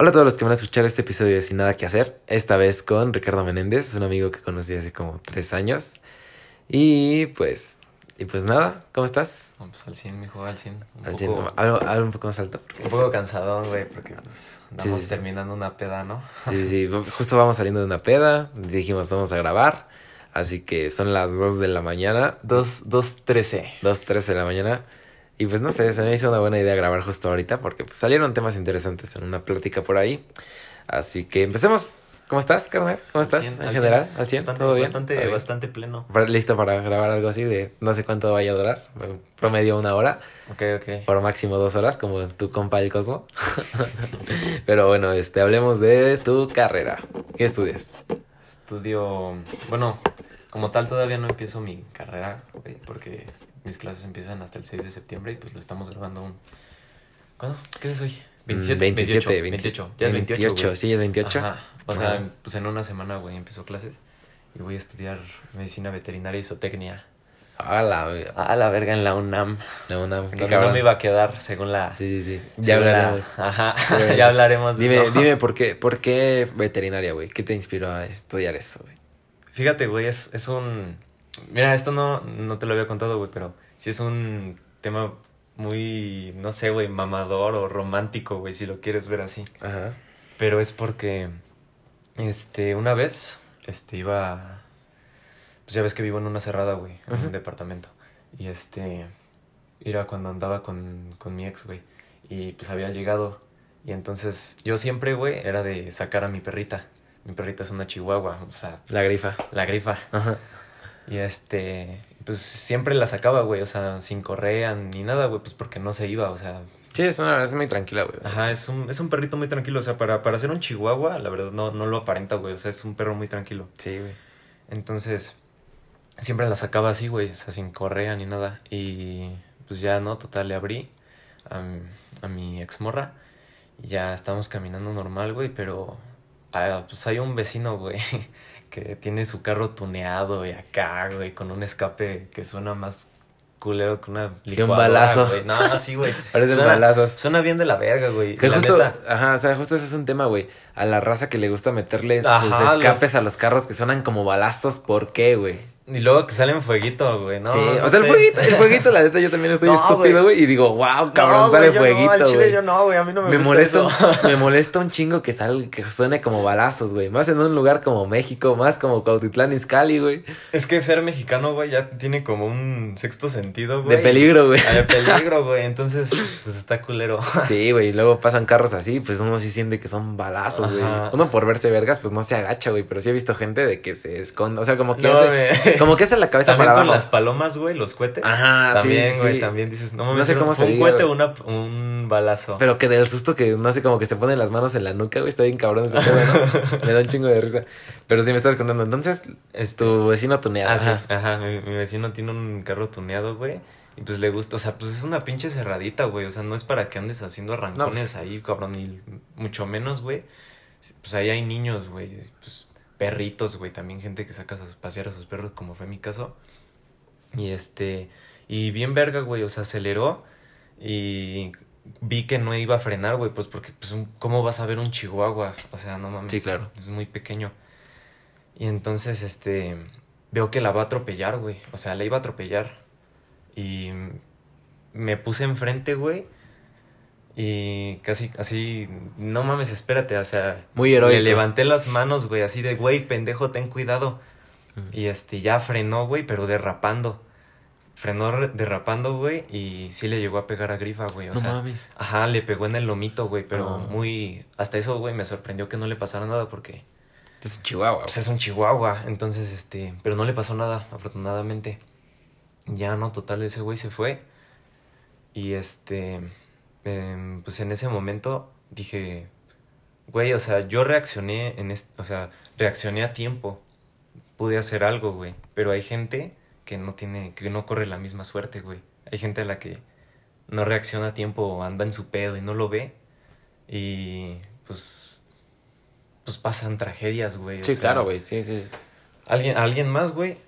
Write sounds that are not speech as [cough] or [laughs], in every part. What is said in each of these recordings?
Hola a todos los que van a escuchar este episodio de Sin Nada que Hacer, esta vez con Ricardo Menéndez, un amigo que conocí hace como tres años. Y pues, y pues nada, ¿cómo estás? No, pues al 100, mijo, al 100. Un Al poco, cien, algo, algo un poco más alto. porque- un poco cansadón, güey, porque pues andamos Sí, sí. terminando una peda, ¿no? Sí, sí, sí, justo vamos saliendo de una peda, dijimos vamos a grabar, así que son las 2 de la mañana, 2, 2, 13. 2, 13 de la mañana. Y pues no sé, se me hizo una buena idea grabar justo ahorita porque pues, salieron temas interesantes en una plática por ahí. Así que empecemos. ¿Cómo estás, carnal? ¿Cómo estás en general? ¿Al 100? Bastante, ¿Todo bien? Bastante, ¿Todo bien? bastante pleno. ¿Listo para grabar algo así de no sé cuánto vaya a durar? Promedio una hora, Ok, ok. por máximo dos horas, como tu compa el Cosmo. [laughs] Pero bueno, este, hablemos de tu carrera. ¿Qué estudias? Estudio, bueno, como tal todavía no empiezo mi carrera, güey, porque mis clases empiezan hasta el 6 de septiembre y pues lo estamos grabando un... ¿Cuándo? ¿Qué es hoy? 27, Mm, 27, 28, 28. Ya es 28, güey. sí, es 28. Ajá. O sea, pues en una semana, güey, empezó clases y voy a estudiar medicina veterinaria y zootecnia. A la, A la verga en la UNAM. no, qué Donde no cabrón. me iba a quedar, según la... Sí, sí, sí. Ya según la- hablaremos. Ajá, Pero- [laughs] ya hablaremos de Dime, eso. dime por qué, por qué veterinaria, güey. ¿Qué te inspiró a estudiar eso, güey? Fíjate, güey, es, es un... Mira, esto no, no te lo había contado, güey, pero sí es un tema muy, no sé, güey, mamador o romántico, güey, si lo quieres ver así. Ajá. Pero es porque, este, una vez, este, iba... Pues ya ves que vivo en una cerrada, güey, en un departamento. Y este, era cuando andaba con, con mi ex, güey. Y pues había llegado. Y entonces, yo siempre, güey, era de sacar a mi perrita. Mi perrita es una chihuahua, o sea, La grifa. la grifa. Ajá. Y este, pues siempre la sacaba, güey, o sea, sin correa ni nada, güey, pues porque no se iba, o sea, Sí, es una es muy tranquila, güey. ajá, es un, es un perrito muy tranquilo, o sea, para, para ser un chihuahua, la verdad no, no lo aparenta, güey, o sea, es un perro muy tranquilo. Sí, güey. Entonces, siempre la sacaba así, güey, o sea, sin correa ni nada. Y pues ya, ¿no? Total, le abrí a, mi- a mi exmorra y ya estábamos caminando normal, güey, pero ah, pues hay un vecino, güey, que tiene su carro tuneado y acá, güey, con un escape que suena más culero que una un licuadora, balazo. güey. No, así, güey. [laughs] Parecen Suena- balazos. Suena bien de la verga, güey. Que La justo, neta, ajá, o sea, justo eso es un tema, güey. A la raza que le gusta meterle Ajá, sus los- escapes a los carros que suenan como balazos, ¿por qué, güey? Y luego que salen fueguito, güey, ¿no? sí, no o sea, el fueguito, el fueguito, la neta, yo también estoy [laughs] No, estúpido, güey. y digo, wow, cabrón, No, sale fueguito, no, al chile güey. yo no, güey, a mí no me, me gusta molesta, eso. me [laughs] molesta un chingo que salga, que suene como balazos, güey. Más en un lugar como México, más como Cuautitlán Izcalli, güey. Es que ser mexicano, güey, ya tiene como un sexto sentido, güey. De peligro, güey. Ah, De [laughs] peligro, güey. Entonces, pues está culero. Sí, güey, y luego pasan carros así, pues uno sí siente que son balazos, güey. Uno por verse vergas, pues no se agacha, güey, pero sí he visto gente de que se esconde, o sea, como que No, hace, me- como que hace la cabeza También para con abajo. las palomas, güey, los cohetes. Ajá, sí, También, sí, güey, sí. también dices, no No mames, sé ¿fue cómo fue se un diga, cohete o una, un balazo. Pero que del susto que no sé, como que se ponen las manos en la nuca, güey, está bien cabrón ese ¿no? [laughs] Me da un chingo de risa. Pero sí me estás contando, entonces, es Este- tu vecino tuneado. Ah, sí, ajá. ajá. Mi, mi vecino tiene un carro tuneado, güey. Y pues le gusta, o sea, pues es una pinche cerradita, güey. O sea, no es para que andes haciendo arrancones pues- ahí, cabrón, y mucho menos, güey. Pues ahí hay niños, güey. Pues perritos, güey. También gente que saca a pasear a sus perros, como fue mi caso. Y este, y bien verga, güey. O sea, aceleró y vi que no iba a frenar, güey. Pues porque, pues, ¿cómo vas a ver un chihuahua? O sea, no mames. Sí, claro. Es, es muy pequeño. Y entonces, este, veo que la va a atropellar, güey. O sea, la iba a atropellar. Y me puse enfrente, güey. Y casi, así, no mames, espérate, o sea, Muy heroico. le levanté las manos, güey, así de, güey, pendejo, ten cuidado. Y este, ya frenó, güey, pero derrapando. Frenó re- derrapando, güey, y sí le llegó a pegar a Grifa, güey, o No sea. mames. Ajá, le pegó en el lomito, güey, pero Ah. muy... Hasta eso, güey, me sorprendió que no le pasara nada porque... Es un chihuahua, Pues es un chihuahua, entonces, este... Pero no le pasó nada, afortunadamente. Ya, no, total, ese güey se fue. Y este... em, pues en ese momento dije... Güey, o sea, yo reaccioné en. O sea, reaccioné a tiempo. Pude hacer algo, güey. Pero hay gente que no tiene... Que no corre la misma suerte, güey. Hay gente a la que no reacciona a tiempo o anda en su pedo y no lo ve. Y pues... Pues pasan tragedias, güey. o Sí, sea, claro, güey, sí, sí. Alguien, alguien más, güey,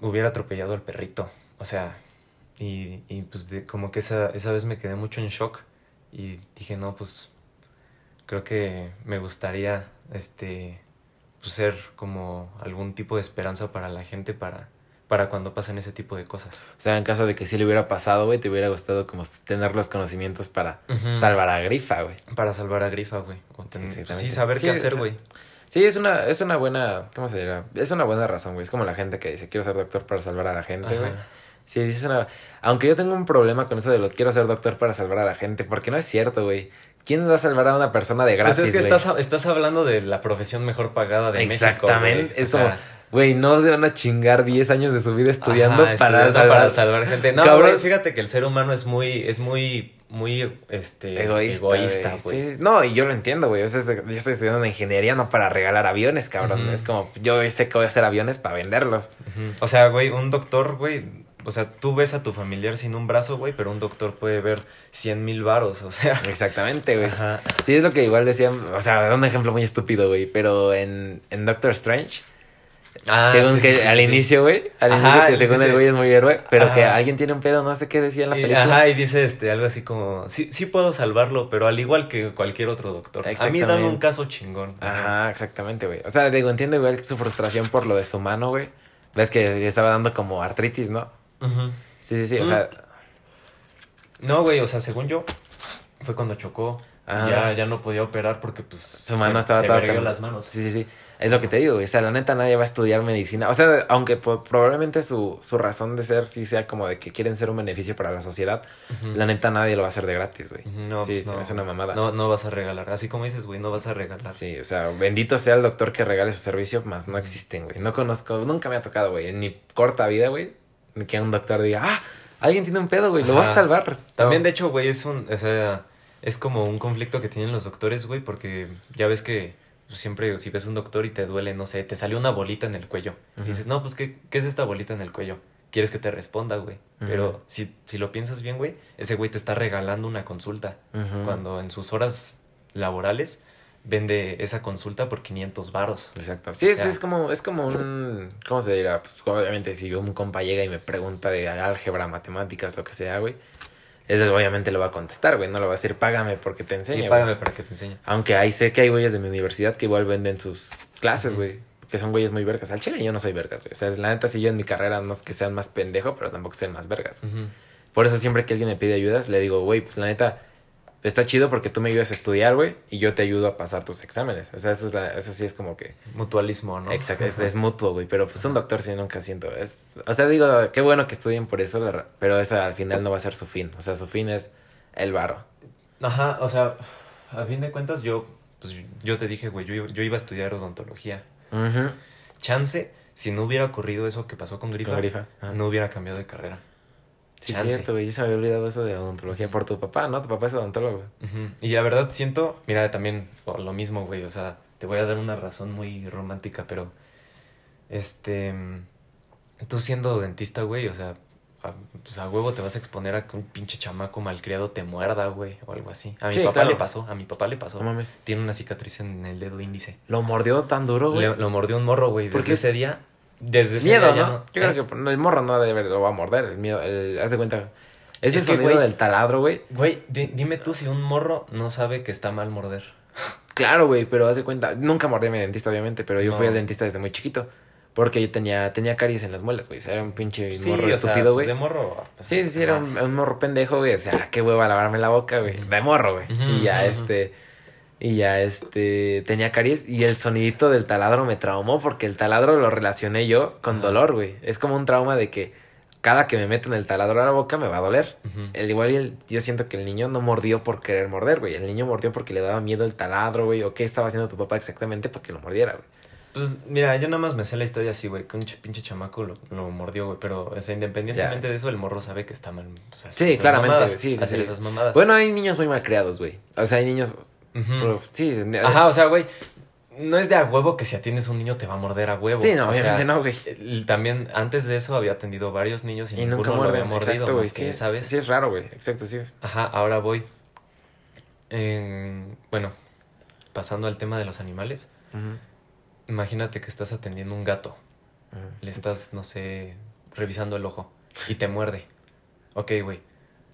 hubiera atropellado al perrito. O sea, y, y pues de, como que esa, esa vez me quedé mucho en shock. Y dije, no, pues, creo que me gustaría, este, pues, ser como algún tipo de esperanza para la gente para, para cuando pasen ese tipo de cosas. O sea, en caso de que sí le hubiera pasado, güey, te hubiera gustado como tener los conocimientos para salvar a Grifa, güey. Para salvar a Grifa, güey. sí, saber qué hacer, güey. Sí, es una, es una buena, ¿cómo se dirá? Es una buena razón, güey. Es como la gente que dice, quiero ser doctor para salvar a la gente, güey. Sí, es una... Aunque yo tengo un problema con eso de lo quiero ser doctor para salvar a la gente, porque no es cierto, güey. ¿Quién va a salvar a una persona de gratis, Pues es que estás, estás hablando de la profesión mejor pagada de México, Exactamente. Es como... Güey, no se van a chingar 10 años de su vida estudiando para, salvar... para salvar gente. No, Cabrón. fíjate que el ser humano es muy, es muy muy este egoísta, güey. No, y yo lo entiendo, güey. yo estoy estudiando ingeniería no para regalar aviones, cabrón. Es como, yo sé que voy a hacer aviones para venderlos. O sea, güey, un doctor, güey. O sea, tú ves a tu familiar sin un brazo, güey, pero un doctor puede ver cien mil varos, o sea. Exactamente, güey. Sí, es lo que igual decían, o sea, un ejemplo muy estúpido, güey, pero en, en Doctor Strange Ah, según que al inicio, güey. Al inicio que según el güey es muy héroe, pero que alguien tiene un pedo, no sé qué decía en la película. Ajá, y dice este, algo así como, sí, sí puedo salvarlo, pero al igual que cualquier otro doctor. A mí dame un caso chingón. Ajá, exactamente, güey. O sea, digo, entiendo igual su frustración por lo de su mano, güey. Ves que le estaba dando como artritis, ¿no? Ajá. Sí, sí, sí, o sea... No, güey, o sea, según yo, fue cuando chocó. Ya, ya no podía operar porque pues su mano estaba se las manos. Sí, sí, sí. Es lo que te digo, güey. O sea, la neta nadie va a estudiar medicina. O sea, aunque probablemente su, su razón de ser sí sea como de que quieren ser un beneficio para la sociedad, la neta nadie lo va a hacer de gratis, güey. No, sí, pues no. es una mamada. No, no vas a regalar. Así como dices, güey, no vas a regalar. Sí, o sea, bendito sea el doctor que regale su servicio, más no existen, güey. No conozco, nunca me ha tocado, güey, en mi corta vida, güey, que un doctor diga, ah, alguien tiene un pedo, güey, lo vas a salvar. También, de hecho, güey, es un, o sea, es como un conflicto que tienen los doctores, güey, porque ya ves que siempre si ves un doctor y te duele, no sé, te salió una bolita en el cuello. Y dices, no, pues, ¿qué, ¿qué es esta bolita en el cuello? Quieres que te responda, güey. Pero si, si lo piensas bien, güey, ese güey te está regalando una consulta. Cuando en sus horas laborales vende esa consulta por 500 varos. Exacto. Sí, es, como, es como un, ¿cómo se dirá? Pues obviamente si un compa llega y me pregunta de álgebra, matemáticas, lo que sea, güey ese obviamente lo va a contestar, güey. No lo va a decir, págame porque te enseño. Sí, págame para que te enseñe. Aunque ahí sé que hay güeyes de mi universidad que igual venden sus clases, güey. Que son güeyes muy vergas. Al chile yo no soy vergas, güey. O sea, la neta, si yo en mi carrera no es que sean más pendejo, pero tampoco sean más vergas. Por eso siempre que alguien me pide ayudas, le digo, güey, pues la neta, está chido porque tú me ayudas a estudiar, güey, y yo te ayudo a pasar tus exámenes. O sea, eso, es eso sí es como que... Mutualismo, ¿no? Exacto, es, mutuo, güey. Pero pues un doctor sí nunca siento. Es, o sea, digo, qué bueno que estudien por eso, pero eso al final no va a ser su fin. O sea, su fin es el varo. Ajá, o sea, a fin de cuentas yo, pues yo te dije, güey, yo, yo, iba a estudiar odontología. Chance, si no hubiera ocurrido eso que pasó con Grifa, no hubiera cambiado de carrera. Sí, Chance. cierto, güey. Yo se me había olvidado eso de odontología por tu papá, ¿no? Tu papá es odontólogo. Y la verdad siento, mira, también lo mismo, güey. O sea, te voy a dar una razón muy romántica, pero. Este. Tú siendo dentista, güey, o sea, pues a huevo te vas a exponer a que un pinche chamaco malcriado te muerda, güey, o algo así. A mi papá le pasó, a mi papá le pasó. No mames. Tiene una cicatriz en el dedo índice. ¿Lo mordió tan duro, güey? lo mordió un morro, güey. Desde ese día, desde ese miedo, día ¿no? Yo creo ¿eh? que el morro no debe, lo va a morder, el miedo, el, haz de cuenta. Ese es sonido del taladro, güey. Güey, dime tú si un morro no sabe que está mal morder. [laughs] Claro, güey, pero haz de cuenta, nunca mordí a mi dentista, obviamente, pero yo fui al dentista desde muy chiquito. Porque yo tenía, tenía caries en las muelas, güey. O sea, era un pinche morro estúpido, pues, güey. de morro. Pues, sí, sí, era un, morro pendejo, güey. O sea, qué hueva lavarme la boca, güey. De morro, güey. y ya, este. Y ya, este. Tenía caries. Y el sonidito del taladro me traumó porque el taladro lo relacioné yo con dolor, güey. Es como un trauma de que cada que me meten el taladro a la boca me va a doler. el, igual yo siento que el niño no mordió por querer morder, güey. El niño mordió porque le daba miedo el taladro, güey. O qué estaba haciendo tu papá exactamente para que lo mordiera, güey. Pues mira, yo nada más me sé la historia así, güey, que un pinche chamaco lo, lo mordió, güey, pero, o sea, independientemente de eso, el morro sabe que está mal. O sea, sí, claramente, sí, hacer esas mamadas. Bueno, hay niños muy mal criados, güey. O sea, hay niños... sí. Ajá, o sea, güey, no es de a huevo que si atiendes un niño te va a morder a huevo. Sí, no, obviamente no, güey. También, antes de eso, había atendido varios niños y, ninguno lo había mordido, Exacto, más que, ¿sabes? Sí, es raro, güey, exacto, sí. Ajá, ahora voy. En, bueno, pasando al tema de los animales. Imagínate que estás atendiendo un gato. Le estás, no sé, revisando el ojo y te muerde. Ok, güey.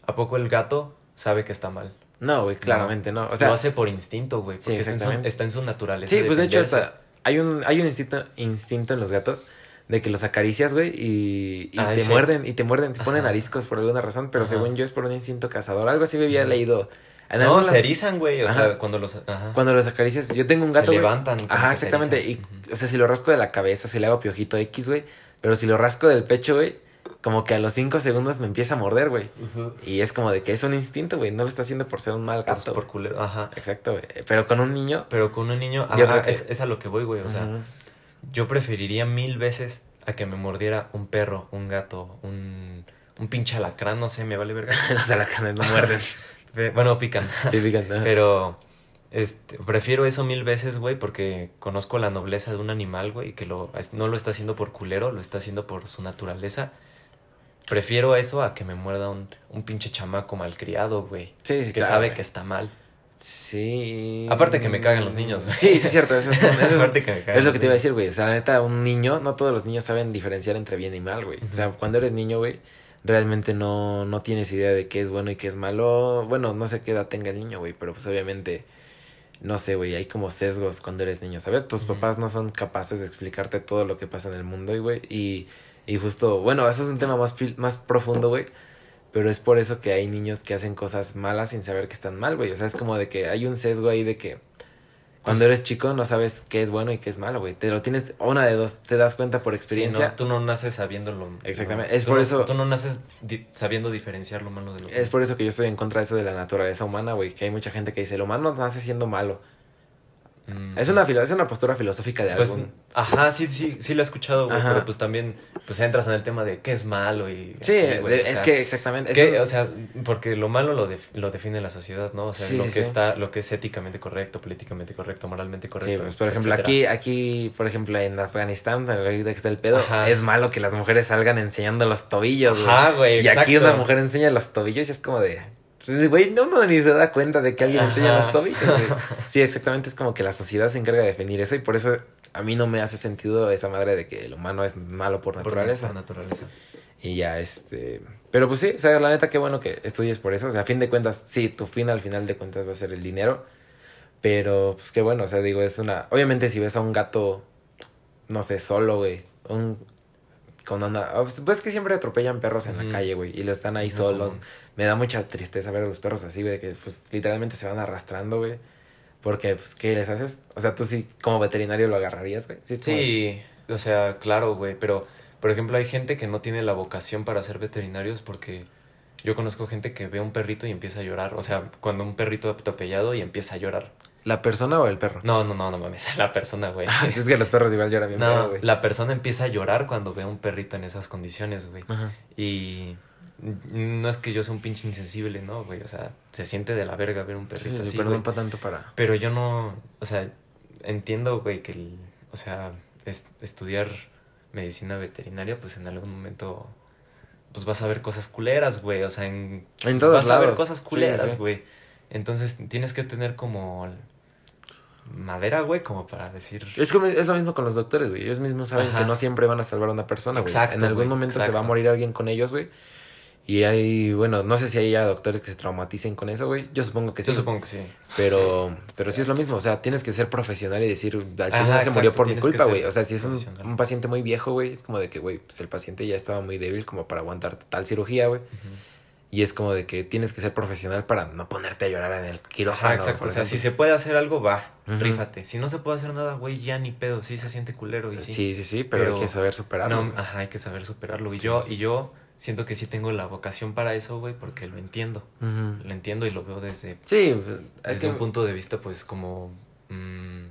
¿A poco el gato sabe que está mal? No, güey, claramente no. O sea, lo hace por instinto, güey. Porque Sí, está, en su, está en su naturaleza. Sí, pues de hecho hasta hay un, hay un instinto, instinto en los gatos de que los acaricias, güey, y, y Ah, te sí. muerden, y te muerden, se ponen ariscos por alguna razón, pero Ajá. según yo es por un instinto cazador. Algo así me había leído. No, se erizan, güey. O Ajá. sea, cuando los. Ajá. Cuando los acaricias, yo tengo un Se gato, güey. levantan, Ajá, se exactamente. Y, o sea, si lo rasco de la cabeza, si le hago piojito X, güey. Pero si lo rasco del pecho, güey, como que a los cinco segundos me empieza a morder, güey. Y es como de que es un instinto, güey. No lo está haciendo por ser un mal Por, gato. por culero. Ajá. Exacto, güey. Pero con un niño. Pero con un niño. Yo Ajá, que- es, es a lo que voy, güey. O sea, yo preferiría mil veces a que me mordiera un perro, un gato, un. Un pinche alacrán, no sé, me vale verga. [laughs] Los alacanes no muerden. [laughs] Bueno, pican. [laughs] Sí, fíjate. ajá. Pero este, prefiero eso mil veces, güey, porque conozco la nobleza de un animal, güey, que lo, no lo está haciendo por culero, lo está haciendo por su naturaleza. Prefiero eso a que me muerda un, un pinche chamaco malcriado, güey. Sí, sí, que claro, sabe güey. que está mal. Sí. Aparte que me cagan los niños, güey. Sí, sí, es cierto. Eso, es- [laughs] eso es- Aparte que me cagan es lo que te iba a decir, güey. O sea, la neta, un niño, no todos los niños saben diferenciar entre bien y mal, güey. O sea, cuando eres niño, güey, realmente no, no tienes idea de qué es bueno y qué es malo. Bueno, no sé qué edad tenga el niño, güey, pero pues obviamente, no sé, güey, hay como sesgos cuando eres niño. A ver, tus papás no son capaces de explicarte todo lo que pasa en el mundo, y, güey. Y, y justo, bueno, eso es un tema más, más profundo, güey. Pero es por eso que hay niños que hacen cosas malas sin saber que están mal, güey. O sea, es como de que hay un sesgo ahí de que cuando Pues- eres chico no sabes qué es bueno y qué es malo, güey. Te lo tienes, una de dos, te das cuenta por Sí, experiencia. no, tú no naces sabiéndolo. Exactamente, no, es por no- eso- Tú no naces di- sabiendo diferenciar lo malo de lo Es por eso que yo estoy en contra de eso de la naturaleza humana, güey. Que hay mucha gente que dice, el humano nace siendo malo. Mm. Es una, filo- es una postura filosófica de Pues, ajá, sí, sí, sí lo he escuchado, güey, pero pues también, pues entras en el tema de qué es malo y Sí, así, güey, o es sea, que exactamente. que, eso- o sea, porque lo malo lo, lo define la sociedad, ¿no? O sea, Sí, lo sí, que está, lo que es éticamente correcto, políticamente correcto, moralmente Sí, correcto. pues por ejemplo, etcétera. aquí, aquí, por ejemplo, en Afganistán, en el que está el pedo, Ajá. es malo que las mujeres salgan enseñando los tobillos, güey. Ajá, güey, Y aquí una mujer enseña los tobillos y es como de. Pues, güey, no uno ni se da cuenta de que alguien enseña Ajá. los tobillos, güey. [laughs] Sí, exactamente. Es como que la sociedad se encarga de definir eso y por eso a mí no me hace sentido esa madre de que el humano es malo por naturaleza. por naturaleza. Y ya, este. Pero pues sí, o sea, la neta, qué bueno que estudies por eso. O sea, a fin de cuentas, sí, tu fin al final de cuentas va a ser el dinero. Pero, pues qué bueno, o sea, digo, es una. Obviamente, si ves a un gato, no sé, solo, güey. Un. Con una. Pues que siempre atropellan perros en la calle, güey. Y lo están ahí No, solos. como- Me da mucha tristeza ver a los perros así, güey. Que pues literalmente se van arrastrando, güey. Porque, pues, ¿qué les haces? O sea, tú sí, como veterinario, lo agarrarías, güey. Sí, como- o sea, claro, güey, pero por ejemplo hay gente que no tiene la vocación para ser veterinarios porque yo conozco gente que ve un perrito y empieza a llorar, o sea, cuando un perrito atropellado y empieza a llorar. ¿La persona o el perro? No, no, no, no mames, [laughs] la persona, güey. es que los perros igual lloran bien, No, güey. la persona empieza a llorar cuando ve a un perrito en esas condiciones, güey. Ajá. Y no es que yo sea un pinche insensible, ¿no, güey? O sea, se siente de la verga ver un Sí, perrito así, pero no para tanto para. Pero yo no, o sea, entiendo, güey, que, el, o sea, es- estudiar medicina veterinaria, pues en algún momento, pues vas a ver cosas culeras, güey, o sea, en, pues, todos vas a ver cosas culeras, sí. güey. Entonces tienes que tener como madera, güey, como para decir... Es, como- es lo mismo con los doctores, güey. Ellos mismos saben Ajá. que no siempre van a salvar a una persona, güey. Exacto, En algún güey, momento se va a morir alguien con ellos, güey. Y hay, bueno, no sé si hay ya doctores que se traumaticen con eso, güey. Yo supongo que sí. Yo supongo que sí. Pero, pero sí es lo mismo. O sea, tienes que ser profesional y decir, al no se murió por mi culpa, güey. O sea, si es un, un paciente muy viejo, güey, es como de que, güey, pues el paciente ya estaba muy débil como para aguantar tal cirugía, güey. Y es como de que tienes que ser profesional para no ponerte a llorar en el quirófano. Ajá, exacto. O sea, si se puede hacer algo, va, Ujú. rífate. Si no se puede hacer nada, güey, ya ni pedo. Sí se siente culero y sí. Sí, sí, sí, pero, Pero- hay que saber superarlo. No, ajá, hay que saber superarlo. Y Sí, yo, sí. y yo siento que sí tengo la vocación para eso, güey, porque lo entiendo. Lo entiendo y lo veo desde, Sí, es desde que, un punto de vista, pues, como mm,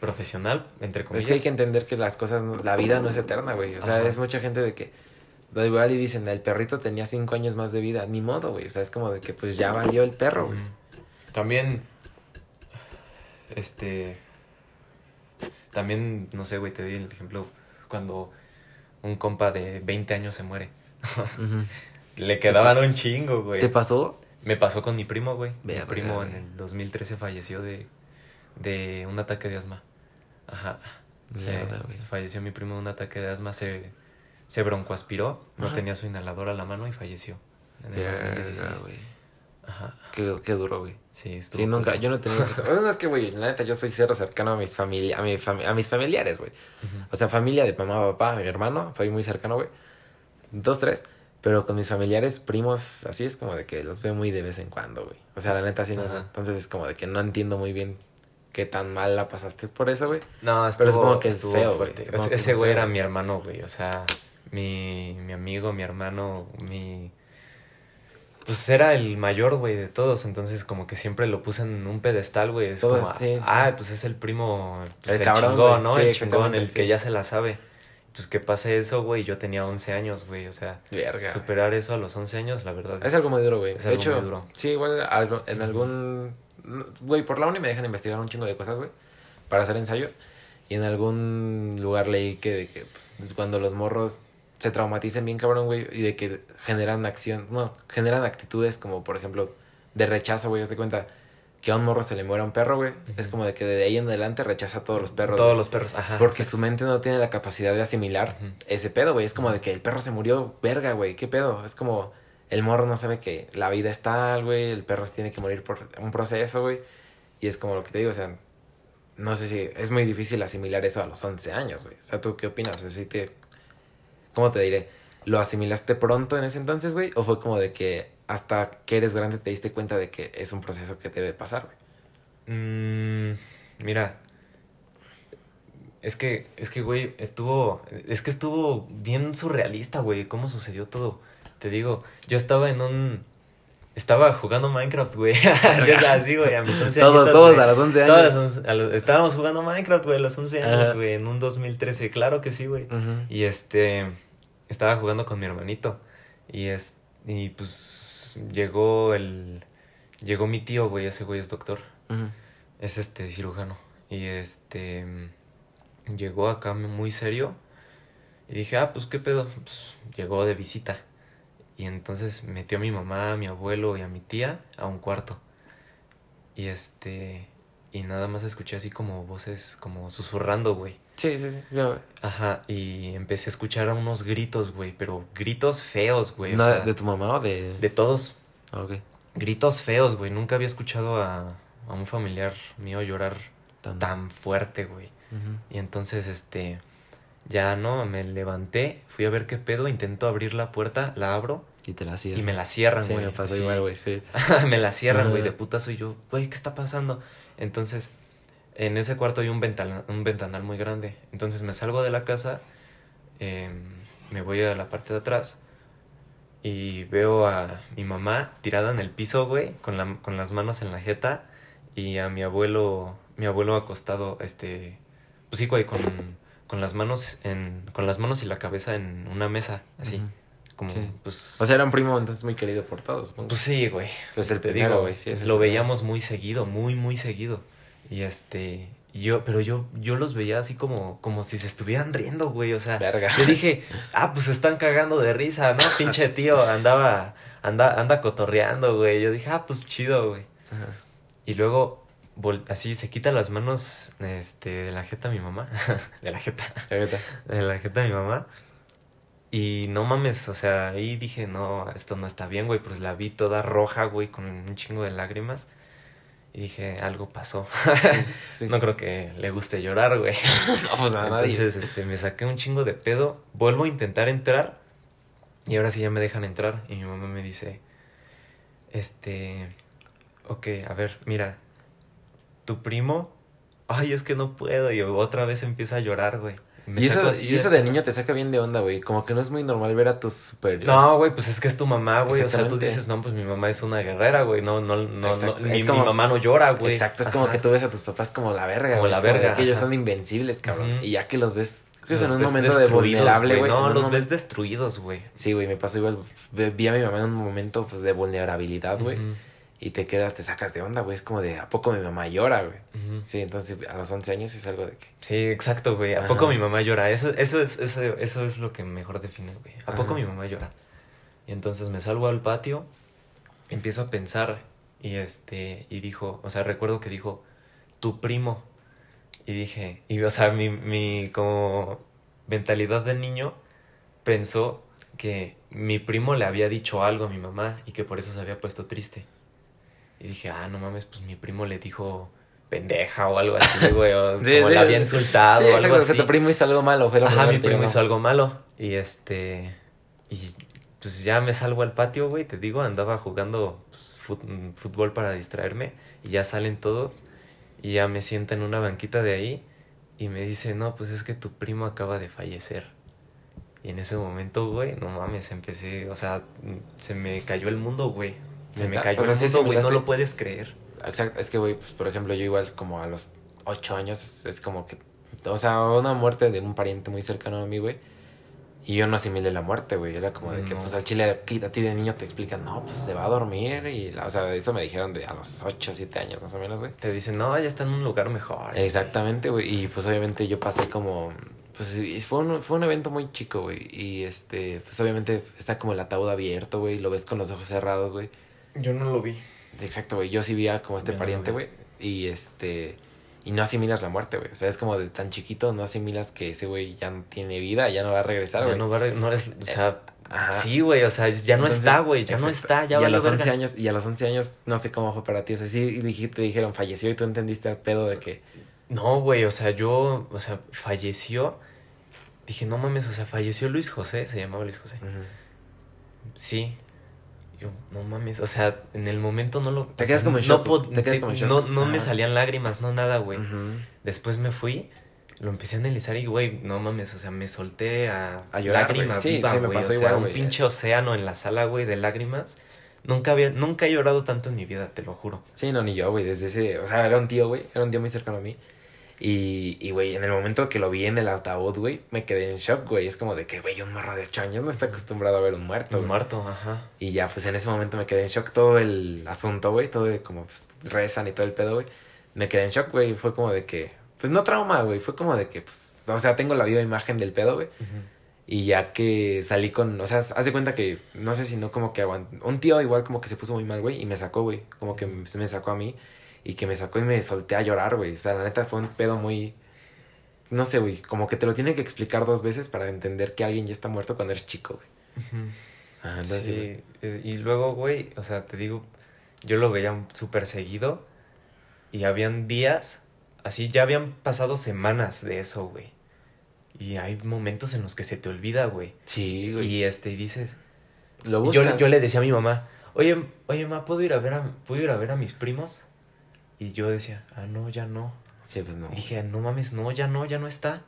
profesional, entre comillas. es que hay que entender que las cosas, no- la vida no es eterna, güey. O sea, Ajá. es mucha gente de que, da igual y dicen, el perrito tenía cinco años más de vida. Ni modo, güey. O sea, es como de que pues ya valió el perro, güey. También, este, también, no sé, güey, te doy el ejemplo cuando un compa de 20 años se muere. Le quedaban un chingo, güey. ¿Te pasó? Me pasó con mi primo, güey. Mi primo güey. en el 2013 falleció de, de un ataque de asma. Ajá. Se- güey. falleció mi primo de un ataque de asma. Se, se broncoaspiró. No Ajá. tenía su inhalador a la mano y falleció. En el Verga, 2016. güey. Ajá. Qué, qué duro, güey. Sí, estuvo Sí, nunca, yo no tenido [laughs] Bueno, es que, güey, la neta, yo soy cero cercano a mis familia, a, mi a mis familiares, güey. O sea, familia de mamá, papá, mi hermano, soy muy cercano, güey. Dos, tres. Pero con mis familiares, primos, así es como de que los veo muy de vez en cuando, güey. O sea, la neta, así no. Entonces es como de que no entiendo muy bien qué tan mal la pasaste por eso, güey. No, estuvo, Pero supongo que es feo, güey. Ese güey era mi hermano, güey. O sea, mi, mi amigo, mi hermano, mi pues era el mayor, güey, de todos. Entonces, como que siempre lo puse en un pedestal, güey. Es como, ah, pues es el primo, pues, el, chingón, ¿no? el chingón, el que ya se la sabe. Pues que pase eso, güey. Yo tenía 11 años, güey. O sea, superar eso a los 11 años, la verdad. Es, algo muy duro, güey. De hecho, muy duro. sí, igual en algún. Güey, por la uni me dejan investigar un chingo de cosas, güey. Para hacer ensayos. Y en algún lugar leí que, que pues, cuando los morros se traumaticen bien cabrón, güey, y de que generan acción, no, generan actitudes como, por ejemplo, de rechazo, güey, de cuenta que a un morro se le muera un perro, güey, es como de que de ahí en adelante rechaza a todos los perros. Todos los perros, ajá. Porque su mente no tiene la capacidad de asimilar ese pedo, güey, es como de que el perro se murió, verga, güey, ¿qué pedo? Es como el morro no sabe que la vida es tal, güey, el perro tiene que morir por un proceso, güey, y es como lo que te digo, o sea, no sé si es muy difícil asimilar eso a los 11 años, güey. O sea, ¿tú qué opinas? O sea, si te ¿cómo te diré? ¿Lo asimilaste pronto en ese entonces, güey? ¿O fue como de que hasta que eres grande te diste cuenta de que es un proceso que debe pasar, güey? Mm, mira, es que, es que, güey, estuvo, es que estuvo bien surrealista, güey, cómo sucedió todo. Te digo, yo estaba en un, estaba jugando Minecraft, güey. [laughs] [laughs] así, güey, a mis 11 años. Todos, todos a los 11 años. estábamos jugando Minecraft, güey, a los 11 años, güey, en un 2013. Claro que sí, güey. Y este, estaba jugando con mi hermanito. Y, es, y pues llegó el, llegó mi tío, güey, ese güey es doctor. Es este, cirujano. Y este, llegó acá muy serio. Y dije, ah, pues qué pedo. Pues llegó de visita. Y entonces metió a mi mamá, a mi abuelo y a mi tía a un cuarto. Y este. Y nada más escuché así como voces, como susurrando, güey. Sí, sí, sí. Ajá, y empecé a escuchar unos gritos, güey, pero gritos feos, güey. ¿De tu mamá o de.? De todos. Ah, ok. Gritos feos, güey. Nunca había escuchado a, a un familiar mío llorar tan, fuerte, güey. Y entonces, este ya no, me levanté, fui a ver qué pedo, intento abrir la puerta, la abro. Y te la cierran. Y me la cierran, güey. Sí, me pasó igual, güey, sí. [laughs] me la cierran, güey, de [laughs] puta soy yo. Güey, ¿qué está pasando? Entonces, en ese cuarto hay un ventanal, un ventanal muy grande. Entonces me salgo de la casa, em, me voy a la parte de atrás y veo a mi mamá tirada en el piso, güey, con, la, con las manos en la jeta y a mi abuelo, mi abuelo acostado, este, pues sí, güey, con con las manos en con las manos y la cabeza en una mesa así como pues o sea era un primo entonces muy querido por todos pues sí güey. Pues el te digo güey sí, lo veíamos muy seguido muy muy seguido. Y este yo pero yo yo los veía así como como si se estuvieran riendo güey o sea Verga. yo dije ah pues están cagando de risa no [laughs] pinche tío andaba anda anda cotorreando güey. Yo dije ah pues chido güey y luego así se quita las manos este, de la jeta a mi mamá. [laughs] de la jeta. de la jeta a mi mamá. Y no mames, o sea, ahí dije, no, esto no está bien, güey. Pues la vi toda roja, güey, con un chingo de lágrimas. Y dije, algo pasó. [laughs] no creo que le guste llorar, güey. [laughs] no, pues a Entonces, este, me saqué un chingo de pedo. Vuelvo a intentar entrar. Y ahora sí ya me dejan entrar. Y mi mamá me dice, este, ok, a ver, mira, tu primo, ay, es que no puedo. Y otra vez empieza a llorar, güey. Y eso, y eso de niño te saca bien de onda, güey. Como que no es muy normal ver a tus superiores. No, güey, pues es que es tu mamá, güey. O sea, tú dices, no, pues mi mamá es una guerrera, güey. No, no, no, no mi, mamá no llora, güey. Exacto, es como que tú ves a tus papás como la verga, Como la verga. que ellos son invencibles, cabrón. Y ya que los ves pues en un momento de vulnerable, güey. No, los ves destruidos, güey. Sí, güey, me pasó igual. Vi a mi mamá en un momento, pues, de vulnerabilidad, güey y te quedas, te sacas de onda, güey. Es como de, ¿a poco mi mamá llora, güey? Sí, entonces a los 11 años es algo de que... Sí, exacto, güey. ¿A poco mi mamá llora? Eso, eso, es, eso, eso es lo que mejor define, güey. ¿A poco mi mamá llora? Y entonces me salgo al patio, empiezo a pensar y este, y dijo, o sea, recuerdo que dijo, tu primo. Y dije, y o sea, mi, mi como mentalidad de niño pensó que mi primo le había dicho algo a mi mamá y que por eso se había puesto triste. Y dije, ah, no mames, pues mi primo le dijo pendeja o algo así, güey, o [laughs] como la había insultado o algo así. tu primo hizo algo malo, fue Ajá, mi primo hizo algo malo. Y este, y pues ya me salgo al patio, güey, te digo, andaba jugando pues, fútbol para distraerme y ya salen todos y ya me sienta en una banquita de ahí y me dice, no, pues es que tu primo acaba de fallecer. Y en ese momento, güey, no mames, empecé, o sea, se me cayó el mundo, güey. Se me cayó el mundo, güey, no lo puedes creer. Exacto, es que, güey, pues por ejemplo, yo igual como a los ocho años es, como que, o sea, una muerte de un pariente muy cercano a mí, güey. Y yo no asimilé la muerte, güey. Era como de que, pues al chile, a ti de niño te explican, no, pues se va a dormir. Y, o sea, eso me dijeron de a los 8 o 7 años más o menos, güey. Te dicen, no, ya está en un lugar mejor. Exactamente, güey. Y pues obviamente yo pasé como, pues fue un, fue un evento muy chico, güey. Y este, pues obviamente está como el ataúd abierto, güey. Lo ves con los ojos cerrados, güey. Yo no lo vi. Exacto, güey. Yo sí vi a como este pariente, güey. y este. Y no asimilas la muerte, güey. O sea, es como de tan chiquito, no asimilas que ese güey ya no tiene vida, ya no va a regresar, güey. Ya no va a no o sea, sí, güey, o sea, ya no está, güey, ya no está, ya y a los 11 años Y a los 11 años, no sé cómo fue para ti. O sea, sí te dijeron falleció y tú entendiste el pedo de que. No, güey, o sea, yo, o sea, falleció. Dije, no mames, o sea, falleció Luis José, se llamaba Luis José. Sí, no mames, o sea, en el momento no lo... Te quedas como en shock. No, no, me salían lágrimas, no nada, güey. Después me fui, lo empecé a analizar y, güey, no mames, o sea, me solté a, a llorar, lágrimas sí, viva, güey. o sea, un pinche océano en la sala, güey, de lágrimas. Nunca había, nunca he llorado tanto en mi vida, te lo juro. Sí, no, ni yo, güey, desde ese, o sea, era un tío, güey, era un tío muy cercano a mí. Y, y, güey, en el momento que lo vi en el ataúd, güey, me quedé en shock, güey. Es como de que, güey, un morro de 8 años no está acostumbrado a ver un muerto. Un muerto, ajá. Y ya, pues en ese momento me quedé en shock todo el asunto, güey. Todo como pues, rezan y todo el pedo, güey. Me quedé en shock, güey. Fue como de que, pues no trauma, güey. Fue como de que, pues, o sea, tengo la viva imagen del pedo, güey. Y ya que salí con, o sea, haz de cuenta que, no sé si no como que aguantó. Un tío igual como que se puso muy mal, güey, y me sacó, güey. Como que me sacó a mí. Y que me sacó y me solté a llorar, güey. O sea, la neta fue un pedo muy no sé, güey, como que te lo tiene que explicar dos veces para entender que alguien ya está muerto cuando eres chico, güey. Ah, sí, y luego, güey, o sea, te digo, yo lo veía súper seguido y habían días, así ya habían pasado semanas de eso, güey. Y hay momentos en los que se te olvida, güey. Sí, güey. Y este, y dices... Lo yo, yo le decía a mi mamá, oye, oye, ma, ¿puedo ir a ver a, ¿puedo ir a ver a mis primos? Y yo decía, ah, no, ya no. Sí, pues no. Y dije, no mames, no, ya no, ya no está.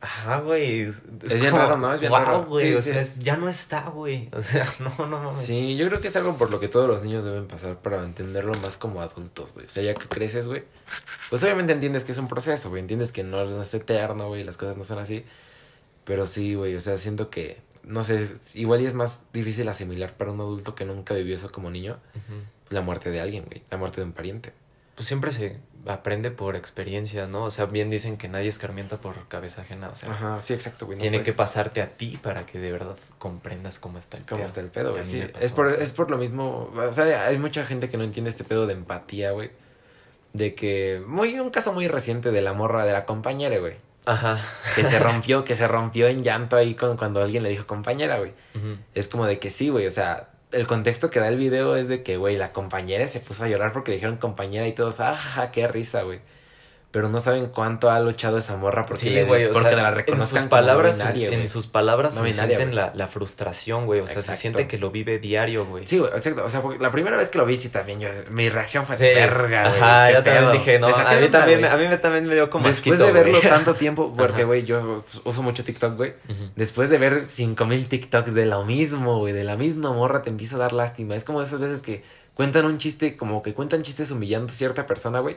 Ajá, güey. Es, bien raro, ¿no? Es bien raro. güey. o sea, ya no está, güey. [laughs] O sea, no, no mames. Sí, yo creo que es algo por lo que todos los niños deben pasar para entenderlo más como adultos, güey. O sea, ya que creces, güey. Pues obviamente entiendes que es un proceso, güey. Entiendes que no, es eterno, güey. Las cosas no son así. Pero sí, güey. O sea, siento que. No sé, igual y es más difícil asimilar para un adulto que nunca vivió eso como niño. La muerte de alguien, güey. La muerte de un pariente. Pues siempre se aprende por experiencia, ¿no? O sea, bien dicen que nadie escarmienta por cabeza ajena, o sea. Ajá, sí, exacto, güey. tiene que pasarte a ti para que de verdad comprendas cómo está el pedo. Cómo está el pedo, güey. Sí, es por, es por lo mismo, o sea, hay mucha gente que no entiende este pedo de empatía, güey. De que, muy, un caso muy reciente de la morra de la compañera, güey. Ajá. Que se [laughs] rompió, que se rompió en llanto ahí con, cuando alguien le dijo compañera, güey. Es como de que sí, güey, o sea, el contexto que da el video es de que, güey, la compañera se puso a llorar porque le dijeron compañera y todos, ah, qué risa, güey pero no saben cuánto ha luchado esa morra porque, sí, güey, porque la reconozcan en sus palabras en sus palabras se sienten la, la, frustración güey o sea se siente que lo vive diario güey. Sí güey exacto o sea la primera vez que lo vi sí también yo mi reacción fue verga güey ajá yo también dije no a mí también a mí también me dio como después de verlo tanto [laughs] tiempo porque güey yo uso mucho TikTok güey después de ver cinco mil TikToks de lo mismo güey de la misma morra te empieza a dar lástima. Es como esas veces que cuentan un chiste como que cuentan chistes humillando a cierta persona güey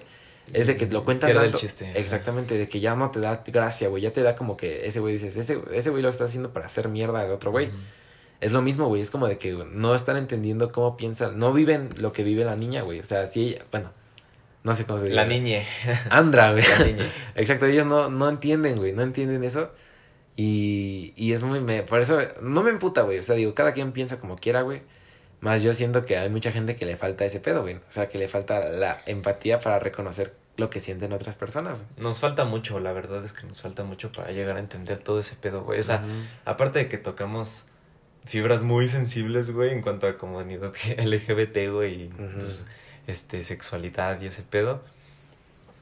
es de que lo cuentan tanto. chiste. Exactamente, de que ya no te da gracia, güey. Ya te da como que ese güey dices, ese, ese güey lo está haciendo para hacer mierda al otro güey. Es lo mismo, güey. Es como de que no están entendiendo cómo piensan. No viven lo que vive la niña, güey. O sea, si ella. Bueno, no sé cómo se dice. La niña. Andra, güey. [laughs] La niña. [laughs] Exacto, ellos no, no entienden, güey. No entienden eso. Y, y es muy. Me, por eso no me emputa, güey. O sea, digo, cada quien piensa como quiera, güey. Más yo siento que hay mucha gente que le falta ese pedo, güey. O sea, que le falta la empatía para reconocer lo que sienten otras personas. Nos falta mucho, la verdad es que nos falta mucho para llegar a entender todo ese pedo, güey. O sea, aparte de que tocamos fibras muy sensibles, güey, en cuanto a comunidad [laughs] LGBT, güey, y pues, este, sexualidad y ese pedo.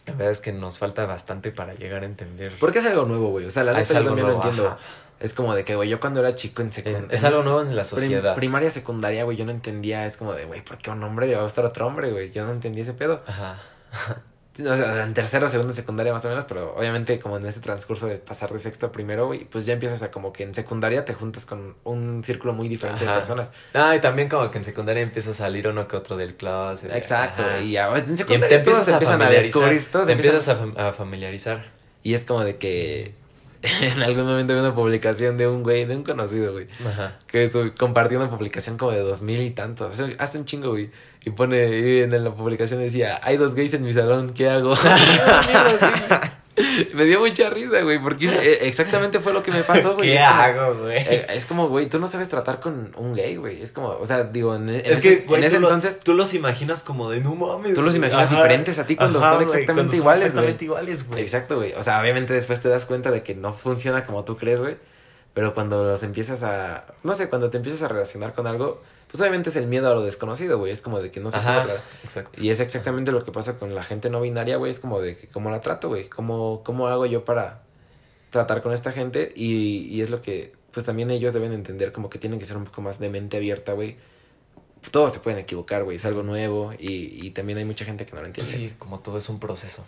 La verdad es que nos falta bastante para llegar a entender. Porque es algo nuevo, güey. O sea, la neta yo también lo entiendo. Es como de que, güey, yo cuando era chico en secundaria. Es algo nuevo en la sociedad. primaria, secundaria, güey, yo no entendía. Es como de, güey, ¿por qué un hombre le va a gustar a otro hombre, güey? Yo no entendía ese pedo. Ajá. [laughs] O sea, en tercero, segundo, secundaria más o menos, pero obviamente como en ese transcurso de pasar de sexto a primero, güey, pues ya empiezas a como que en secundaria te juntas con un círculo muy diferente de personas. Ah, y también como que en secundaria empieza a salir uno que otro del clase. Exacto, y ya en secundaria te empiezas a empiezan a descubrir, todos te empiezas a familiarizar. Y es como de que [laughs] en algún momento vi una publicación de un güey, de un conocido, güey. Ajá. Que compartió una publicación como de dos mil y tantos. Hace un chingo, güey. Y pone, y en la publicación decía, hay dos gays en mi salón, ¿qué hago? [laughs] [laughs] me dio mucha risa, güey, porque eh, exactamente fue lo que me pasó, güey. [laughs] ¿Qué hago, güey? Eh, es como, güey, tú no sabes tratar con un gay, güey. Es como, o sea, digo, en, es ese, que, en ese entonces. tú los imaginas como de no mames. Tú los imaginas diferentes a ti cuando son exactamente iguales, Exactamente iguales, güey. Exacto, güey. O sea, obviamente después te das cuenta de que no funciona como tú crees, güey. Pero cuando los empiezas a. No sé, cuando te empiezas a relacionar con algo pues obviamente es el miedo a lo desconocido, güey. Es como de que no sé cómo Exacto. Y es exactamente lo que pasa con la gente no binaria, güey. Es como de que cómo la trato, güey. ¿Cómo, ¿Cómo hago yo para tratar con esta gente? Y, y es lo que, pues también ellos deben entender como que tienen que ser un poco más de mente abierta, güey. Todos se pueden equivocar, güey. Es algo nuevo y, y también hay mucha gente que no lo entiende. sí, como todo es un proceso.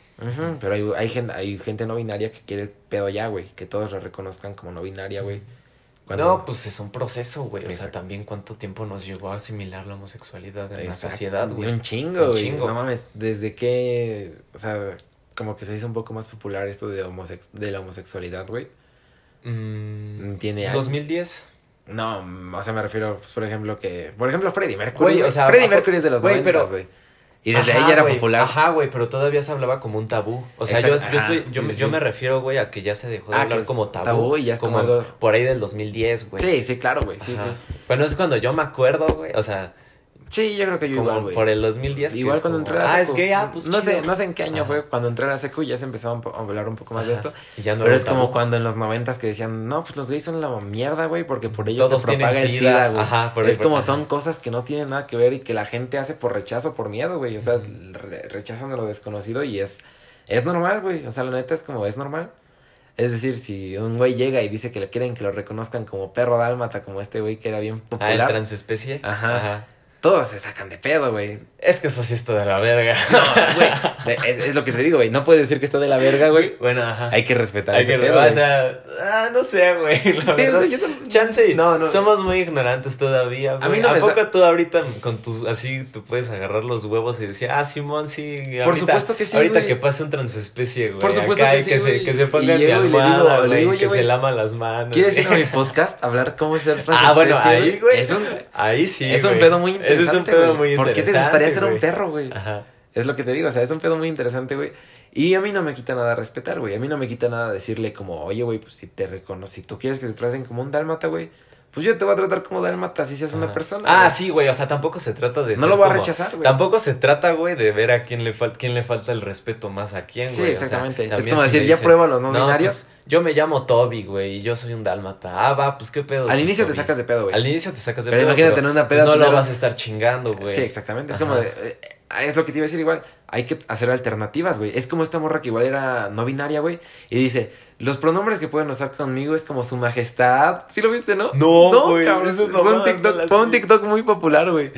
pero hay, hay, gente, hay gente no binaria que quiere el pedo ya, güey. Que todos lo reconozcan como no binaria, güey. No, pues es un proceso, güey. O sea, también cuánto tiempo nos llevó a asimilar la homosexualidad en la sociedad, güey. Un chingo, güey. No mames, desde que, o sea, como que se hizo un poco más popular esto de, homosex de la homosexualidad, güey. Mm, ¿Tiene años? ¿2010? No, o sea, me refiero, pues, por ejemplo, que... Por ejemplo, Freddie Mercury, güey. O sea, Freddie Mercury es de los güey, güey. Y desde ahí ya era popular. Ajá, güey, pero todavía se hablaba como un tabú. O sea, yo, yo, estoy, yo, yo me refiero, güey, a que ya se dejó de ah, hablar como tabú. Tabú y ya es como, algo... por ahí del 2010, güey. Sí, sí, claro, güey, sí, sí. Pero no es cuando yo me acuerdo, güey, o sea, Sí, yo creo que yo igual, güey. Por el 2010. Igual cuando entré a la secu. Ah, es que ya, pues No sé, no sé en qué año fue. Cuando entré a la secu ya se empezaba a hablar un poco más de esto. Y ya no Pero es como cuando en los noventas que decían, no, pues los gays son la mierda, güey, porque por ellos se propaga el SIDA, güey. Ajá, por Es como son cosas que no tienen nada que ver y que la gente hace por rechazo, por miedo, güey. O sea, rechazan a lo desconocido y es, es normal, güey. O sea, la neta es como, es normal. Es decir, si un güey llega y dice que le quieren que lo reconozcan como perro dálmata, como este güey que era bien popular. Ah, el transespecie. Ajá. Ajá todos se sacan de pedo, güey. Es que eso sí está de la verga. No, güey. Es, lo que te digo, güey. No puedes decir que está de la verga, güey. Bueno, ajá. Hay que respetar Hay ese que, pedo, O sea, ah, no sé, güey. sí, verdad. yo Chance. No, no. Somos muy ignorantes todavía, güey. A mí no ¿A poco tú ahorita con tus. Así tú puedes agarrar los huevos y decir, ah, Simón, sí. Ahorita, Por supuesto que sí. Ahorita que pase un transespecie, güey. Por supuesto que sí. Que se, que se pongan de almohada, güey. Que se lama las manos. ¿Quieres ir a mi [laughs] podcast? Hablar cómo ser transespecie. Ah, bueno, ahí, güey. Ahí sí. Es un pedo muy interesante. Ese es un pedo muy ¿Por qué te gustaría ser un perro, güey? Ajá. Es lo que te digo, o sea, es un pedo muy interesante, güey. Y a mí no me quita nada respetar, güey. A mí no me quita nada decirle como, oye, güey, pues si te reconoces, si tú quieres que te traten como un dálmata, güey, pues yo te voy a tratar como dálmata si seas una persona. Ah, sí, güey, o sea, tampoco se trata de... No lo voy a rechazar, güey. Tampoco se trata, güey, de ver a quién le, quién le falta el respeto más a quién, güey. Sí, exactamente. es como decir, ya pruébalo, ¿no? no binarios. Pues, yo me llamo Toby, güey, y yo soy un dálmata. Ah, va, pues qué pedo. Al inicio te sacas de pedo, güey. Al inicio te sacas de pero pedo. Imagínate pero imagínate en una peda. Pues no lo vas a estar chingando, güey. Sí, exactamente. Es como de... Eh, es lo que te iba a decir igual. Hay que hacer alternativas, güey. Es como esta morra que igual era no binaria, güey. Y dice, los pronombres que pueden usar conmigo es como su majestad. ¿Sí lo viste, no? No, güey. No, eso es fue un TikTok, fue un TikTok muy popular, güey.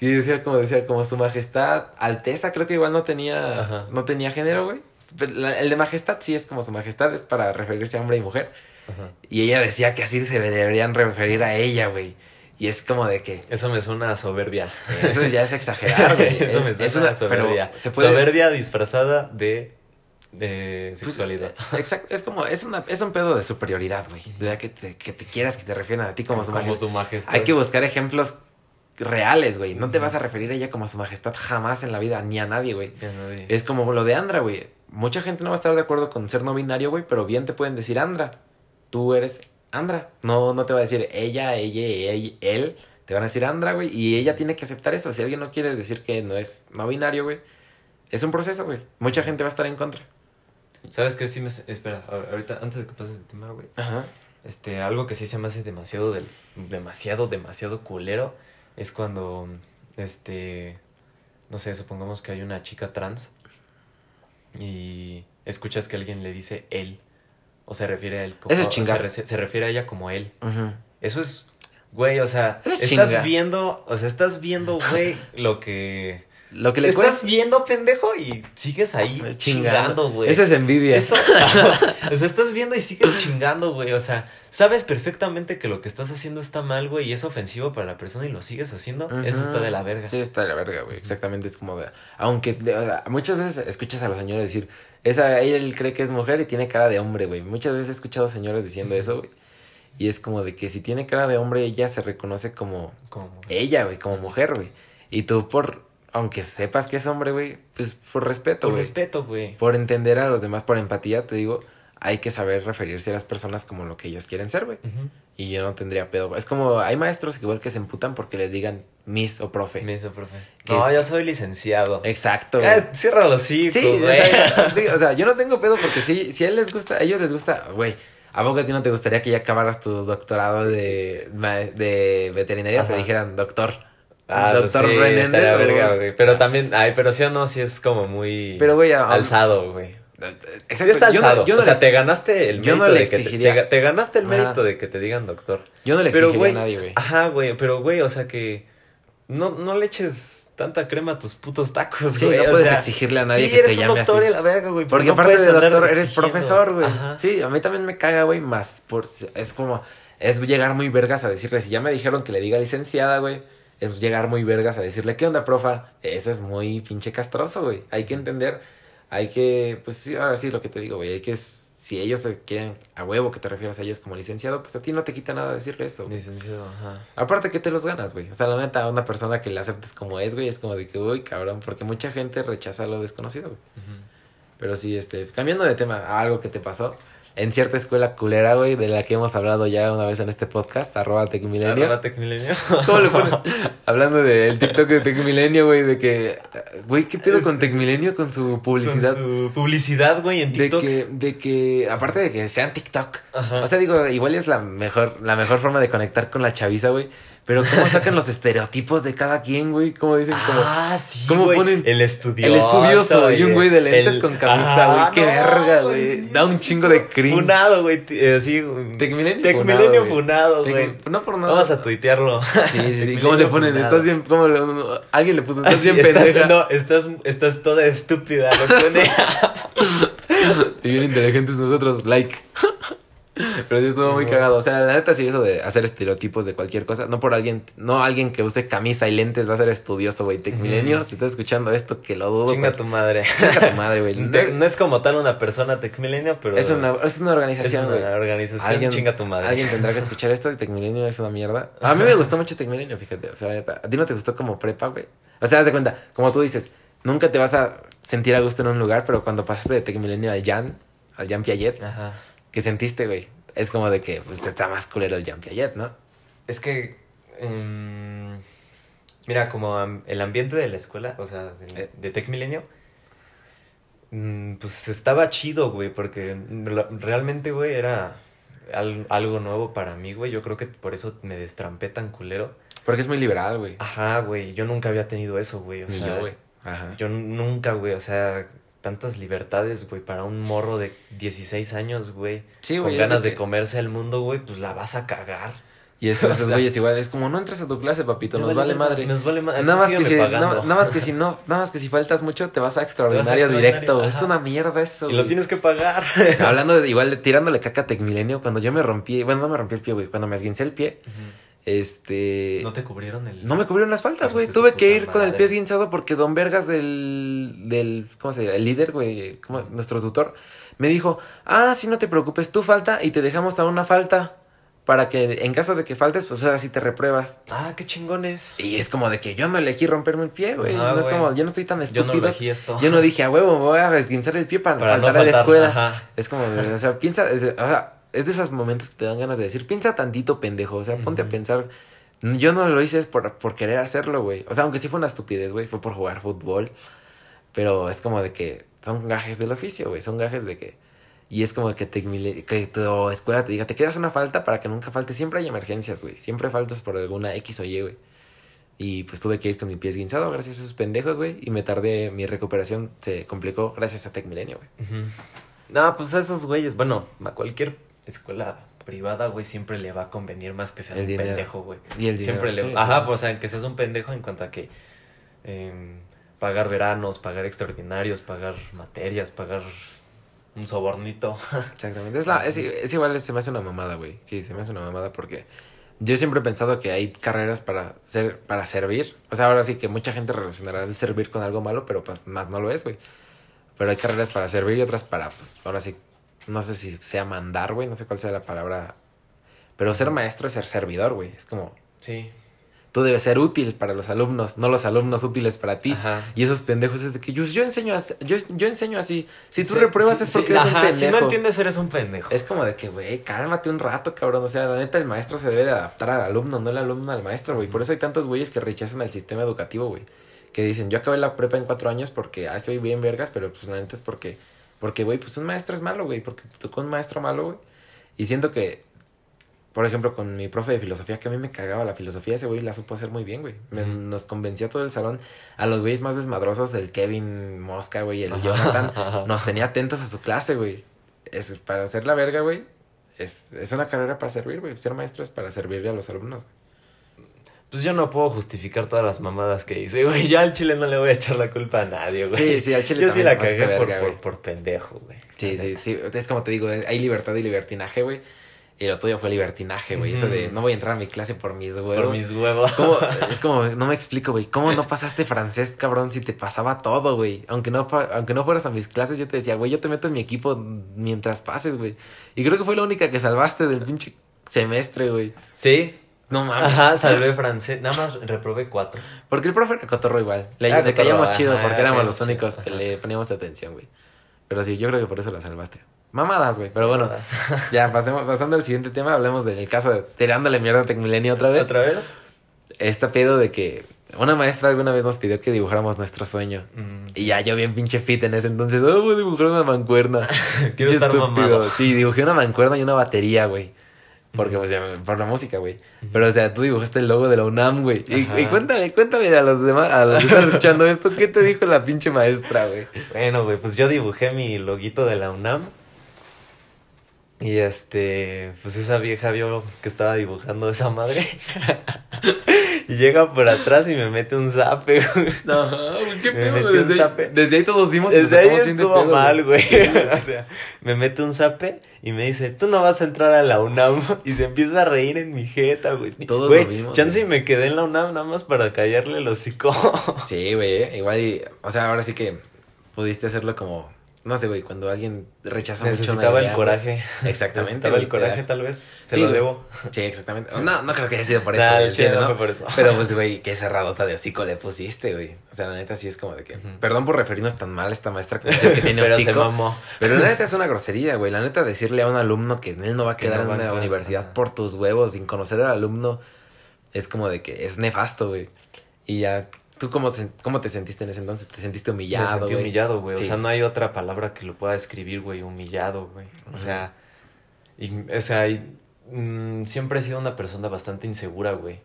Y decía como decía como su majestad, alteza, creo que igual no tenía no tenía género, güey. El de majestad sí es como su majestad, es para referirse a hombre y mujer. Y ella decía que así se deberían referir a ella, güey. Y es como de que. Eso me suena a soberbia. Eso ya es exagerar, [laughs] güey. eso me suena a soberbia. Soberbia disfrazada de de pues, sexualidad. exacto, es como, es, una, es un pedo de superioridad, güey. De que te, que te quieras que te refieran a ti como, su, como su majestad. Hay que buscar ejemplos reales, güey. No te vas a referir a ella como a su majestad jamás en la vida, ni a nadie, güey. Es como lo de Andra, güey. Mucha gente no va a estar de acuerdo con ser no binario, güey, pero bien te pueden decir Andra. Tú eres Andra. No, no te va a decir ella, ella, ella, él. Te van a decir Andra, güey. Y ella tiene que aceptar eso. Si alguien no quiere decir que no es no binario, güey. Es un proceso, güey. Mucha gente va a estar en contra. ¿Sabes qué? Sí me... Espera, ahorita, antes de que pases el tema, güey. Ajá. Este, algo que sí se me hace demasiado, del, demasiado, demasiado culero es cuando, este, no sé, supongamos que hay una chica trans y escuchas que alguien le dice él o se refiere a él como... Eso es chingar. Se, se, refiere a ella como él. Eso es, güey, o sea, es estás chinga. viendo, o sea, estás viendo, [laughs] güey, lo que... Lo que le estás cuesta. viendo, pendejo, y sigues ahí chingando, güey. Eso es envidia. Eso, [laughs] o sea, estás viendo y sigues chingando, güey. O sea, sabes perfectamente que lo que estás haciendo está mal, güey, y es ofensivo para la persona y lo sigues haciendo. Eso está de la verga. Sí, está de la verga, güey. Exactamente, es como de... Aunque o sea, muchas veces escuchas a los señores decir, esa, él cree que es mujer y tiene cara de hombre, güey. Muchas veces he escuchado señores diciendo eso, güey. Y es como de que si tiene cara de hombre, ella se reconoce como Como, ella, güey, como mujer, güey. Y tú por, aunque sepas que es hombre, güey, pues por respeto, Por respeto, güey. Por entender a los demás, por empatía, te digo, hay que saber referirse a las personas como lo que ellos quieren ser, güey. Y yo no tendría pedo. Es como, hay maestros que igual que se emputan porque les digan miss o profe. Me hizo, profe. ¿Qué No, es? yo soy licenciado. Exacto, los hocico, Sí, o güey. [laughs] sí, o sea, yo no tengo pedo porque si, si a él les gusta, a ellos les gusta, güey. ¿A poco a ti no te gustaría que ya acabaras tu doctorado de, de veterinaria? Te Ajá. dijeran, doctor. Ah, pues doctor sí, Renéndez, verga, güey. Pero también, ay, pero sí o no, sí es como muy Pero, güey, a- alzado, güey. Exacto, Sí está yo no- yo no o sea, le- te ganaste el mérito no de que te, te, te ganaste el Ajá. mérito de que te digan doctor. Yo no le Pero, exigiría güey, a nadie, güey. Ajá, güey, pero, güey, o sea que no, no le eches tanta crema a tus putos tacos, Sí, güey. no o puedes sea, exigirle a nadie sí, que te eres un llame doctor así. y la verga, güey. Porque aparte de doctor, eres exigiendo. profesor, güey. Ajá. Sí, a mí también me caga, güey, más por... Es como... Es llegar muy vergas a decirle, si ya me dijeron que le diga licenciada, güey, es llegar muy vergas a decirle, ¿qué onda, profa? Eso es muy pinche castroso, güey. Hay que entender, hay que... Pues sí, ahora sí lo que te digo, güey, hay que... Si ellos se quieren a huevo que te refieras a ellos como licenciado, pues a ti no te quita nada decirle eso. güey. Licenciado, ajá. Aparte que te los ganas, güey. O sea, la neta, una persona que la aceptes como es, güey, es como de que, uy, cabrón, porque mucha gente rechaza lo desconocido, güey. Pero sí, este, cambiando de tema a algo que te pasó. En cierta escuela culera, güey, de la que hemos hablado ya una vez en este podcast, arroba Tecmilenio. Arroba Tecmilenio. [laughs] ¿Cómo le ponen? Hablando del TikTok de Tecmilenio, güey, de que, güey, ¿qué pedo con Tecmilenio con su publicidad? Con su publicidad, güey, en De TikTok. que, de que, aparte de que sean TikTok, Ajá. o sea, digo, igual es la mejor, la mejor forma de conectar con la chaviza, güey. Pero cómo sacan los estereotipos de cada quien, güey. Como dicen, como Ah, sí, ¿cómo güey. ponen el estudioso. el estudioso y un güey de lentes el- con camisa, güey. Qué no, verga, güey, güey. sí, da un güey, chingo sí, de cringe. Funado, güey. t- eh, sí, güey. Tecmilenio Tecmilenio funado, funado, Tec- güey. No por nada. Vamos a tuitearlo. [laughs] Sí, sí, ¿Cómo le ponen? funado. Estás bien. ¿Cómo le- Alguien le puso. Ah, Estás sí, bien estás, pendeja. no, estás, estás toda estúpida. Lo pone. [laughs] Y bien inteligentes nosotros. Like. [laughs] [laughs] Pero sí estuvo muy cagado. O sea, la neta sí, eso de hacer estereotipos de cualquier cosa. No por alguien, no alguien que use camisa y lentes va a ser estudioso, güey. Tecmilenio, Ujú. si estás escuchando esto, que lo dudo. Chinga tu madre. Chinga tu madre, güey. [laughs] No es- No es como tal una persona Tecmilenio, pero. Es una, es una es organización, güey. una organización. Alguien, Chinga tu madre. alguien tendrá que escuchar esto y Tecmilenio es una mierda. A mí me gustó mucho Tecmilenio, fíjate. O sea, la neta, a ti no te gustó como prepa, güey. O sea, haz de cuenta, como tú dices, nunca te vas a sentir a gusto en un lugar, pero cuando pasaste de Tecmilenio al Jan, al Jan Piaget, Ajá. ¿Qué sentiste, güey? Es como de que pues, te está más culero el Jan Piaget, ¿no? Es que. em, mira, como el ambiente de la escuela, o sea, de, Eh. de Tec Milenio, mm, pues estaba chido, güey, porque realmente, güey, era al- algo nuevo para mí, güey. Yo creo que por eso me destrampé tan culero. Porque es muy liberal, güey. Ajá, güey, yo nunca había tenido eso, güey. O Ni sea, yo, güey. Ajá. yo nunca, güey, o sea, tantas libertades, güey, para un morro de 16 años, güey. Sí, con güey. es ganas de que- comerse el mundo, güey, pues la vas a cagar. Y es con [laughs] o esos sea- güeyes igual. Es como, no entres a tu clase, papito, nos vale madre. Nos vale madre. Nada más, que si, pagando. nada más que si no, [laughs] nada más que si faltas mucho, te vas a extraordinario directo. Es una mierda eso, Y lo tienes que pagar. Hablando de igual de tirándole caca a Tecmilenio, cuando yo me rompí, bueno, no me rompí el pie, güey, cuando me esguincé el pie, este ¿No te cubrieron el...? no me cubrieron las faltas, Hijos güey. de su Tuve que ir con el pie esguinzado porque Don Vergas del del ¿cómo se llama? El líder, güey, nuestro tutor me dijo, "Ah, sí, no te preocupes, tú falta y te dejamos a una falta para que en caso de que faltes, pues ahora sí te repruebas." Ah, qué chingones. Y es como de que yo no elegí romperme el pie, güey. Ah, no es güey. como, yo no estoy tan Yo estúpido. no elegí esto. Yo no dije, a huevo, me voy a esguinzar el pie para, Para no faltar a la faltar, escuela. ajá. Es como, o [laughs] sea, piensa, es, o sea, es de esos momentos que te dan ganas de decir, piensa tantito, pendejo. O sea, ponte a pensar. Yo no lo hice por, por querer hacerlo, güey. O sea, aunque sí fue una estupidez, güey, fue por jugar fútbol. Pero es como de que son gajes del oficio, güey. Son gajes de que Y es como que, te, que tu escuela te diga, te quedas una falta para que nunca falte. Siempre hay emergencias, güey. Siempre faltas por alguna X o Y, güey. Y pues tuve que ir con mi pie esguinzado gracias a esos pendejos, güey. Y me tardé, mi recuperación se complicó gracias a Tecmilenio, güey. No, pues a esos güeyes, bueno, a cualquier escuela privada, güey, siempre le va a convenir más que seas un pendejo, güey. Y el Siempre le... Ajá, pues o sea, que seas un pendejo en cuanto a que... Em, pagar veranos, pagar extraordinarios, pagar materias, pagar un sobornito. [laughs] Exactamente. Es, la, es, es, igual, se me hace una mamada, güey. Sí, se me hace una mamada porque yo siempre he pensado que hay carreras para ser, para servir. O sea, ahora sí que mucha gente relacionará el servir con algo malo, pero pues más no lo es, güey. Pero hay carreras para servir y otras para, pues, ahora sí, no sé si sea mandar, güey, no sé cuál sea la palabra. Pero ser maestro es ser servidor, güey. Es como. Sí tú debes ser útil para los alumnos, no los alumnos útiles para ti. Y esos pendejos es de que yo, yo enseño así, yo, yo enseño así. Si tú repruebas es porque eres un pendejo. Si no entiendes, eres un pendejo. Es como de que, güey, cálmate un rato, cabrón. O sea, la neta, el maestro se debe de adaptar al alumno, no el alumno al maestro, güey. Por eso hay tantos güeyes que rechazan el sistema educativo, güey. Que dicen, yo acabé la prepa en cuatro años porque, ah, soy bien vergas, pero pues la neta es porque, porque, güey, pues un maestro es malo, güey. Porque tocó un maestro malo, güey. Y siento que por ejemplo, con mi profe de filosofía, que a mí me cagaba la filosofía, ese güey la supo hacer muy bien, güey. Nos convenció todo el salón. A los güeyes más desmadrosos, el Kevin Mosca, güey, el Jonathan, [laughs] nos tenía atentos a su clase, güey. Es, para hacer la verga, güey, es, es una carrera para servir, güey. Ser maestro es para servirle a los alumnos, Pues yo no puedo justificar todas las mamadas que hice, güey. Ya al chile no le voy a echar la culpa a nadie, güey. Sí, sí, al chile Yo sí la cagué por, por, pendejo, güey. Sí, sí, sí. Es como te digo, hay libertad y libertinaje, güey. Y lo tuyo fue libertinaje, güey. Eso de no voy a entrar a mi clase por mis huevos. Por mis huevos. [laughs] Es como, no me explico, güey. ¿Cómo no pasaste francés, cabrón, si te pasaba todo, güey? Aunque no, aunque no fueras a mis clases, yo te decía, güey, yo te meto en mi equipo mientras pases, güey. Y creo que fue la única que salvaste del pinche semestre, güey. Sí. No mames. Ajá, salvé francés. Nada más reprobé cuatro. Porque el profe era cotorro igual. Le, ah, caíamos chido porque éramos los únicos que le poníamos atención, güey. Pero sí, yo creo que por eso la salvaste. Mamadas, güey. Pero bueno, [laughs] ya pasemos, pasando al siguiente tema, hablemos del caso de tirándole mierda a Tecmilenio otra vez. ¿Otra vez? Este pedo de que una maestra alguna vez nos pidió que dibujáramos nuestro sueño. Mm, y ya yo bien pinche fit en ese entonces. Oh, voy a dibujar una mancuerna. [laughs] Quiero estar mamado. Sí, dibujé una mancuerna y una batería, güey. Porque, pues, ya, por la música, güey. Pero, o sea, tú dibujaste el logo de la UNAM, güey. Y, y, cuéntame, cuéntame a los demás, a los que están [laughs] escuchando esto, ¿qué te dijo la pinche maestra, güey? Bueno, güey, pues yo dibujé mi loguito de la UNAM y este, pues esa vieja vio que estaba dibujando esa madre. [laughs] y llega por atrás y me mete un zape, No, qué pedo, desde, ahí, desde ahí todos vimos Desde ahí estuvo mal, güey. [laughs] o sea, me mete un zape y me dice, tú no vas a entrar a la UNAM. [laughs] Y se empieza a reír en mi jeta, güey. Todos güey, lo vimos. Chance y me quedé en la UNAM nada más para callarle el hocico. sí, güey. Igual, y, o sea, ahora sí que pudiste hacerlo como no sé, güey, cuando alguien rechaza mucho una idea, el coraje. [laughs] Exactamente. Necesitaba el coraje, tal vez. Se lo debo. Sí, exactamente. No, no creo que haya sido por eso. no, por eso. Pero pues, [laughs] güey, qué cerradota de hocico le pusiste, güey. O sea, la neta sí es como de que. Perdón por referirnos tan mal a esta maestra que, tiene [laughs] Pero hocico. Se mamó. Pero la neta es una grosería, güey. La neta decirle a un alumno que él no va a quedar en una universidad por tus huevos sin conocer al alumno es como de que es nefasto, güey. Y ya ¿Tú cómo, cómo te sentiste en ese entonces? ¿Te sentiste humillado? Me sentí humillado, güey. O sea, no hay otra palabra que lo pueda describir, güey. Humillado, güey. O sea, y, o sea, mm, siempre he sido una persona bastante insegura, güey.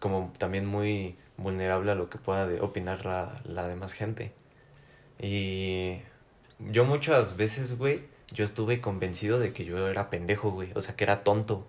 Como también muy vulnerable a lo que pueda opinar la, la demás gente. Y yo muchas veces, güey, yo estuve convencido de que yo era pendejo, güey. O sea, que era tonto.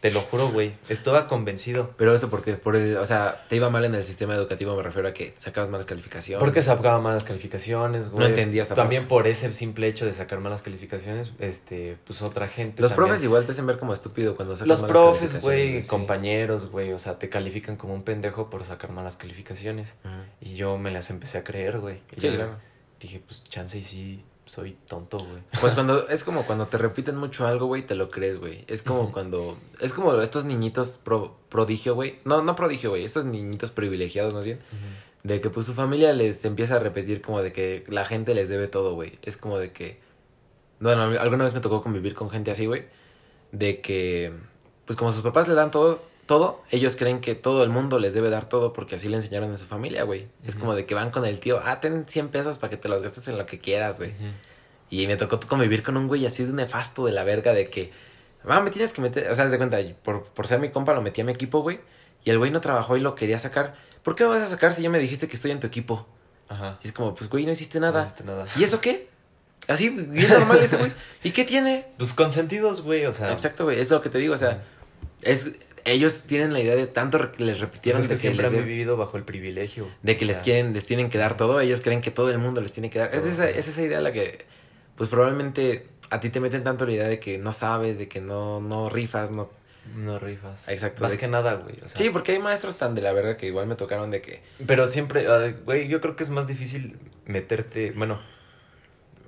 Te lo juro, güey. Estaba convencido. Pero eso porque, por el, o sea, te iba mal en el sistema educativo, me refiero a que sacabas malas calificaciones. Porque sacaba malas calificaciones, güey. No entendías. También por ese simple hecho de sacar malas calificaciones, este, pues otra gente. Los profes igual te hacen ver como estúpido cuando sacas Los profes, güey, compañeros, güey, o sea, te califican como un pendejo por sacar malas calificaciones. Y yo me las empecé a creer, güey. Sí, claro. Dije, pues chance y sí soy tonto, güey. Pues cuando, [laughs] es como cuando te repiten mucho algo, güey, te lo crees, güey. Es como cuando, es como estos niñitos pro, prodigio, güey. No, no prodigio, güey, estos niñitos privilegiados más bien. De que pues su familia les empieza a repetir como de que la gente les debe todo, güey. Es como de que, bueno, alguna vez me tocó convivir con gente así, güey. De que, pues como sus papás le dan todos, todo, ellos creen que todo el mundo les debe dar todo porque así le enseñaron a su familia, güey. Es como de que van con el tío, ah, ten 100 pesos para que te los gastes en lo que quieras, güey. Y me tocó convivir con un güey así de nefasto de la verga de que, ah, me tienes que meter, o sea, de cuenta, por, por ser mi compa lo metí a mi equipo, güey. Y el güey no trabajó y lo quería sacar. ¿Por qué me vas a sacar si ya me dijiste que estoy en tu equipo? Ajá. Y es como, pues, güey, no hiciste nada. No hiciste nada. ¿Y eso qué? Así, bien normal ese güey. [laughs] ¿Y qué tiene? Pues consentidos, güey, o sea. Exacto, güey. Es lo que te digo, o sea, es, ellos tienen la idea de tanto re- que les repitieron Pues es que de que, siempre les han vivido bajo el privilegio. de que o les quieren, les tienen que dar todo, ellos creen que todo el mundo les tiene que dar. Es esa, es esa idea la que, pues probablemente a ti te meten tanto la idea de que no sabes, de que no, no rifas, no. No rifas. Exacto, Más de- que nada, güey. O sea, Sí, porque hay maestros tan de la verga que igual me tocaron de que Pero siempre, ah, güey, yo creo que es más difícil meterte, bueno,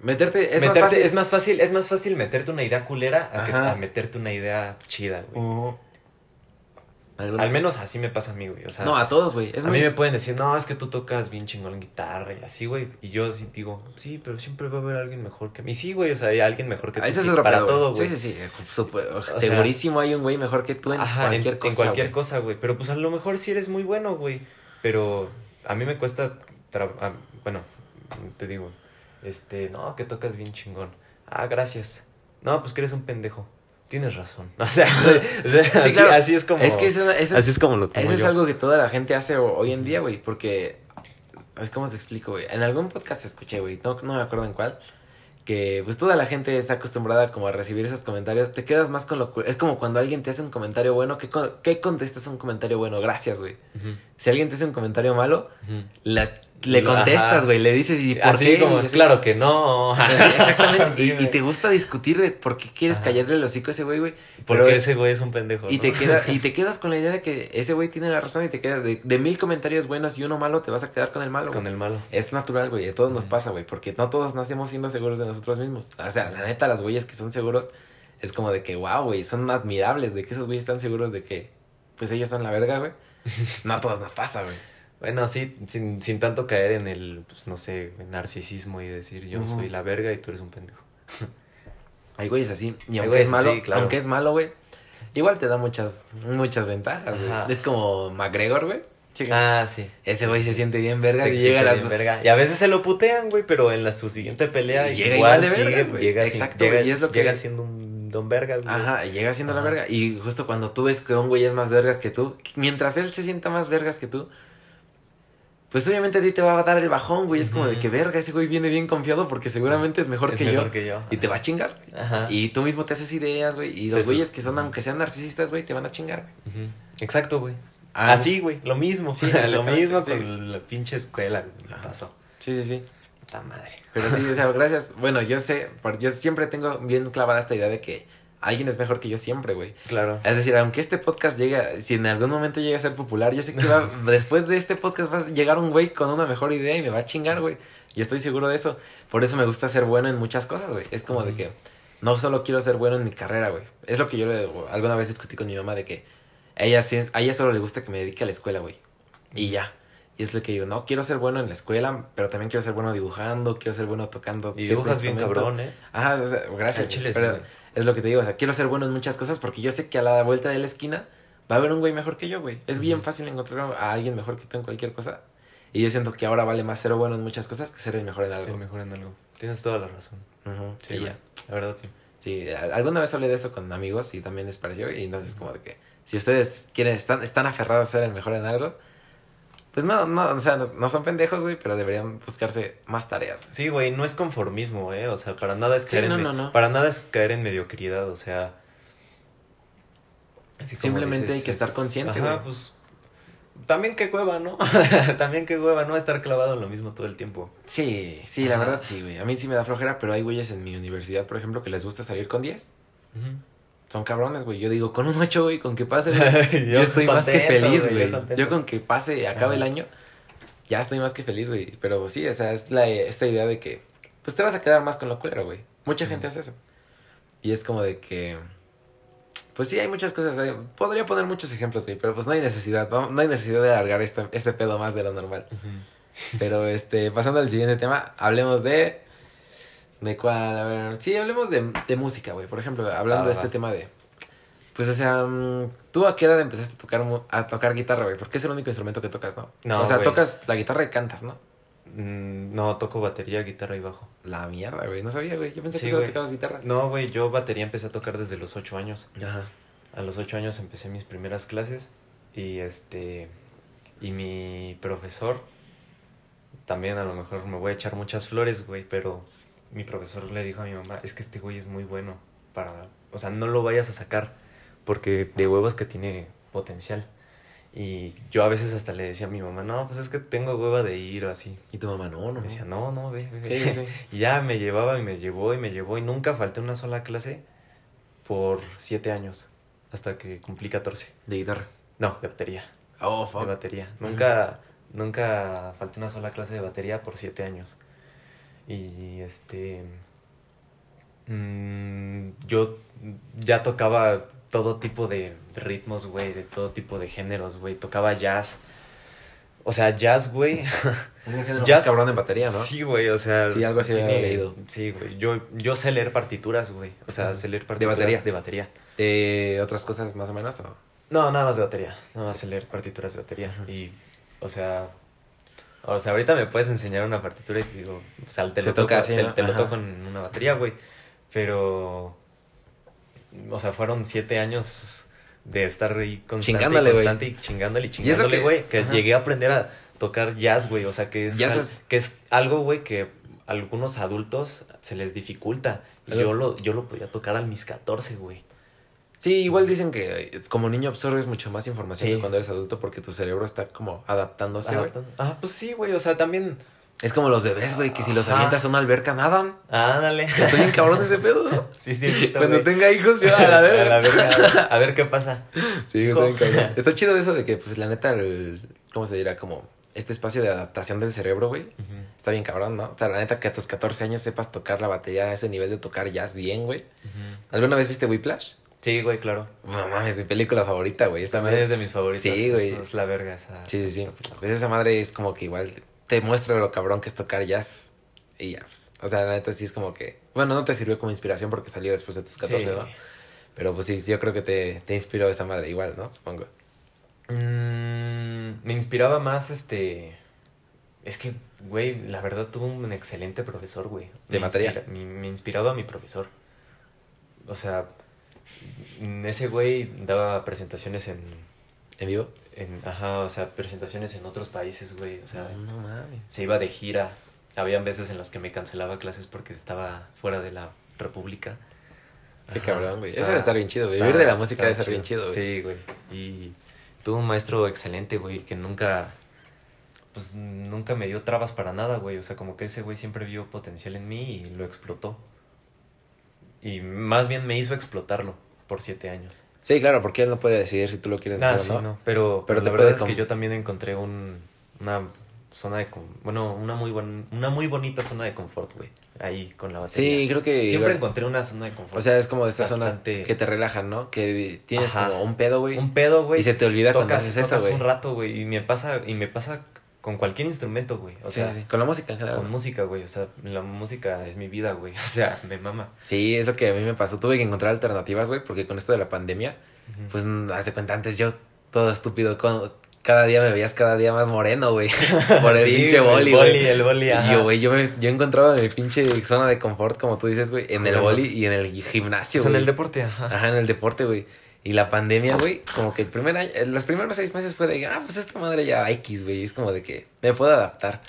meterte es meterte, más fácil. es más fácil, es más fácil meterte una idea culera a, que, a meterte una idea chida, güey. Ujú. Alguna- Al menos así me pasa a mí, güey. O sea, no, a todos, güey. Es a muy... mí me pueden decir, no, es que tú tocas bien chingón en guitarra y así, güey. Y yo sí digo, sí, pero siempre va a haber alguien mejor que mí. Y sí, güey, o sea, hay alguien mejor que tú. Ah, Ese sí, es otro para pedo, todo, güey. Sí, sí, sí. Sea, segurísimo hay un güey mejor que tú en Ajá, en- cualquier en, cosa. cualquier güey. cosa, güey. Pero pues a lo mejor sí eres muy bueno, güey. Pero a mí me cuesta, tra- ah, bueno, te digo, este, no, que tocas bien chingón. Ah, gracias. No, pues que eres un pendejo. Tienes razón. [laughs] O sea, o sea, así, claro. así es como... Es que eso, eso así es como lo tomo Eso es algo que toda la gente hace ho- hoy en día, güey, porque... Es como te explico, güey. En algún podcast escuché, güey, no, no me acuerdo en cuál, que pues toda la gente está acostumbrada como a recibir esos comentarios. Te quedas más con lo... Es como cuando alguien te hace un comentario bueno, ¿qué, co- qué contestas a un comentario bueno? Gracias, güey. Si alguien te hace un comentario malo, ujú. la- le contestas, güey, le dices, ¿y por Así qué? como, Y así- claro que no. [laughs] Exactamente. [laughs] Sí, y, te gusta discutir de por qué quieres Ajá. callarle el hocico a ese güey, güey. Porque es- ese güey es un pendejo. Y ¿no? te, queda, [laughs] y te quedas con la idea de que ese güey tiene la razón y te quedas de, de mil comentarios buenos y uno malo, te vas a quedar con el malo. Con el malo. Es natural, güey. A todos nos pasa, güey. Porque no todos nacemos siendo seguros de nosotros mismos. O sea, la neta, las güeyes que son seguros es como de que, wow, güey, son admirables. De que esos güeyes están seguros de que, pues ellos son la verga, güey. No a todos nos pasa, güey. Bueno, sí, sin, sin tanto caer en el, pues no sé, narcisismo y decir yo soy la verga y tú eres un pendejo. Hay güeyes así. Y aunque es malo, claro. aunque es malo, güey, igual te da muchas, muchas ventajas, güey. Es como McGregor, güey. Chica. Ah, sí. Ese güey se siente bien verga Se y llega a las... verga. Y a veces se lo putean, güey, pero en la, su siguiente pelea llega igual igual de vergas, llega, sin- Exacto, llega, y es lo que- llega siendo un don vergas, güey. Ajá, llega siendo la verga. Y justo cuando tú ves que un güey es más vergas que tú, mientras él se sienta más vergas que tú, pues obviamente a ti te va a dar el bajón, güey. Es como de que verga, ese güey viene bien confiado porque seguramente es mejor es que mejor yo. que yo. Y te va a chingar. Ajá. Y tú mismo te haces ideas, güey. Y los Eso. güeyes que son, aunque sean narcisistas, güey, te van a chingar, güey. Ujú. Exacto, güey. Ah, Así, güey, lo mismo. Sí, [laughs] lo mismo sí. con la pinche escuela, me pasó. Sí, sí, sí. Puta madre. Pero sí, o sea, gracias. Bueno, yo sé, yo siempre tengo bien clavada esta idea de que alguien es mejor que yo siempre, güey. Claro. Es decir, aunque este podcast llegue, si en algún momento llega a ser popular, yo sé que va, [laughs] después de este podcast va a llegar un güey con una mejor idea y me va a chingar, güey. Yo estoy seguro de eso. Por eso me gusta ser bueno en muchas cosas, güey. Es como de que no solo quiero ser bueno en mi carrera, güey. Es lo que yo le- alguna vez discutí con mi mamá de que a ella, sí- a ella solo le gusta que me dedique a la escuela, güey. Y ya. Y es lo que digo, no, quiero ser bueno en la escuela, pero también quiero ser bueno dibujando, quiero ser bueno tocando. Y dibujas bien cabrón, ¿eh? Ajá, o sea, gracias. Chile, sí, pero güey. es lo que te digo, o sea, quiero ser bueno en muchas cosas porque yo sé que a la vuelta de la esquina va a haber un güey mejor que yo, güey. Es bien Ujú. fácil encontrar a alguien mejor que tú en cualquier cosa. Y yo siento que ahora vale más ser bueno en muchas cosas que ser el mejor en algo. El mejor en algo. Tienes toda la razón. Ujú, Sí, y güey. ya. La verdad, sí. Sí, alguna vez hablé de eso con amigos y también les pareció. Y entonces, como de que si ustedes quieren, están, están aferrados a ser el mejor en algo, pues no, no, o sea, no, no son pendejos, güey, pero deberían buscarse más tareas. Sí, güey, no es conformismo, ¿eh? O sea, para nada es Sí, caer no, en... no, me- no. Para nada es caer en mediocridad, o sea... así Simplemente hay que estar consciente, güey. pues... También que hueva, ¿no? [laughs] También que hueva, ¿no? Estar clavado en lo mismo todo el tiempo. Sí, sí, la verdad sí, güey. A mí sí me da flojera, pero hay güeyes en mi universidad, por ejemplo, que les gusta salir con 10. Son cabrones, güey. Yo digo, con un 8, güey, con que pase, güey. [laughs] yo, estoy más que contento, feliz, güey, yo contento. Yo, con que pase y acabe el Ajá. año, ya estoy más que feliz, güey. Pero sí, o sea, es la, esta idea de que, pues te vas a quedar más con lo culero, güey. Mucha gente hace eso. Y es como de que, pues sí, hay muchas cosas. hay- Podría poner muchos ejemplos, güey, pero pues no hay necesidad. No, no hay necesidad de alargar este, este pedo más de lo normal. Pero este, pasando al siguiente tema, hablemos de. ¿De cuál? A ver. Sí, hablemos de, de música, güey. Por ejemplo, hablando de este tema de. Pues, o sea, mm, ¿tú a qué edad empezaste a tocar, a tocar guitarra, güey? Porque es el único instrumento que tocas, ¿no? No, O sea, tocas la guitarra y cantas, ¿no? Mm, no, toco batería, guitarra y bajo. La mierda, güey. No sabía, güey. Yo pensé que solo tocabas guitarra. No, güey, yo batería empecé a tocar desde los ocho años. Ajá. A los ocho años empecé mis primeras clases y este... Y mi profesor, también a lo mejor me voy a echar muchas flores, güey, pero mi profesor le dijo a mi mamá, es que este güey es muy bueno para... O sea, no lo vayas a sacar porque de huevos que tiene potencial. Y yo a veces hasta le decía a mi mamá, no, pues es que tengo hueva de ir o así. Y tu mamá, no, no. Me decía, no, no, ve, ve. [laughs] y ya me llevaba y me llevó y me llevó y nunca falté una sola clase por siete años, hasta que cumplí 14. ¿De guitarra? No, de batería. Oh, fuck. De batería. Nunca, nunca falté una sola clase de batería por siete años. Y este... Mm, yo ya tocaba todo tipo de ritmos, güey, de todo tipo de géneros, güey. Tocaba jazz. O sea, jazz, güey. [laughs] Es un género jazz, más cabrón en batería, ¿no? Sí, güey, o sea. Sí, algo así tiene, leído. Sí, güey. Yo, yo sé leer partituras, güey. O sea, sé leer partituras de batería. De batería. ¿De otras cosas más o menos? O? No, nada más de batería. Nada más sé leer partituras de batería. Y, o sea. O sea, ahorita me puedes enseñar una partitura y te digo. O sea, te, lo, toco, así, te, te lo toco en una batería, güey. Pero o sea, fueron siete años de estar ahí constante chingándole, y constante y chingándole y chingándole, güey. Que, llegué a aprender a tocar jazz, güey. O sea, que es, que es algo, güey, que a algunos adultos se les dificulta. Y yo lo, yo lo podía tocar a mis 14, güey. Sí, igual dicen que como niño absorbes mucho más información que cuando eres adulto porque tu cerebro está como adaptándose, güey. Ah, pues sí, güey. O sea, también es como los bebés, güey, que si los avientas a una alberca nadan. Ándale. Estoy bien cabrón ese pedo, ¿no? [laughs] Sí, sí, sí. Cuando tenga hijos, yo a la verga. [laughs] A la verga. A ver qué pasa. [laughs] Sí, estoy bien cabrón. Está chido eso de que, pues, la neta, el, ¿cómo se dirá? Como este espacio de adaptación del cerebro, güey. Está bien cabrón, ¿no? O sea, la neta, que a tus 14 años sepas tocar la batería a ese nivel de tocar jazz bien, güey. ¿Alguna vez viste Whiplash? Sí, güey, claro. No mames, mi película favorita, güey. Esa madre es de mis favoritas. Sí, güey. Es la verga esa. Sí, sí, sí. Pues esa madre es como que igual te muestra lo cabrón que es tocar jazz. Y ya, pues, o sea, la neta sí es como que, bueno, no te sirvió como inspiración porque salió después de tus 14, ¿no? Pero pues sí, yo creo que te, te inspiró esa madre igual, ¿no? Supongo. Mm, me inspiraba más este... Es que, güey, la verdad tuvo un excelente profesor, güey. ¿De materia? me, inspiraba a mi profesor. O sea, ese güey daba presentaciones en... ¿En vivo? En, ajá, o sea, presentaciones en otros países, güey. O sea, no, mames. se iba de gira. Habían veces en las que me cancelaba clases porque estaba fuera de la república. Qué cabrón, güey. Eso debe estar bien chido. Vivir de la música debe estar bien chido, güey. Sí, güey. Y tuve un maestro excelente, güey, que nunca. Pues nunca me dio trabas para nada, güey. O sea, como que ese güey siempre vio potencial en mí y lo explotó. Y más bien me hizo explotarlo por siete años. Sí, claro, porque él no puede decidir si tú lo quieres hacer o no. Pero, pero la verdad es que yo también encontré un, una zona de... Bueno, una muy, una muy bonita zona de confort, güey. Ahí con la batería. Sí, creo que... Siempre encontré una zona de confort. O sea, es como de estas zonas que te relajan, ¿no? Que tienes como un pedo, güey. Un pedo, güey. Y se te olvida cuando haces eso, güey. un rato, güey. Y me pasa, y me pasa con cualquier instrumento, güey. O sea, con la música en general. Con música, güey. O sea, la música es mi vida, güey. [laughs] O sea, me mama. Sí, es lo que a mí me pasó. Tuve que encontrar alternativas, güey, porque con esto de la pandemia, pues hace cuenta antes yo, todo estúpido, cada día me veías cada día más moreno, güey. [laughs] Por el pinche boli, güey. El boli, el Y yo, güey, yo, me, yo encontraba mi pinche zona de confort, como tú dices, güey, en el boli y en el gimnasio, güey. en el deporte, ajá. Ajá, en el deporte, güey. Y la pandemia, güey, como que el primer año, los primeros seis meses fue de, ah, pues esta madre ya X, güey. Es como de que me puedo adaptar.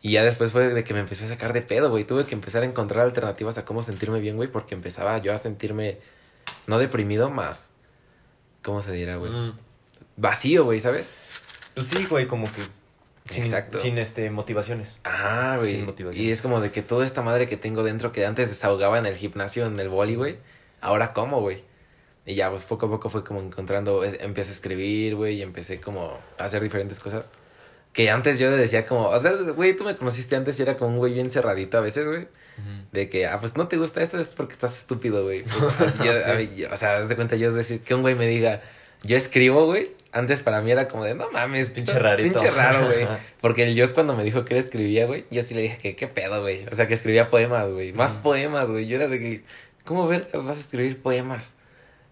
Y ya después fue de que me empecé a sacar de pedo, güey. Tuve que empezar a encontrar alternativas a cómo sentirme bien, güey, porque empezaba yo a sentirme no deprimido, más. ¿Cómo se dirá, güey? Mm. Vacío, güey, ¿sabes? Pues sí, güey, como que. Sin, Exacto. sin este motivaciones. Ah, güey. Sin motivaciones. Y es como de que toda esta madre que tengo dentro que antes desahogaba en el gimnasio, en el boli, güey. Ahora cómo, güey. Y ya, pues poco a poco fue como encontrando, empecé a escribir, güey, y empecé como a hacer diferentes cosas. Que antes yo decía como, o sea, güey, tú me conociste antes y era como un güey bien cerradito a veces, güey. De que, ah, pues no te gusta esto es porque estás estúpido, güey. [laughs] Pues, yo, o sea, haz de cuenta yo decir que un güey me diga, yo escribo, güey. Antes para mí era como de, no mames, pinche rarito. Pinche raro, güey. [laughs] Porque el Dios cuando me dijo que él escribía, güey, yo sí le dije que qué pedo, güey. O sea, que escribía poemas, güey. Más poemas, güey. Yo era de que, ¿cómo ver vas a escribir poemas?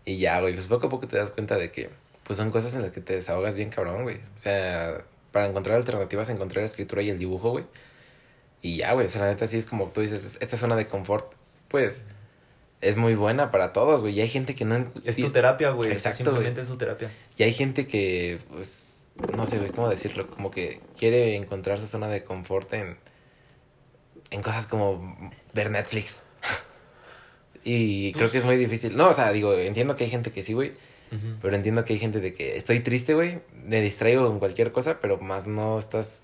Y ya, güey, pues poco a poco te das cuenta de que, pues son cosas en las que te desahogas bien cabrón, güey. O sea, para encontrar alternativas, encontrar la escritura y el dibujo, güey. Y ya, güey, o sea, la neta sí es como tú dices, esta zona de confort, pues, es muy buena para todos, güey. Y hay gente que no... Es tu terapia, güey. Exacto, Simplemente es tu terapia. Y hay gente que, pues, no sé, güey, cómo decirlo, como que quiere encontrar su zona de confort en, en cosas como ver Netflix. Y creo que es muy difícil. No, o sea, digo, entiendo que hay gente que sí, güey. Pero entiendo que hay gente de que estoy triste, güey. Me distraigo con cualquier cosa, pero más no estás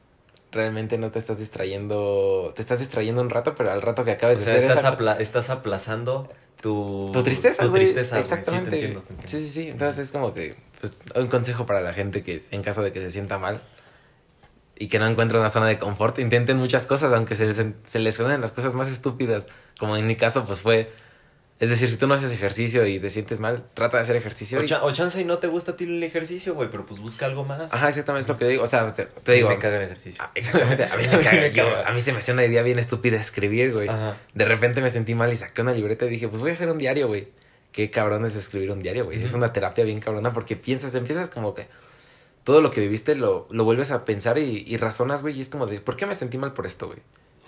realmente no te estás distrayendo, te estás distrayendo un rato, pero al rato que acabes o sea, estás, estás aplazando tu, tu tristeza, tu tristeza, exactamente. Sí, sí, sí, Entonces es como que pues, un consejo para la gente que en caso de que se sienta mal y que no encuentre una zona de confort, intenten muchas cosas, aunque se les, se les suenen las cosas más estúpidas, como en mi caso pues fue es decir, si tú no haces ejercicio y te sientes mal, trata de hacer ejercicio. O, chance y no te gusta a ti el ejercicio, güey, pero pues busca algo más. Ajá, exactamente, es lo que digo. O sea, te, digo. A mí me caga el ejercicio. Ah, exactamente, a mí me [laughs] caga. a mí se me hacía una idea bien estúpida escribir, güey. De repente me sentí mal y saqué una libreta y dije, pues voy a hacer un diario, güey. Qué cabrón es escribir un diario, güey. Es una terapia bien cabrona porque piensas, empiezas como que todo lo que viviste lo, lo vuelves a pensar y, y razonas, güey. Y es como de, ¿por qué me sentí mal por esto, güey?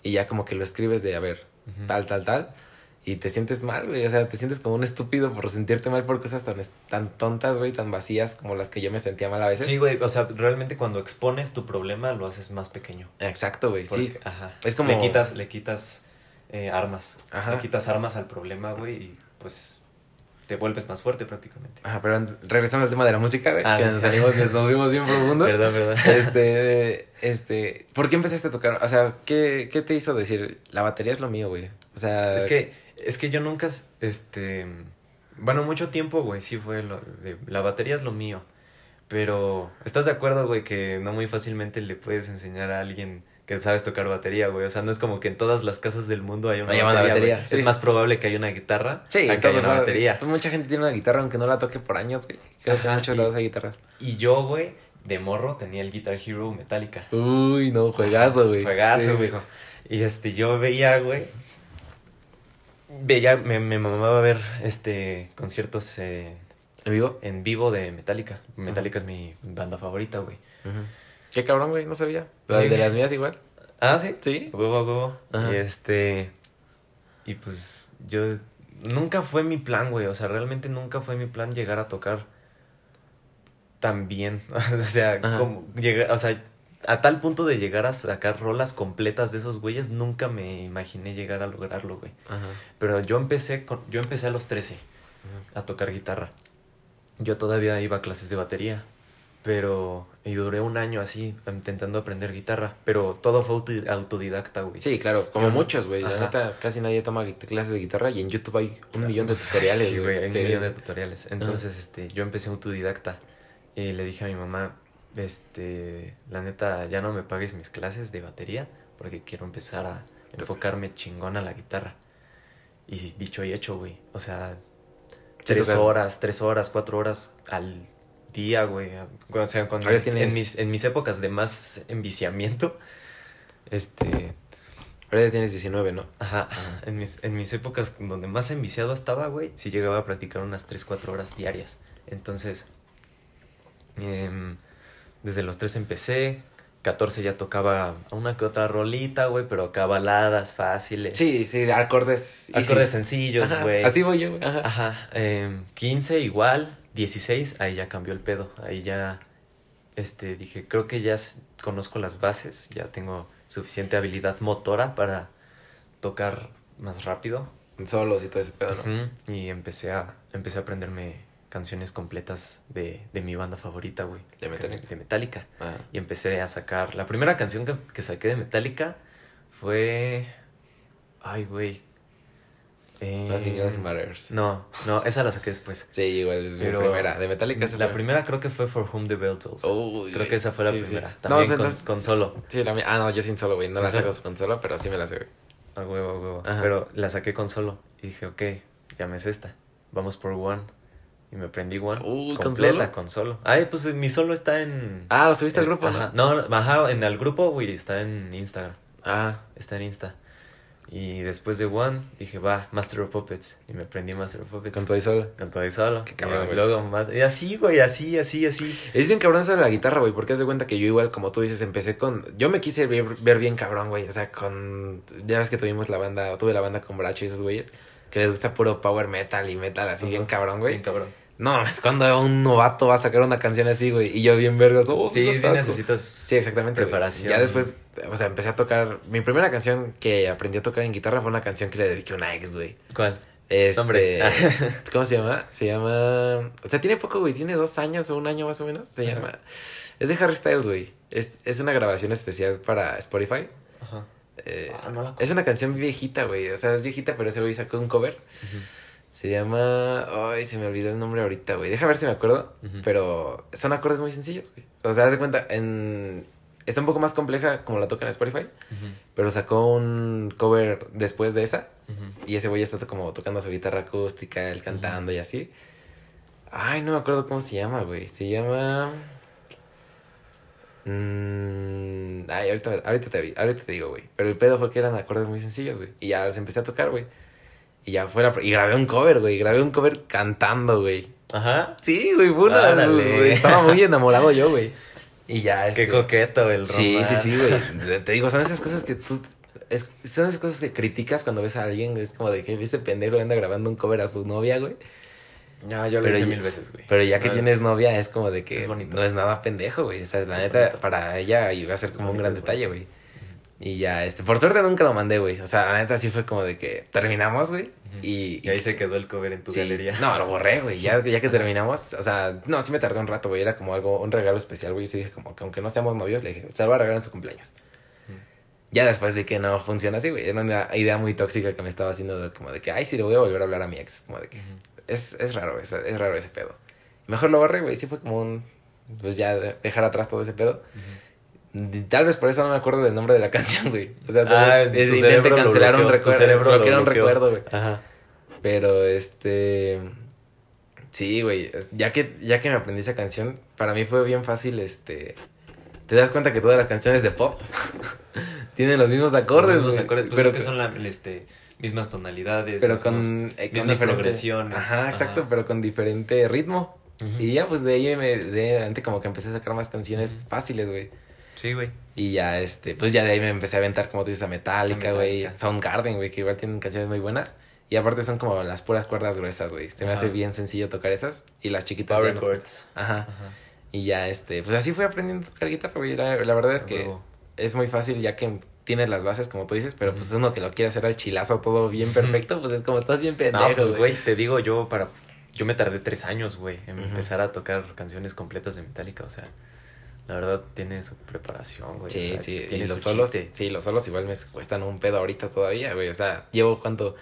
Y ya como que lo escribes de, a ver, tal, tal, tal y te sientes mal, güey. O sea, te sientes como un estúpido por sentirte mal por cosas tan, tan tontas, güey, tan vacías como las que yo me sentía mal a veces. Sí, güey. O sea, realmente cuando expones tu problema lo haces más pequeño. Exacto, güey. Sí. Ajá. Es como. Le quitas, le quitas eh, armas. Ajá. Le quitas armas al problema, güey, y pues te vuelves más fuerte prácticamente. Ajá, pero regresando al tema de la música, güey, ah, que nos salimos, nos vimos bien profundos. [laughs] Verdad, verdad. Este, este, ¿por qué empezaste a tocar? O sea, ¿qué, qué te hizo decir, la batería es lo mío, güey? O sea... Es que es que yo nunca, este... Bueno, mucho tiempo, güey, sí fue lo de... La batería es lo mío. Pero, ¿estás de acuerdo, güey, que no muy fácilmente le puedes enseñar a alguien que sabes tocar batería, güey? O sea, no es como que en todas las casas del mundo hay una batería, Es más probable que haya una guitarra sí, que haya una batería. Mucha gente tiene una guitarra aunque no la toque por años, güey. Creo que muchos lados hay guitarras. Y yo, güey, de morro tenía el Guitar Hero Metallica. Uy, no, juegazo, güey. Juegazo, güey. Y este, yo veía, güey, veía, me, me mamaba ver este conciertos eh, ¿En vivo? En vivo de Metallica. Metallica es mi banda favorita, güey. Qué cabrón, güey, no sabía. de las mías igual. Ah, sí. Sí. Huevo, huevo. Y este. Y pues yo. Nunca fue mi plan, güey. O sea, realmente nunca fue mi plan llegar a tocar tan bien. [laughs] o sea, como llegar. O sea, a tal punto de llegar a sacar rolas completas de esos güeyes, nunca me imaginé llegar a lograrlo, güey. Pero yo empecé, con, yo empecé a los 13 a tocar guitarra. Yo todavía iba a clases de batería, pero... Y duré un año así intentando aprender guitarra, pero todo fue autodidacta, güey. Sí, claro, como muchos, güey. La neta, casi nadie toma clases de guitarra y en YouTube hay un millón de tutoriales. Sí, güey, hay un millón de tutoriales. Entonces, este, yo empecé autodidacta y le dije a mi mamá, este, la neta, ya no me pagues mis clases de batería porque quiero empezar a enfocarme chingón a la guitarra. Y dicho y hecho, güey. O sea, tres horas, tres horas, cuatro horas al día, güey. O sea, cuando en, mis, en mis épocas de más enviciamiento, este... Ahora ya tienes 19, ¿no? Ajá, En, mis, en mis épocas donde más enviciado estaba, güey, sí llegaba a practicar unas 3, 4 horas diarias. Entonces, eh, desde los tres empecé. 14 ya tocaba una que otra rolita, güey, pero acá baladas fáciles. Sí, sí, acordes. Acordes sencillos, güey. Así voy yo, güey. Ajá. Ajá. 15 em, igual, 16, ahí ya cambió el pedo. Ahí ya, este, dije, creo que ya conozco las bases, ya tengo suficiente habilidad motora para tocar más rápido. Solos y todo ese pedo, ¿no? Y empecé a, empecé a aprenderme canciones completas de, de mi banda favorita, güey. De Metallica. De Metallica. Ah. Y empecé a sacar. La primera canción que, que saqué de Metallica fue. Ay, güey. Nothing else matters. No, no, esa la saqué después. [laughs] Sí, igual, Pero la primera. De Metallica La primera creo que fue For Whom the Bell Tolls. creo que esa fue la primera. También con, con, solo. Sí, la Ah, no, yo sin solo, güey. No la saco con solo, pero sí me la güey. A huevo, a huevo. Pero la saqué con solo. Y dije, ok, ya me es esta. Vamos por One. Y me prendí One completa ¿con solo? Ay, pues mi solo está en. Ah, lo subiste al grupo, ¿no? No, en el grupo, güey, está en Instagram. Ah. Está en Insta. Y después de One, dije, va, Master of Puppets. Y me aprendí Master of Puppets. Con todo y solo. Con todo y solo. Qué cabrón, Y luego más. Y así, güey, así, así, así. Es bien cabrón eso de la guitarra, güey, porque haz de cuenta que yo igual, como tú dices, empecé con... Yo me quise ver, ver bien cabrón, güey, o sea, con... Ya ves que tuvimos la banda, o tuve la banda con Bracho y esos güeyes, que les gusta puro power metal y metal así bien Ajá. cabrón, güey. Bien cabrón. No, es cuando un novato va a sacar una canción así, güey, y yo bien vergas. oh, Sí, no sí saco. necesitas. Sí, exactamente. güey. Preparación. Ya después, o sea, empecé a tocar... Mi primera canción que aprendí a tocar en guitarra fue una canción que le dediqué a una ex, güey. ¿Cuál? Este, Nombre. [laughs] ¿Cómo se llama? Se llama. O sea, tiene poco, güey. Tiene dos años o un año más o menos. Se Ajá. llama. Es de Harry Styles, güey. Es, es una grabación especial para Spotify. Ajá. Eh, Ah, no la es una canción viejita, güey. O sea, es viejita, pero ese güey sacó un cover. Se llama. Ay, se me olvidó el nombre ahorita, güey. Deja ver si me acuerdo. Pero son acordes muy sencillos, güey. O sea, haz de cuenta, en. Está un poco más compleja como la toca en Spotify. Pero sacó un cover después de esa. Y ese güey está como tocando su guitarra acústica, él cantando y así. Ay, no me acuerdo cómo se llama, güey. Se llama. Mm, Ay, ahorita, ahorita, te, ahorita te digo, güey. Pero el pedo fue que eran acordes muy sencillos, güey. Y ya los empecé a tocar, güey. Y ya fue la. Y grabé un cover, güey. Grabé un cover cantando, güey. Ajá. Sí, güey, Estaba muy enamorado yo, güey. Y ya, Qué este, coqueto el Sí, sí, romance. sí, güey. Te digo, son esas cosas que tú. Es, son esas cosas que criticas cuando ves a alguien. Es como de que ese pendejo le anda grabando un cover a su novia, güey. No, yo lo Pero hice ya- mil veces, güey. Pero ya que tienes es- novia, es como de que es bonito. no es nada pendejo, güey. O sea, la Es neta, bonito. para ella iba a ser como un gran detalle, güey. Y ya, este, por suerte nunca lo mandé, güey. O sea, la neta sí fue como de que terminamos, güey. Y, Y ahí se quedó el cover en tu sí. galería. No, lo borré, güey. Ya, ya que terminamos, o sea, no, sí me tardé un rato, güey. Era como algo, un regalo especial, güey. Y sí dije, como que aunque no seamos novios, le dije, se lo voy a regalar en su cumpleaños. Ya después vi que no funciona así, güey. Era una idea muy tóxica que me estaba haciendo, de, como de que, ay, sí, le voy a volver a hablar a mi ex. Como de que, es, es raro, es, es raro ese pedo. Mejor lo borré, güey. Sí fue como un, pues ya de- dejar atrás todo ese pedo. Tal vez por eso no me acuerdo del nombre de la [laughs] canción, güey. O sea, Ah, tu es- intente lo cancelar un bloqueó, tu recuerdo. cerebro bloquear un recuerdo, güey. Ajá. Pero este. Sí, güey. Ya que, ya que me aprendí esa canción, para mí fue bien fácil, este. Te das cuenta que todas las canciones de pop [laughs] tienen los mismos acordes, Los mismos acordes, pues pero es que son la, este, mismas tonalidades. pero mismos- con, eh, mismas progresiones. Ajá, exacto, Ajá. pero con diferente ritmo. Y ya, pues de ahí me, de adelante como que empecé a sacar más canciones fáciles, güey. Sí, güey. Y ya, este, pues ya de ahí me empecé a aventar, como tú dices, a Metallica, güey. Soundgarden, güey, que igual tienen canciones muy buenas. Y aparte son como las puras cuerdas gruesas, güey. Se me Ajá. hace bien sencillo tocar esas. Y las chiquitas. Power no. chords. Ajá. Ajá. Y ya, este, pues así fui aprendiendo a tocar guitarra, güey. La, la verdad es que Huevo. es muy fácil ya que tienes las bases, como tú dices, pero pues Ujú. uno que lo quiere hacer al chilazo todo bien [laughs] perfecto, pues es como estás bien pendejo, No, pues, güey. te digo, yo para... Yo me tardé tres años, güey, en empezar a tocar canciones completas de Metallica, o sea... La verdad, tiene su preparación, güey. Sí, o sea, sí, tiene los su solos, chiste. sí, los solos igual me cuestan un pedo ahorita todavía, güey. O sea, llevo cuánto,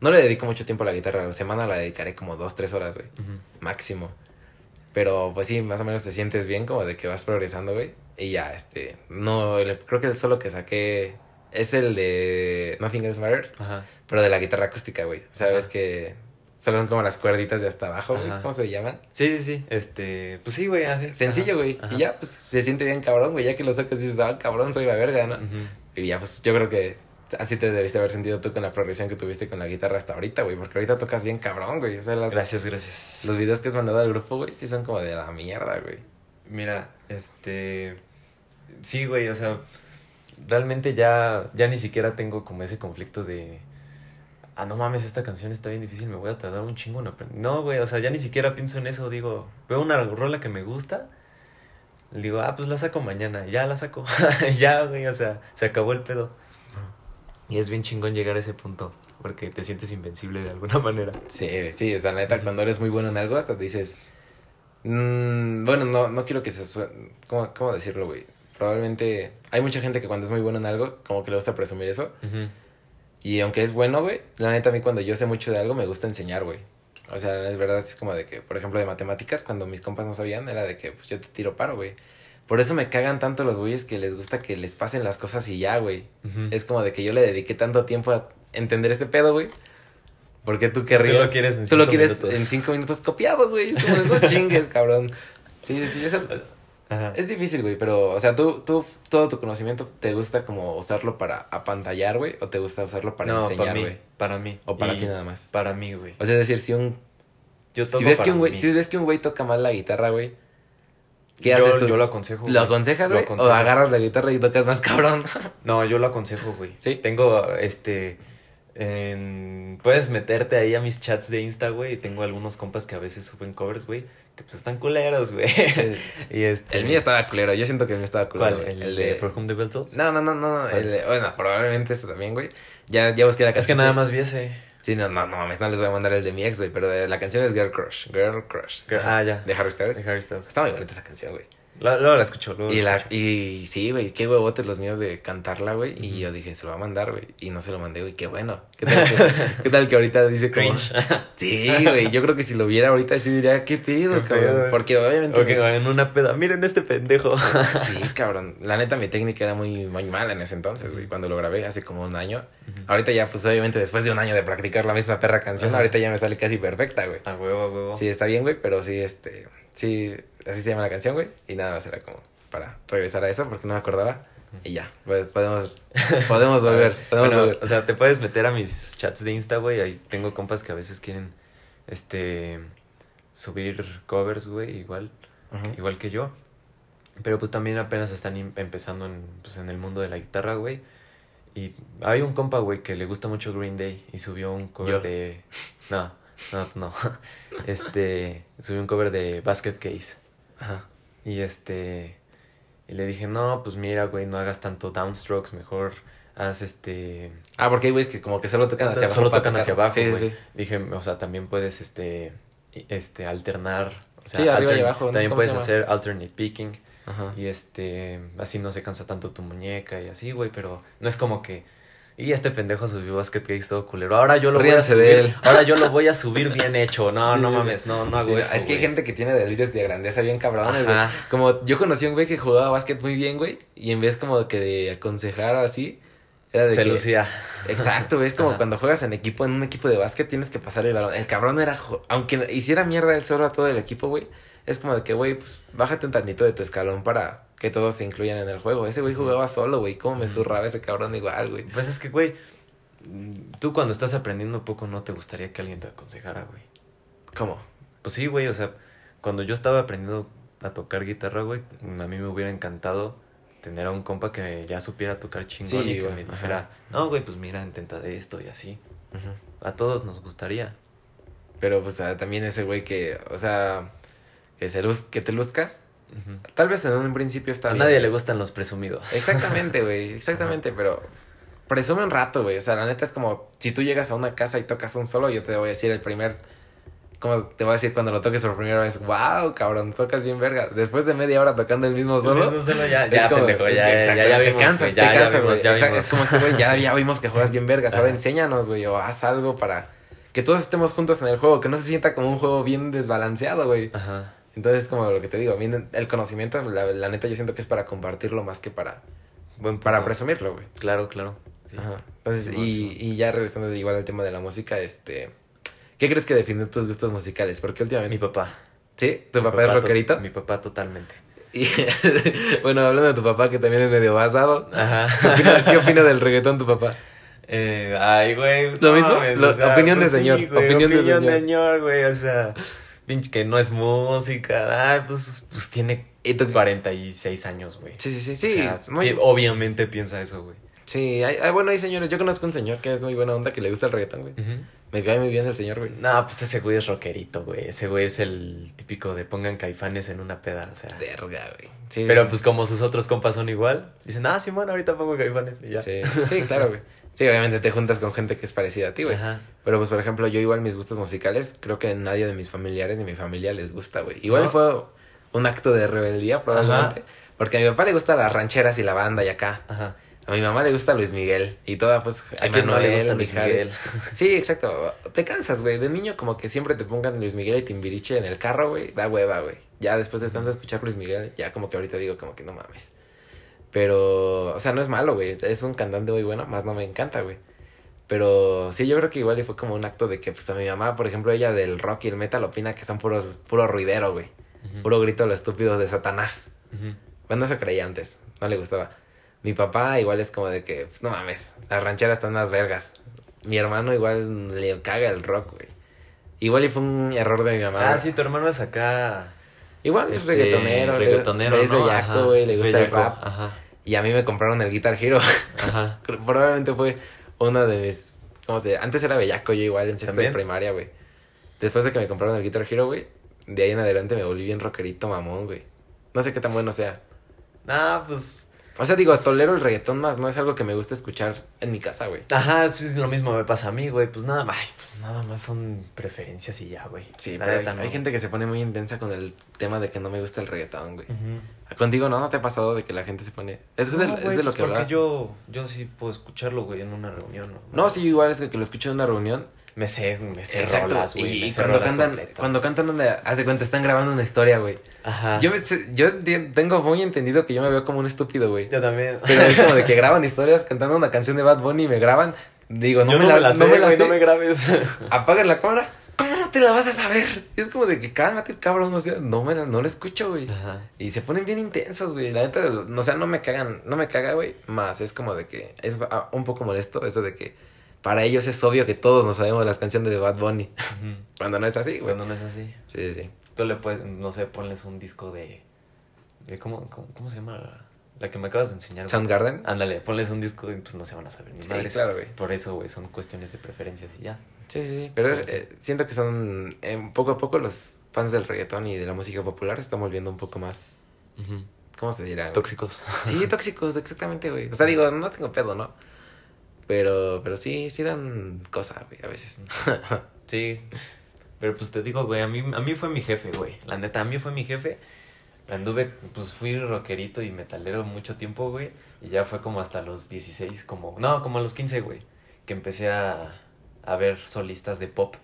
no le dedico mucho tiempo a la guitarra, la semana la dedicaré como dos, tres horas, güey, máximo. Pero pues sí, más o menos te sientes bien como de que vas progresando, güey. Y ya, este, no, el- creo que el solo que saqué es el de Nothing Else Matters, Ajá. pero de la guitarra acústica, güey. Sabes Ajá. que solo son como las cuerditas de hasta abajo, güey. ¿Cómo se llaman? Sí, sí, sí. Este, pues sí, güey. así. Sencillo, güey. Y ya, pues se siente bien cabrón, güey. Ya que lo sacas dices, ah, cabrón, soy la verga, ¿no? Y ya, pues yo creo que así te debiste haber sentido tú con la progresión que tuviste con la guitarra hasta ahorita, güey. Porque ahorita tocas bien cabrón, güey. O sea, las, Gracias, gracias. los videos que has mandado al grupo, güey, sí son como de la mierda, güey. Mira, este. Sí, güey, o sea. Realmente ya, ya ni siquiera tengo como ese conflicto de. Ah, no mames, esta canción está bien difícil, me voy a tardar un chingo en aprender. No, güey, o sea, ya ni siquiera pienso en eso. Digo, veo una rola que me gusta. le Digo, ah, pues la saco mañana. Ya la saco. [laughs] ya, güey, o sea, se acabó el pedo. Y es bien chingón llegar a ese punto. Porque te sientes invencible de alguna [laughs] manera. Sí, sí, o sea, la neta, cuando eres muy bueno en algo, hasta te dices. "Mm, bueno, no, no quiero que se suene. ¿Cómo, cómo decirlo, güey? Probablemente. Hay mucha gente que cuando es muy bueno en algo, como que le gusta presumir eso. Y aunque es bueno, güey, la neta a mí cuando yo sé mucho de algo me gusta enseñar, güey. O sea, es verdad, es como de que, por ejemplo, de matemáticas, cuando mis compas no sabían, era de que, pues yo te tiro paro, güey. Por eso me cagan tanto los güeyes que les gusta que les pasen las cosas y ya, güey. Es como de que yo le dediqué tanto tiempo a entender este pedo, güey. Porque tú querrías. Tú lo quieres en Tú lo cinco quieres minutos. en cinco minutos copiado, güey. Es como de no [laughs] chingues, cabrón. Sí, sí, eso. Ajá. Es difícil, güey, pero, o sea, tú, tú, todo tu conocimiento, ¿te gusta como usarlo para apantallar, güey? ¿O te gusta usarlo para no, enseñar, güey? para mí. ¿O para ti nada más? Para mí, güey. O sea, es decir, si un... Yo toco Si ves, que un güey, si ves que un güey toca mal la guitarra, güey, ¿qué yo, haces tú? Yo lo aconsejo. ¿Lo güey. aconsejas, güey? ¿O agarras la guitarra y tocas más cabrón? No, yo lo aconsejo, güey. ¿Sí? Tengo, este, en- puedes meterte ahí a mis chats de Insta, güey, y tengo algunos compas que a veces suben covers, güey, que pues están culeros, güey. Sí. [laughs] y este... El mío estaba culero, yo siento que el mío estaba culero. ¿Cuál? ¿El, de For Whom the Bell Tolls? No, no, no, no, de- bueno, probablemente ese también, güey. Ya, ya busqué la Es que canción. nada más vi ese. Sí, no, no, no mames, no les voy a mandar el de mi ex, güey, pero eh, la canción es Girl Crush, Girl Crush. Girl- ah, ya. De Harry Styles. De Harry Styles. Está muy bonita esa canción, güey. Luego, la escucho, luego Y, la escucho. y sí, güey, qué huevotes los míos de cantarla, güey. Y yo dije, se lo va a mandar, güey. Y no se lo mandé, güey, qué bueno. ¿Qué tal que, [laughs] qué tal que ahorita dice como... Cringe. [laughs] Sí, güey, yo creo que si lo viera ahorita sí diría, ¿qué pedo, ¿Qué cabrón? pedo? Porque obviamente... Ok, en una peda. Miren este pendejo. [laughs] Sí, cabrón. La neta, mi técnica era muy, muy mala en ese entonces, güey. Cuando lo grabé hace como un año. Ahorita ya, pues obviamente, después de un año de practicar la misma perra canción, ahorita ya me sale casi perfecta, güey. A huevo, a huevo. Sí, está bien, güey, pero sí, este. Sí, así se llama la canción, güey. Y nada más era como para regresar a eso porque no me acordaba. Y ya, pues podemos, podemos [laughs] volver. Podemos Bueno, volver. o sea, te puedes meter a mis chats de Insta, güey. Ahí tengo compas que a veces quieren, este, subir covers, güey, igual, igual que yo. Pero pues también apenas están em- empezando en, pues, en el mundo de la guitarra, güey. Y hay un compa, güey, que le gusta mucho Green Day y subió un cover Yo. de... No, no, no. [laughs] Este, subió un cover de Basket Case. Ajá. Y este. Y le dije, no, pues mira, güey, no hagas tanto downstrokes, mejor haz este. Ah, porque hay güeyes que como que solo tocan hacia abajo. Solo tocan hacia abajo, Sí. Dije, o sea, también puedes este. Este, alternar. O sea, Sí, arriba y abajo, También puedes hacer alternate picking. Ajá. Y este. Así no se cansa tanto tu muñeca y así, güey. Pero no es como que. Y este pendejo subió Basket Case todo culero. Ahora yo lo Ríanse voy a de subir. él. Ahora yo lo [laughs] voy a subir bien hecho. No, Sí, no mames, no, no hago Sí, eso. es que hay gente que tiene delirios de grandeza bien cabrones. Como yo conocí a un güey que jugaba básquet muy bien, güey. Y en vez como que de aconsejar o así, era de Se que... lucía. Exacto, güey. Es como Ajá. cuando juegas en equipo, en un equipo de básquet, tienes que pasar el balón. El cabrón era, aunque hiciera mierda él solo a todo el equipo, güey. Es como de que, güey, pues bájate un tantito de tu escalón para que todos se incluyan en el juego. Ese güey jugaba solo, güey. ¿Cómo me zurraba ese cabrón igual, güey? Pues es que, güey, mm, tú cuando estás aprendiendo poco no te gustaría que alguien te aconsejara, güey. ¿Cómo? Pues sí, güey, o sea, cuando yo estaba aprendiendo a tocar guitarra, güey, a mí me hubiera encantado tener a un compa que ya supiera tocar chingón Sí, y que me ajá. dijera, no, güey, pues mira, intenta de esto y así. A todos nos gustaría. Pero, pues, ah, también ese güey que, o sea, que, se luz, que te luzcas. Tal vez en un principio está A bien. nadie güey. le gustan los presumidos. Exactamente, [laughs] güey, exactamente, pero presume un rato, güey. O sea, la neta es como si tú llegas a una casa y tocas un solo, yo te voy a decir el primer. Como te voy a decir cuando lo toques por primera vez, wow, cabrón, tocas bien verga. Después de media hora tocando el mismo solo. Ya, ya, como- pendejo, ya, ya, exacto, ya, te cansas, te ya, ya cansas, güey. ya. Es como que, güey, ya, [laughs] ya vimos que juegas bien vergas. Ahora enséñanos, güey, o haz algo para que todos estemos juntos en el juego, que no se sienta como un juego bien desbalanceado, güey. Ajá. Entonces, como lo que te digo, a mí el conocimiento, la, la neta, yo siento que es para compartirlo más que para, Buen para presumirlo, güey. Claro, claro. Sí. Ajá. Entonces, y, y ya regresando igual al tema de la música, este... ¿Qué crees que define tus gustos musicales? Porque últimamente... Mi papá. ¿Sí? ¿Tu papá, es to- rockerito? Mi papá totalmente. Y, [laughs] bueno, hablando de tu papá, que también es medio basado. [laughs] ¿Qué Ajá. qué opina del reggaetón tu papá? Eh, ay, güey. ¿Lo no mismo? mames, Lo- o sea, opinión de pues sí, señor, güey, opinión de opinión señor. de señor, güey. O sea, pinche que no es música. Ay, pues, pues tiene ¿Y tú- 46 años, güey. Sí, sí, sí, O sí. sea, muy- que obviamente piensa eso, güey. Sí, hay, hay- bueno, hay señores. Yo conozco un señor que es muy buena onda, que le gusta el reggaetón, güey. Me cae muy bien el señor, güey. No, pues ese güey es rockerito, güey. Ese güey es el típico de pongan caifanes en una peda, o sea. Verga, güey. Sí, Pero sí. pues como sus otros compas son igual, dicen, ah, Simón, ahorita pongo caifanes y ya. Sí, sí, claro, güey. [laughs] Sí, obviamente te juntas con gente que es parecida a ti, güey. Ajá. Pero pues, por ejemplo, yo igual mis gustos musicales, creo que a nadie de mis familiares ni mi familia les gusta, güey. Igual ¿No? fue un acto de rebeldía, probablemente. Porque a mi papá le gustan las rancheras y la banda y acá. Ajá. A mi mamá le gusta Luis Miguel y toda, pues, ¿A quién no le gusta Luis. Miguel? [laughs] Sí, exacto. Te cansas, güey. De niño como que siempre te pongan Luis Miguel y Timbiriche en el carro, güey. Da hueva, güey. Ya después de tanto escuchar Luis Miguel, ya como que ahorita digo como que no mames. Pero, o sea, no es malo, güey. Es un cantante muy bueno, más no me encanta, güey. Pero sí, yo creo que igual y fue como un acto de que, pues, a mi mamá, por ejemplo, ella del rock y el metal opina que son puros, puro ruidero, güey. Puro grito lo estúpido de Satanás. Bueno, eso creía antes. No le gustaba. Mi papá igual es como de que, pues no mames, las rancheras están más vergas. Mi hermano igual le caga el rock, güey. Igual y fue un error de mi mamá. Ah, sí, tu hermano es acá. Igual es este, reggaetonero. Reggaetonero, Es bellaco, güey, le gusta el rap. Ajá. Y a mí me compraron el Guitar Hero. Ajá. [laughs] Probablemente fue una de mis... ¿Cómo se Antes era bellaco yo igual en sexto de primaria, güey. Después de que me compraron el Guitar Hero, güey, de ahí en adelante me volví bien rockerito mamón, güey. No sé qué tan bueno sea. Ah, pues o sea, digo, tolero el reggaetón más, no es algo que me gusta escuchar en mi casa, güey. Ajá, pues lo mismo me pasa a mí, güey. Pues nada, ay, pues nada más son preferencias y ya, güey. Sí, pero hay, gente que se pone muy intensa con el tema de que no me gusta el reggaetón, güey. Contigo no, no te ha pasado de que la gente se pone. Es, de, es de lo pues que porque yo, yo sí puedo escucharlo, güey, en una reunión. ¿no? no, sí, igual es que lo escucho en una reunión me sé, me sé Exacto. rolas, güey. Y, cuando, cantan, cuando cantan donde, haz de cuenta, están grabando una historia, güey. Ajá. Yo, me, yo tengo muy entendido que yo me veo como un estúpido, güey. Yo también. Pero es como de que [laughs] graban historias cantando una canción de Bad Bunny y me graban. Digo, no, me, la, sé, no me la sé. no me grabes. [laughs] Apagan la cámara. ¿Cómo no te la vas a saber? Y es como de que cálmate, cabrón, o sea, no me la, no la escucho, güey. Ajá. Y se ponen bien intensos, güey. La neta, o sea, no me cagan, no me caga, güey. Más es como de que es un poco molesto eso de que para ellos es obvio que todos nos sabemos las canciones de Bad Bunny. [laughs] Cuando no es así, güey. Cuando no es así. Sí, sí. Tú le puedes, no sé, ponles un disco de. de ¿cómo, cómo, se llama? La que me acabas de enseñar. Soundgarden. Ándale, ponles un disco y pues no se van a saber ni sí, claro, güey. Por eso, güey, son cuestiones de preferencias y ya. Sí, sí, sí. Pero eh, siento que son. Eh, poco a poco los fans del reggaetón y de la música popular se están volviendo un poco más. ¿Cómo se dirá? Tóxicos. Sí, tóxicos, exactamente, güey. O sea, digo, no tengo pedo, ¿no? Pero, pero sí, sí dan cosas, güey, a veces. [laughs] sí. Pero pues te digo, güey, a mí, a mí fue mi jefe, güey. La neta, a mí fue mi jefe. Anduve, pues fui rockerito y metalero mucho tiempo, güey. Y ya fue como hasta los 16, como... No, como a los 15, güey. Que empecé a, a ver solistas de pop.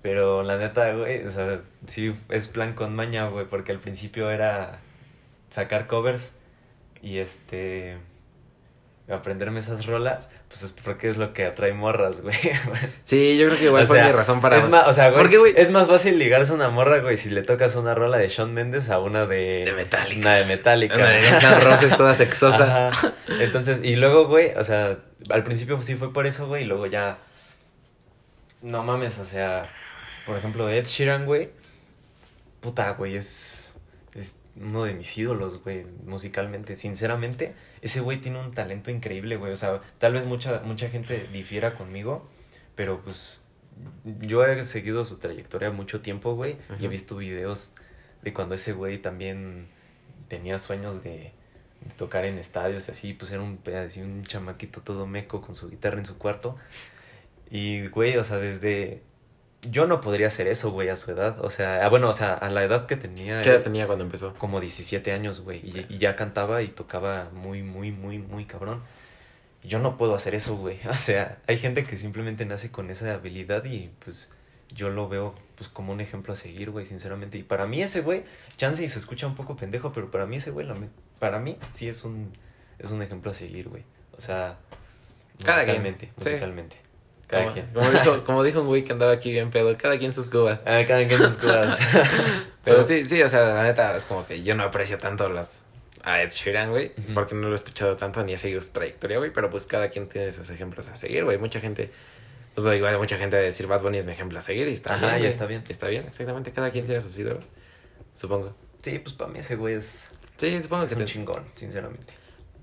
Pero la neta, güey, o sea, sí es plan con maña, güey. Porque al principio era sacar covers y este aprenderme esas rolas, pues es porque es lo que atrae morras, güey. [laughs] Sí, yo creo que igual fue mi razón para. Es más, o sea, güey, es más fácil ligarse a una morra, güey, si le tocas una rola de Shawn Mendes a una de. De Metallica. Una de Metallica. Una de Roses toda sexosa. Entonces, y luego, güey, o sea, al principio sí fue por eso, güey, y luego ya. No mames, o sea, por ejemplo, Ed Sheeran, güey. Puta, güey, es. Es uno de mis ídolos, güey, musicalmente. Sinceramente ese güey tiene un talento increíble, güey. O sea, tal vez mucha, mucha gente difiera conmigo, pero pues yo he seguido su trayectoria mucho tiempo, güey, y he visto videos de cuando ese güey también tenía sueños de, tocar en estadios y así, pues era un, así, un chamaquito todo meco con su guitarra en su cuarto. Y, güey, o sea, desde yo no podría hacer eso, güey, a su edad. O sea, ah, bueno, o sea, a la edad que tenía. ¿Qué edad tenía cuando empezó? Como 17 años, güey. Y, ya cantaba y tocaba muy, muy, muy, muy cabrón. Yo no puedo hacer eso, güey. [laughs] O sea, hay gente que simplemente nace con esa habilidad y pues yo lo veo pues como un ejemplo a seguir, güey, sinceramente. Y para mí ese güey, chance y se escucha un poco pendejo, pero para mí ese güey, para mí sí es un, es un ejemplo a seguir, güey. O sea, Cada musicalmente, musicalmente. Cada como, quien. [laughs] Como dijo, como dijo un güey que andaba aquí bien pedo, cada quien sus cubas. Ah, cada quien sus cubas. [laughs] [laughs] Pero sí, sí, o sea, la neta es como que yo no aprecio tanto las a Ed Sheeran, güey, porque no lo he escuchado tanto ni he seguido su trayectoria, güey, pero pues cada quien tiene esos ejemplos a seguir, güey. Mucha gente, pues igual mucha gente de decir Bad Bunny es mi ejemplo a seguir y está Ajá, bien. ya está bien. Está bien, exactamente, cada quien tiene sus ídolos, supongo. Sí, pues para mí ese güey es... Sí, supongo es que... un chingón, sinceramente.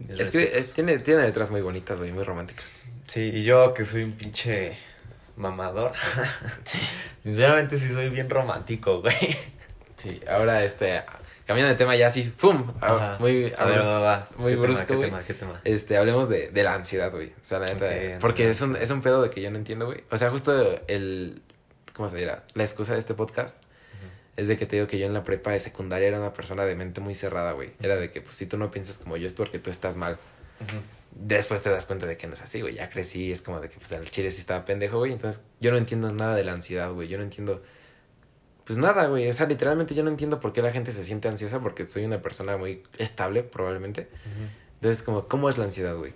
Es que tiene, tiene letras muy bonitas, güey, muy románticas. Sí, y yo que soy un pinche mamador. [laughs] Sinceramente sí soy bien romántico, güey. Sí, ahora este cambiando de tema ya así, ¡fum! Ah, muy a ver, va, va. muy brusco, ¿qué tema, ¿Qué tema? Este, hablemos de, de la ansiedad, güey. O sea, la neta, porque es un, es un pedo de que yo no entiendo, güey. O sea, justo el ¿cómo se dirá? La excusa de este podcast es de que te digo que yo en la prepa de secundaria era una persona de mente muy cerrada, güey. Era de que pues si tú no piensas como yo es porque tú estás mal después te das cuenta de que no es así, güey. Ya crecí, es como de que pues el chile sí estaba pendejo, güey. Entonces yo no entiendo nada de la ansiedad, güey. Yo no entiendo. Pues nada, güey. O sea, literalmente yo no entiendo por qué la gente se siente ansiosa porque soy una persona muy estable, probablemente. Entonces, como, ¿cómo es la ansiedad, güey?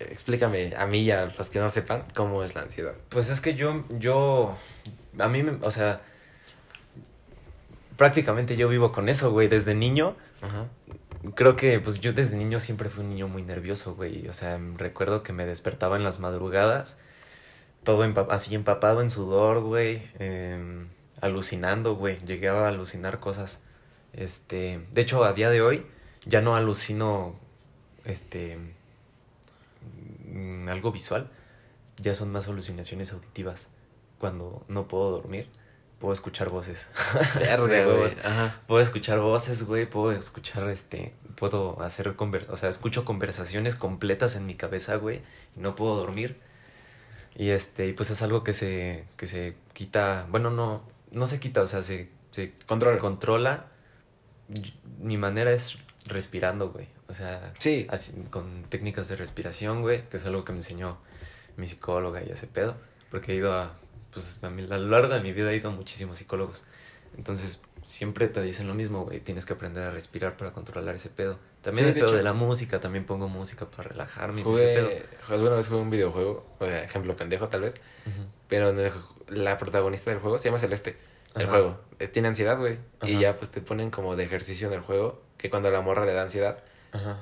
Explícame a mí y a los que no sepan cómo es la ansiedad. Pues es que yo, yo, a mí, me, o sea, prácticamente yo vivo con eso, güey, desde niño. Ajá. Creo que, pues yo desde niño siempre fui un niño muy nervioso, güey. O sea, recuerdo que me despertaba en las madrugadas, todo así empapado en sudor, güey. Em, alucinando, güey. Llegué a alucinar cosas. Este, de hecho, a día de hoy ya no alucino, este, mm, algo visual. Ya son más alucinaciones auditivas. Cuando no puedo dormir puedo escuchar voces. [laughs] Verde, [laughs] güey. Puedo escuchar voces, güey. Puedo escuchar, este, puedo hacer, conver o sea, escucho conversaciones completas en mi cabeza, güey. Y no puedo dormir. Y este, y pues es algo que se, que se quita, bueno, no, no se quita, o sea, se, se controla. controla. Mi manera es respirando, güey. O sea, sí. así, con técnicas de respiración, güey, que es algo que me enseñó mi psicóloga y ese pedo. Porque he ido a pues a, lo largo de mi vida he ido a muchísimos psicólogos. Entonces, siempre te dicen lo mismo, güey, tienes que aprender a respirar para controlar ese pedo. También el pedo de la música, también pongo música para relajarme. Jugué, ese pedo. alguna vez jugué un videojuego, ejemplo pendejo tal vez, pero la protagonista del juego se llama Celeste. El juego eh, tiene ansiedad, güey. Y ya pues te ponen como de ejercicio en el juego, que cuando la morra le da ansiedad,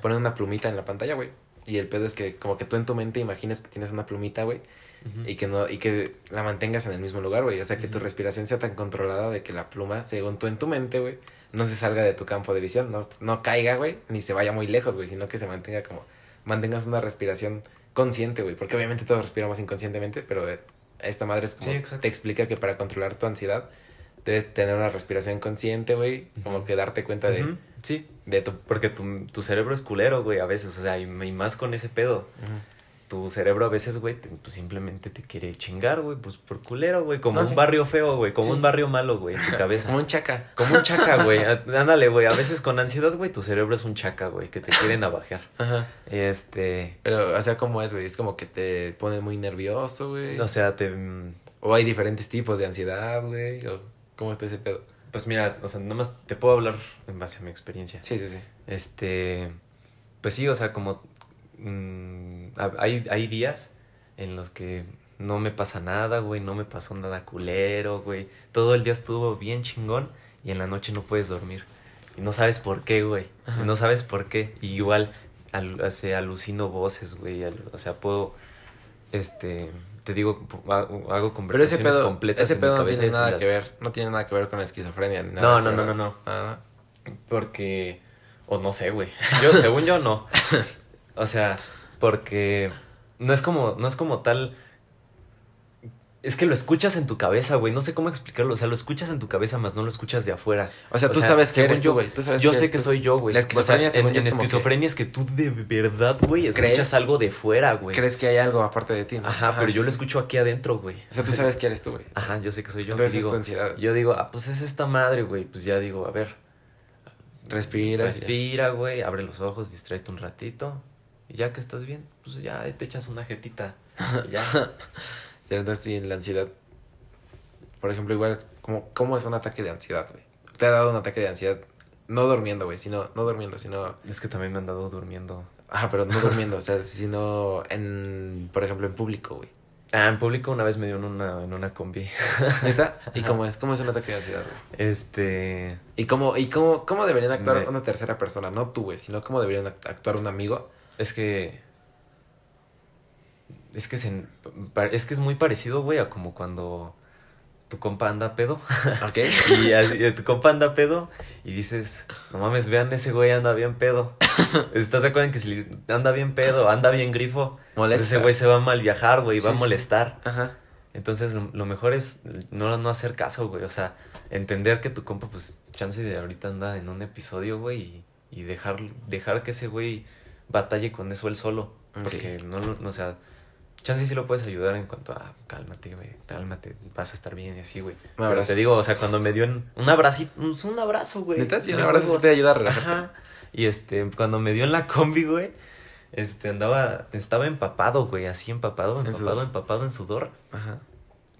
ponen una plumita en la pantalla, güey. Y el pedo es que como que tú en tu mente imaginas que tienes una plumita, güey y que no y que la mantengas en el mismo lugar, güey. O sea, que tu respiración sea tan controlada de que la pluma, según tú en tu mente, güey, no se salga de tu campo de visión, no, no caiga, güey, ni se vaya muy lejos, güey, sino que se mantenga como mantengas una respiración consciente, güey, porque obviamente todos respiramos inconscientemente, pero esta madre es como te explica que para controlar tu ansiedad debes tener una respiración consciente, güey, como que darte cuenta de sí, de tu porque tu, tu cerebro es culero, güey, a veces, o sea, y, más con ese pedo tu cerebro a veces, güey, pues simplemente te quiere chingar, güey, pues por culero, güey, como un barrio feo, güey, como un barrio malo, güey, en tu [laughs] cabeza. como un chaca. Como un chaca, [laughs] güey. Ándale, güey, a veces con ansiedad, güey, tu cerebro es un chaca, güey, que te quieren abajear. Ajá. Este. Pero, o sea, ¿cómo es, güey? Es como que te pone muy nervioso, güey. O sea, te. O hay diferentes tipos de ansiedad, güey, o cómo está ese pedo. Pues mira, o sea, nada más te puedo hablar en base a mi experiencia. Sí, sí, sí. Este. Pues sí, o sea, como Mm, hay, hay días en los que no me pasa nada, güey, no me pasó nada culero, güey. Todo el día estuvo bien chingón y en la noche no puedes dormir. Y no sabes por qué, güey. No sabes por qué. Y igual se alucino voces, güey. o sea, puedo, este, te digo, hago conversaciones completas ese pedo no tiene nada que ver, no tiene nada que ver con la esquizofrenia. no, no, no, no, no, ah. Porque, o no sé, güey. [laughs] Yo, según yo, no. [laughs] O sea, porque no es como, no es como tal. Es que lo escuchas en tu cabeza, güey. No sé cómo explicarlo. O sea, lo escuchas en tu cabeza, más no lo escuchas de afuera. O sea, tú sabes que eres yo, güey. Yo sé que soy yo, güey. La esquizofrenia, o sea, en, esquizofrenia es que tú de verdad, güey, escuchas algo de fuera, güey. Crees que hay algo aparte de ti, ¿no? Ajá, pero yo lo escucho aquí adentro, güey. O sea, tú sabes que eres tú, güey. Ajá, yo sé que soy yo. Entonces digo, yo digo, ah, pues es esta madre, güey. Pues ya digo, a ver. Respira. Respira, güey. Abre los ojos, distráete un ratito. Y ya que estás bien, pues ya te echas una jetita. Y ya. [laughs] Entonces, sí, la ansiedad. Por ejemplo, igual, ¿cómo, ¿cómo es un ataque de ansiedad, güey? Te ha dado un ataque de ansiedad, no durmiendo, güey, sino, no durmiendo, sino... Es que también me han dado durmiendo. Ajá, pero no durmiendo, o sea, [laughs] sino en, por ejemplo, en público, güey. Ah, en público una vez me dio en una, en una combi. [laughs] ¿Neta? ¿Y cómo es? ¿Cómo es un ataque de ansiedad, güey? Este... ¿Y cómo, y cómo, cómo deberían actuar una tercera persona? No tú, güey, sino cómo deberían actuar un amigo es que. Es que, es que es muy parecido, güey, a como cuando tu compa anda pedo. Ok. [laughs] y, tu compa anda pedo y dices, no mames, vean, ese güey anda bien pedo. [laughs] ¿Estás de acuerdo en que si anda bien pedo, anda bien grifo? Pues ese güey se va a mal viajar, güey, va a molestar. Ajá. Entonces, lo, mejor es no, no hacer caso, güey. O sea, entender que tu compa, pues, chance de ahorita anda en un episodio, güey, y, y dejar, dejar que ese güey batalle con eso él solo. Porque no, no, o sea, chance sí lo puedes ayudar en cuanto a cálmate, güey, cálmate, vas a estar bien y así, güey. Pero te digo, o sea, cuando me dio un, un abrazo, un, abrazo, güey. un abrazo te ayuda a relajarte. Y este, cuando me dio en la combi, güey, este, andaba, estaba empapado, güey, así empapado, empapado, empapado en sudor. Ajá.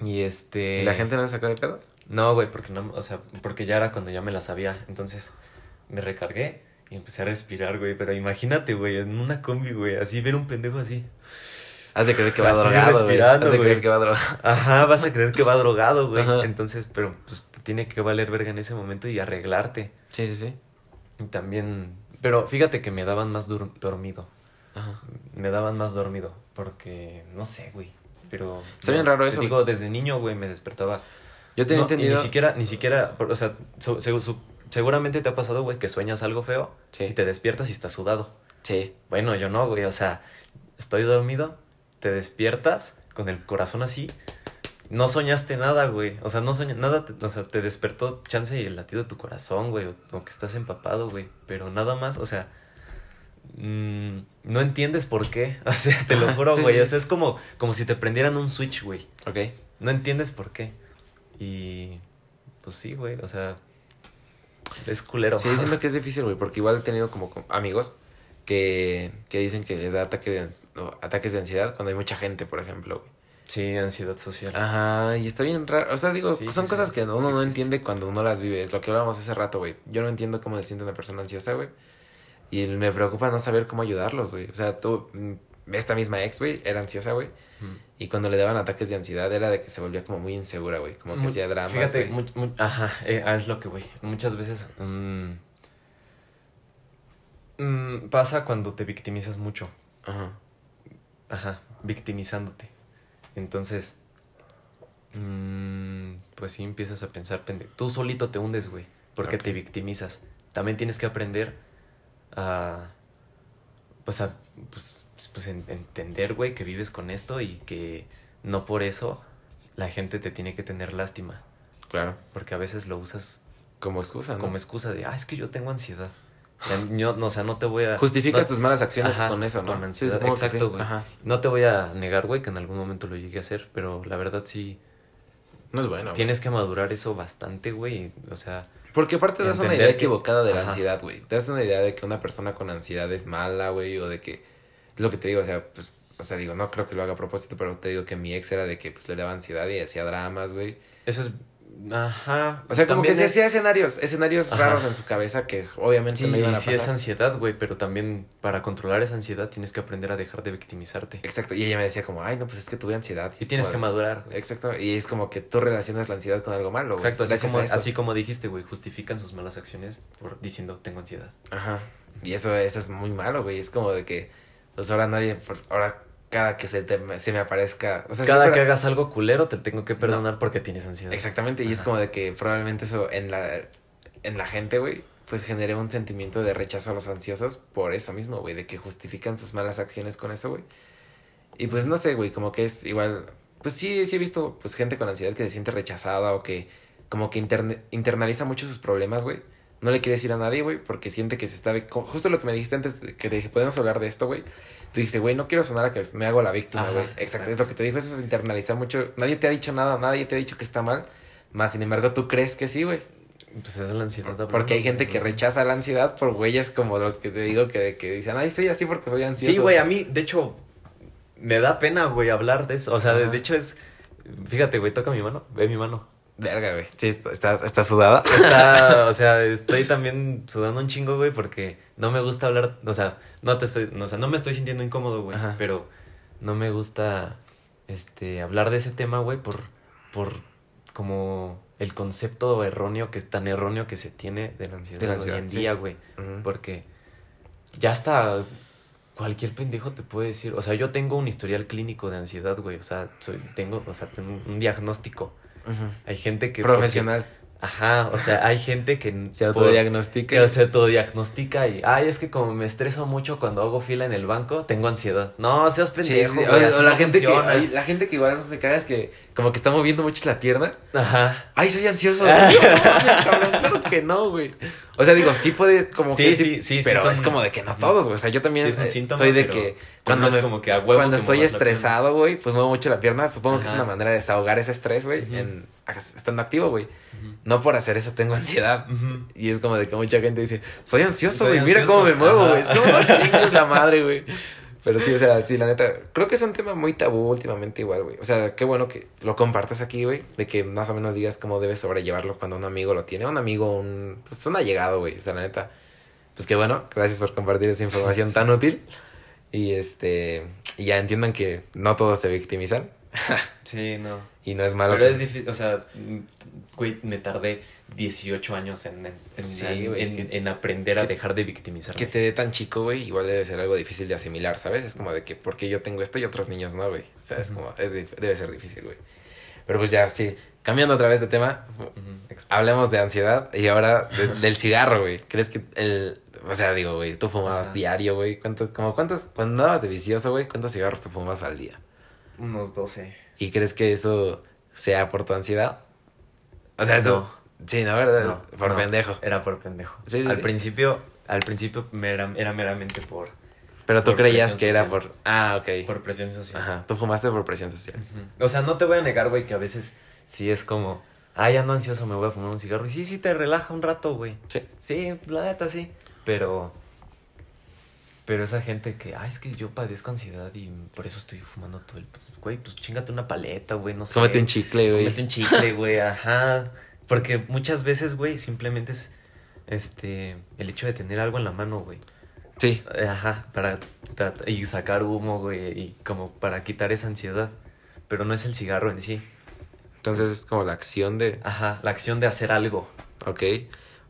Y este. ¿Y la gente no me sacó de pedo? No, güey, porque no, o sea, porque ya era cuando ya me la sabía. Entonces, me recargué y empecé a respirar, güey. Pero imagínate, güey, en una combi, güey, así ver un pendejo así. Has de creer que va drogado, güey. Has de creer que va drogado. [laughs] Ajá, vas a creer que va drogado, güey. Entonces, pero pues te tiene que valer verga en ese momento y arreglarte. Sí, sí, sí. Y también, pero fíjate que me daban más dormido. Ajá. Me daban más dormido porque no sé, güey. Pero Está bien raro eso. digo, desde niño, güey, me despertaba. Yo tenía entendido. Y ni siquiera ni siquiera, o sea, seguramente te ha pasado, güey, que sueñas algo feo y te despiertas y estás sudado. Sí. Bueno, yo no, güey, o sea, estoy dormido, te despiertas con el corazón así, no soñaste nada, güey. O sea, no soñaste nada, o sea, te despertó chance y el latido de tu corazón, güey, o, que estás empapado, güey. Pero nada más, o sea, mmm, no entiendes por qué. [laughs] O sea, te lo juro, güey. O sea, es como, como si te prendieran un switch, güey. Ok. No entiendes por qué. Y pues sí, güey, o sea, es culero. Sí, siento [laughs] que es difícil, güey, porque igual he tenido como amigos que, que dicen que les da ataque de, ataques de ansiedad cuando hay mucha gente, por ejemplo, güey. Sí, ansiedad social. Ajá, y está bien raro. O sea, digo, son cosas que uno no entiende cuando uno las vive. Es lo que hablábamos hace rato, güey. Yo no entiendo cómo se siente una persona ansiosa, güey. Y me preocupa no saber cómo ayudarlos, güey. O sea, tú, mm, esta misma ex, güey, era ansiosa, güey. Y cuando le daban ataques de ansiedad era de que se volvía como muy insegura, güey. Como que hacía dramas. Fíjate, ajá, eh, ah, es lo que, güey. Muchas veces mm, mm, pasa cuando te victimizas mucho. Ajá. Ajá, victimizándote. Entonces, mm, pues sí empiezas a pensar, tú solito te hundes, güey, porque te victimizas. También tienes que aprender a, pues a, pues, pues entender, güey, que vives con esto y que no por eso la gente te tiene que tener lástima. Claro. Porque a veces lo usas como excusa, ¿no? Como excusa de, ah, es que yo tengo ansiedad. Yo, no, o sea, no te voy a... Justificas tus malas acciones con eso, ¿no? Con sí, exacto, güey. No te voy a negar, güey, que en algún momento lo llegué a hacer, pero la verdad sí... No es bueno. Tienes que madurar eso bastante, güey. O sea... Porque aparte das una idea equivocada de la ansiedad, güey. Te das una idea de que una persona con ansiedad es mala, güey, o de que... Es lo que te digo, o sea, pues... O sea, digo, no creo que lo haga a propósito, pero te digo que mi ex era de que pues le daba ansiedad y hacía dramas, güey. Eso es Ajá. O sea, como que se hacía escenarios, escenarios raros en su cabeza que obviamente sí, no iban a pasar. Sí, es ansiedad, güey, pero también para controlar esa ansiedad tienes que aprender a dejar de victimizarte. Exacto, y ella me decía como, ay, no, pues es que tuve ansiedad. Y, tienes que madurar. Exacto, y es como que tú relacionas la ansiedad con algo malo. Exacto, así como, así como dijiste, güey, justifican sus malas acciones por diciendo, tengo ansiedad. Ajá, y eso, eso es muy malo, güey, es como de que, pues ahora nadie, ahora cada que se, te, se me aparezca. O sea, cada que hagas algo culero te tengo que perdonar porque tienes ansiedad. Exactamente, y es como de que probablemente eso en la, en la gente, güey, pues genere un sentimiento de rechazo a los ansiosos por eso mismo, güey, de que justifican sus malas acciones con eso, güey. Y pues no sé, güey, como que es igual, pues sí, sí he visto pues gente con ansiedad que se siente rechazada o que como que internaliza mucho sus problemas, güey. No le quiere decir a nadie, güey, porque siente que se está... Justo lo que me dijiste antes, que te dije, podemos hablar de esto, güey Tú dices, güey, no quiero sonar a que me hago la víctima, güey. Exacto, es lo que te dijo, eso es internalizar mucho. Nadie te ha dicho nada, nadie te ha dicho que está mal. Más sin embargo, tú crees que sí, güey. Pues es la ansiedad. Porque hay gente que rechaza la ansiedad por güeyes como los que te digo que, que dicen, ay, soy así porque soy ansioso. Sí, güey, a mí, de hecho, me da pena, güey, hablar de eso. O sea, de, de, hecho es. Fíjate, güey, toca mi mano, ve mi mano. Verga, güey. Sí, está, está sudada. Está, [laughs] o sea, estoy también sudando un chingo, güey, porque no me gusta hablar, o sea, no te estoy, o sea, no me estoy sintiendo incómodo, güey, pero no me gusta, este, hablar de ese tema, güey, por, por como el concepto erróneo, que es tan erróneo que se tiene de la ansiedad, hoy en día, güey, porque ya está cualquier pendejo te puede decir, o sea, yo tengo un historial clínico de ansiedad, güey, o sea, soy, tengo, o sea, tengo un diagnóstico. Hay gente que... Profesional. ajá, o sea, hay gente que... Se autodiagnostica. Que se autodiagnostica y... Ay, es que como me estreso mucho cuando hago fila en el banco, tengo ansiedad. No, seas pendejo. O, la, gente que, la gente que igual no se caga es que como que está moviendo mucho la pierna. Ajá. Ay, soy ansioso. [laughs] claro que no, güey. O sea, digo, sí puede como sí, que sí, sí, pero es como de que no todos, güey. O sea, yo también soy de que cuando como que a huevo cuando estoy estresado, güey, pues muevo mucho la pierna. Supongo que es una manera de desahogar ese estrés, güey, en estando activo, güey. No por hacer eso tengo ansiedad. Y es como de que mucha gente dice, soy ansioso, güey, mira cómo me muevo, güey. Es como no [laughs] chingues la madre, güey. Pero sí, o sea, sí, la neta, creo que es un tema muy tabú últimamente igual, güey. O sea, qué bueno que lo compartas aquí, güey. De que más o menos digas cómo debes sobrellevarlo cuando un amigo lo tiene. Un amigo, un, pues un allegado, güey. O sea, la neta, pues qué bueno. Gracias por compartir esa información tan útil. Y este, Y ya entiendan que no todos se victimizan. [laughs] sí, no. Y no es malo. Pero es difícil, o sea, güey, me tardé 18 años en, en, en, en, aprender a dejar de victimizarme. Que te dé tan chico, güey, igual debe ser algo difícil de asimilar, ¿sabes? Es como de que, porque yo tengo esto y otros niños no, güey? O sea, es como, es, debe ser difícil, güey. Pero pues ya, sí, cambiando otra vez de tema, hablemos de ansiedad y ahora del cigarro, güey. ¿Crees que el, o sea, digo, güey, tú fumabas diario, güey? ¿Cuánto, como cuántos, cuando andabas de vicioso, güey, cuántos cigarros te fumabas al día? Unos 12. ¿Y crees que eso sea por tu ansiedad? O sea, eso... Sí, ¿no? ¿Verdad? por pendejo. Era por pendejo. al principio, al principio era, era meramente por... Pero tú creías que era por... Ah, ok. Por presión social. Ajá, tú fumaste por presión social. O sea, no te voy a negar, güey, que a veces sí es como... Ah, ya ando ansioso, me voy a fumar un cigarro. Y sí, sí te relaja un rato, güey. Sí. Sí, la neta, sí. Pero... Pero esa gente que, ah, es que yo padezco ansiedad y por eso estoy fumando todo el... Güey, pues chingate una paleta, güey, no sé. Cómete un chicle, güey. Cómete un chicle, güey, ajá. Porque muchas veces, güey, simplemente es este el hecho de tener algo en la mano, güey. Sí. Ajá, para y sacar humo, güey, y como para quitar esa ansiedad, pero no es el cigarro en sí. Entonces es como la acción de Ajá, la acción de hacer algo. Ok.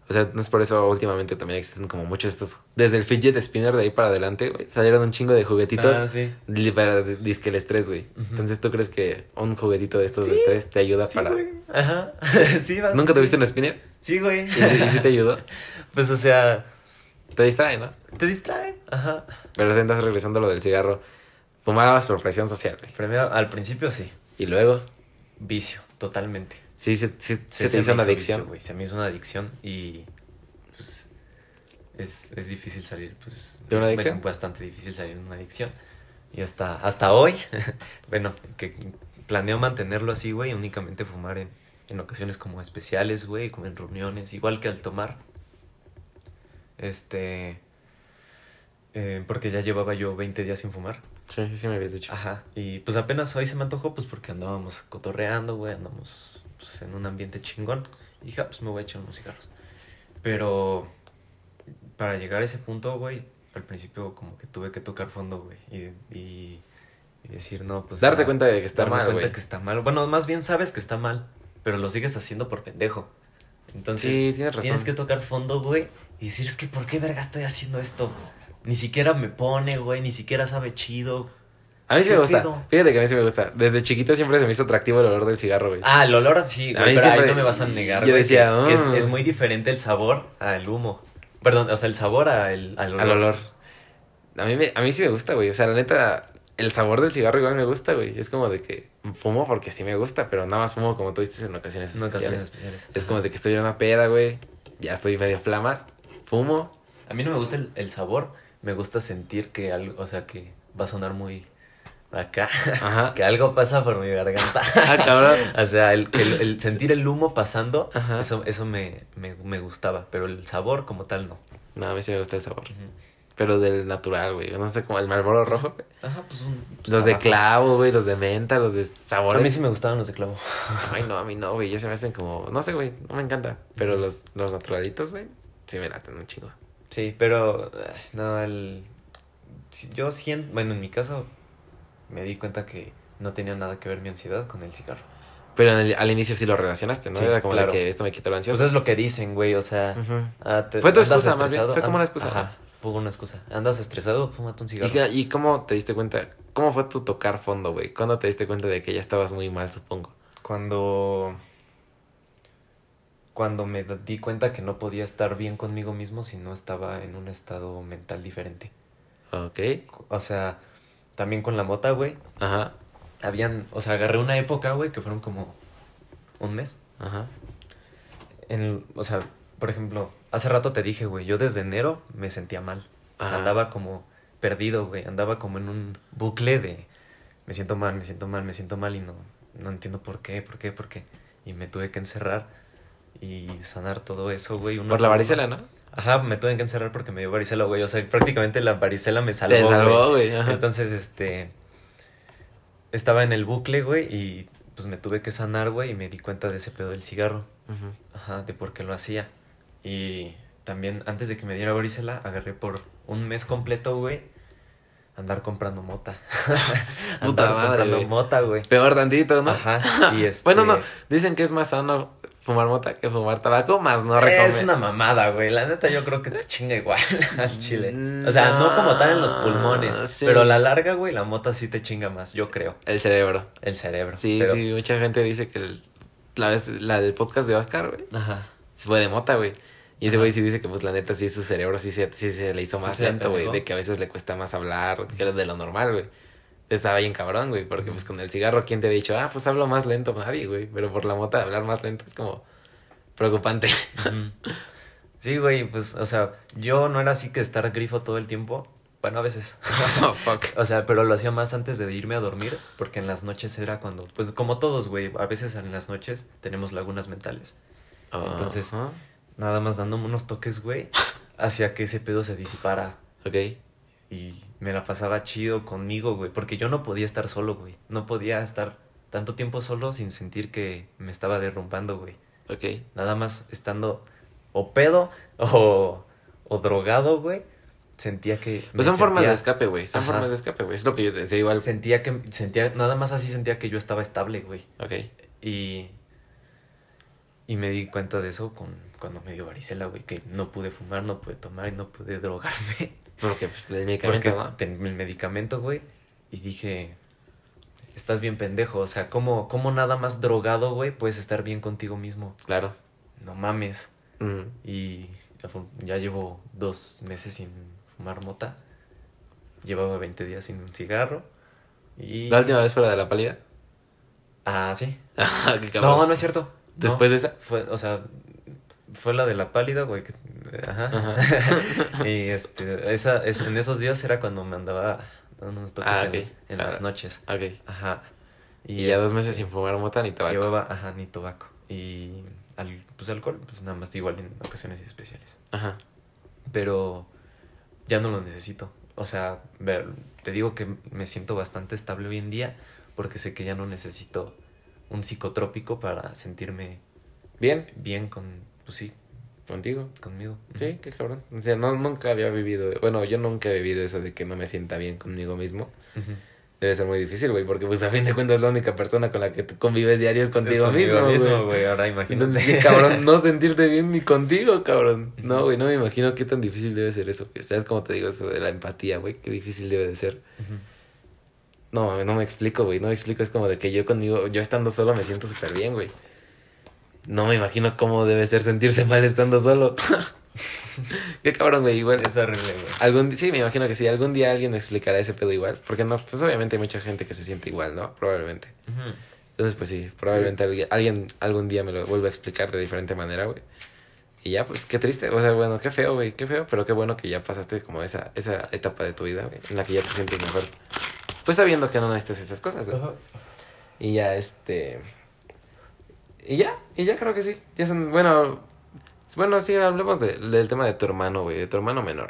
O sea, no es por eso últimamente también existen como muchos estos. Desde el fidget spinner de ahí para adelante, güey. Salieron un chingo de juguetitos. Ah, sí. Para disque el estrés, güey. Entonces, ¿tú crees que un juguetito de estos de estrés te ayuda sí, para. Güey. Ajá. [laughs] sí, va, ¿Nunca tuviste un spinner? Sí, güey. ¿Y, sí te ayudó? [laughs] pues, o sea. Te distrae, ¿no? Te distrae. Ajá. Pero entonces, regresando a lo del cigarro. Fumabas por presión social, güey. Primero, al principio sí. Y luego. Vicio, totalmente. Sí, sí, sí, se, se, hizo una adicción. güey. Se me hizo una adicción y pues es, es difícil salir, pues ¿De una adicción? es bastante difícil salir de una adicción. Y hasta, hasta hoy, [laughs] bueno, que planeo mantenerlo así, güey, únicamente fumar en, en ocasiones como especiales, güey, como en reuniones, igual que al tomar. Este... Eh, porque ya llevaba yo 20 días sin fumar. Sí, sí me habías dicho. Ajá, y pues apenas hoy se me antojó, pues porque andábamos cotorreando, güey, andamos pues, en un ambiente chingón. Y dije, ah, pues me voy a echar unos cigarros. Pero para llegar a ese punto, güey, al principio como que tuve que tocar fondo, güey. Y, y, decir, no, pues... Darte cuenta de que está mal, güey. cuenta que está mal. Bueno, más bien sabes que está mal, pero lo sigues haciendo por pendejo. Entonces, sí, tienes, razón. tienes que tocar fondo, güey, y decir, es que ¿por qué verga estoy haciendo esto? Ni siquiera me pone, güey, ni siquiera sabe chido. A mí sí me gusta. Fíjate que a mí sí me gusta. Desde chiquito siempre se me hizo atractivo el olor del cigarro, güey. Ah, el olor sí, güey, pero ahí no me vas a negar, Yo decía, que, es, "Mm". es, muy diferente el sabor al humo. Perdón, o sea, el sabor al, al olor. Al olor. A mí, me, a mí sí me gusta, güey. O sea, la neta, el sabor del cigarro igual me gusta, güey. Es como de que fumo porque sí me gusta, pero nada más fumo como tú dices en ocasiones En especiales. ocasiones especiales. Es como de que estoy en una peda, güey. Ya estoy medio flamas. Fumo. A mí no me gusta el, el sabor, me gusta sentir que algo, o sea, que va a sonar muy acá, Ajá. [laughs] que algo pasa por mi garganta. [laughs] Ah, cabrón. [laughs] o sea, el, el, el sentir el humo pasando, Ajá. eso, eso me, me, me gustaba, pero el sabor como tal no. No, a mí sí me gusta el sabor. Pero del natural, güey. No sé, como el Marlboro rojo. güey. Ajá, pues un... pues, Los de clavo, güey. Los de menta, los de sabores. A mí sí me gustaban los de clavo. Ay, no, a mí no, güey. Ya se me hacen como. No sé, güey. No me encanta. Pero los, los naturalitos, güey. Sí me laten un chingo. Sí, pero no, el... Yo siento, bueno, en mi caso me di cuenta que no tenía nada que ver mi ansiedad con el cigarro. Pero el- al inicio sí lo relacionaste, ¿no? Sí, Era como claro. de que esto me quitó la Pues ansiedad. es lo que dicen, güey, o sea... Ah, te- Fue tu excusa, más bien, fue como una excusa. Ajá, fue una excusa. Andas estresado, fúmate un ¿Y, cigarro. qué- ¿Y cómo te diste cuenta? ¿Cómo fue tu tocar fondo, güey? ¿Cuándo te diste cuenta de que ya estabas muy mal, supongo? Cuando... Cuando me di cuenta que no podía estar bien conmigo mismo si no estaba en un estado mental diferente. Ok. O sea, también con la mota, güey. Ajá. Habían, o sea, agarré una época, güey, que fueron como un mes. Ajá. En, o sea, por ejemplo, hace rato te dije, güey, yo desde enero me sentía mal. O sea, Ajá. andaba como perdido, güey. Andaba como en un bucle de me siento mal, me siento mal, me siento mal y no, no entiendo por qué, por qué, por qué. Y me tuve que encerrar y sanar todo eso, güey. Por la varicela, ¿no? Ajá, me tuve que encerrar porque me dio varicela, güey. O sea, prácticamente la varicela me salvó. Te salvó, güey. Entonces, este. Estaba en el bucle, güey, y pues me tuve que sanar, güey, y me di cuenta de ese pedo del cigarro. Ujú. Ajá, de por qué lo hacía. Y también, antes de que me diera varicela, agarré por un mes completo, güey. andar comprando mota. [laughs] Puta andar madre, comprando güey. mota, güey. Peor tantito, ¿no? Ajá. Y este... [laughs] Bueno, no, dicen que es más sano fumar mota que fumar tabaco, más no Es recomiendo. una mamada, güey. La neta, yo creo que te chinga igual [laughs] al chile. O sea, no no, como tal en los pulmones. sí. Pero a la larga, güey, la mota sí te chinga más, yo creo. El cerebro. El cerebro. Sí, pero- sí, mucha gente dice que el- la, vez, la del podcast de Oscar, güey, Ajá. se fue de mota, güey. Y ese güey sí dice que, pues, la neta, sí, su cerebro sí se, sí se le hizo Sí más se lento, güey. De que a veces le cuesta más hablar que de lo normal, güey. Estaba bien cabrón, güey. Porque, pues, con el cigarro, ¿quién te ha dicho? Ah, pues, hablo más lento. Nadie, güey. Pero por la mota, hablar más lento es como preocupante. [laughs] Sí, güey, pues, o sea, yo no era así que estar grifo todo el tiempo. Bueno, a veces. [laughs] oh, fuck. O sea, pero lo hacía más antes de irme a dormir, porque en las noches era cuando, pues como todos, güey, a veces en las noches tenemos lagunas mentales. Entonces-. Nada más dándome unos toques, güey, hacía que ese pedo se disipara. Ok. Y me la pasaba chido conmigo, güey, porque yo no podía estar solo, güey. No podía estar tanto tiempo solo sin sentir que me estaba derrumbando, güey. Ok. Nada más estando o pedo [laughs] o, o drogado, güey. Sentía que... Pues son formas de escape, güey. Son Ajá. formas de escape, güey. Es lo que yo decía igual. Sentía que... Sentía... Nada más así sentía que yo estaba estable, güey. Ok. Y... Y me di cuenta de eso con, cuando me dio varicela, güey. Que no pude fumar, no pude tomar y no pude drogarme. [laughs] Porque, pues, el Porque medicamento, ¿no? ten- el medicamento, güey. Y dije... Estás bien pendejo. O sea, ¿cómo, cómo nada más drogado, güey, puedes estar bien contigo mismo? Claro. No mames. Mm. Y ya llevo dos meses sin fumar mota. Llevaba 20 días sin un cigarro. Y... La última vez fuera de la pálida. Ah, sí. [laughs] Ah. No, no es cierto. No. Después de esa. Fue, o sea, fue la de la pálida, güey. que- Ajá. Ajá. [laughs] y este, esa, es, en esos días era cuando me andaba dando unos toques Ah, en, en Ah. las noches. Ok. Ajá. Y, ya dos meses sin fumar mota ni tabaco. Llevaba, ajá, ni tabaco. Y al, pues alcohol, pues nada más igual en ocasiones especiales. Ajá. pero ya no lo necesito. O sea, ver, te digo que me siento bastante estable hoy en día porque sé que ya no necesito un psicotrópico para sentirme Bien, bien con, pues sí, contigo. conmigo. Sí, qué cabrón. O sea, no, nunca había vivido. Bueno, yo nunca he vivido eso de que no me sienta bien conmigo mismo. Debe ser muy difícil, güey, porque pues a fin de cuentas la única persona con la que convives diario es Es contigo, mismo, güey. güey. Ahora imagínate. Qué cabrón, no [laughs] sentirte bien ni contigo, cabrón. No, güey, no me imagino qué tan difícil debe ser eso. güey. ¿Sabes cómo te digo eso de la empatía, güey? Qué difícil debe de ser. No, no me explico, güey. No me explico. Es como de que yo conmigo, yo estando solo me siento súper bien, güey. No me imagino cómo debe ser sentirse mal estando solo. [laughs] Qué cabrón, güey. Igual. Es horrible, güey. Algún, sí, me imagino que sí. Algún día alguien explicará ese pedo igual. Porque no, pues obviamente hay mucha gente que se siente igual, ¿no? Probablemente. Entonces, pues sí, probablemente alguien, alguien algún día me lo vuelva a explicar de diferente manera, güey. Y ya, pues qué triste. O sea, bueno, qué feo, güey. Qué feo, pero qué bueno que ya pasaste como esa, esa etapa de tu vida, güey. En la que ya te sientes mejor. Pues sabiendo que no necesitas esas cosas, güey. Y ya, este. Y ya, y ya creo que sí. Ya son, bueno. Bueno, sí, hablemos de- del tema de tu hermano, güey. De tu hermano menor.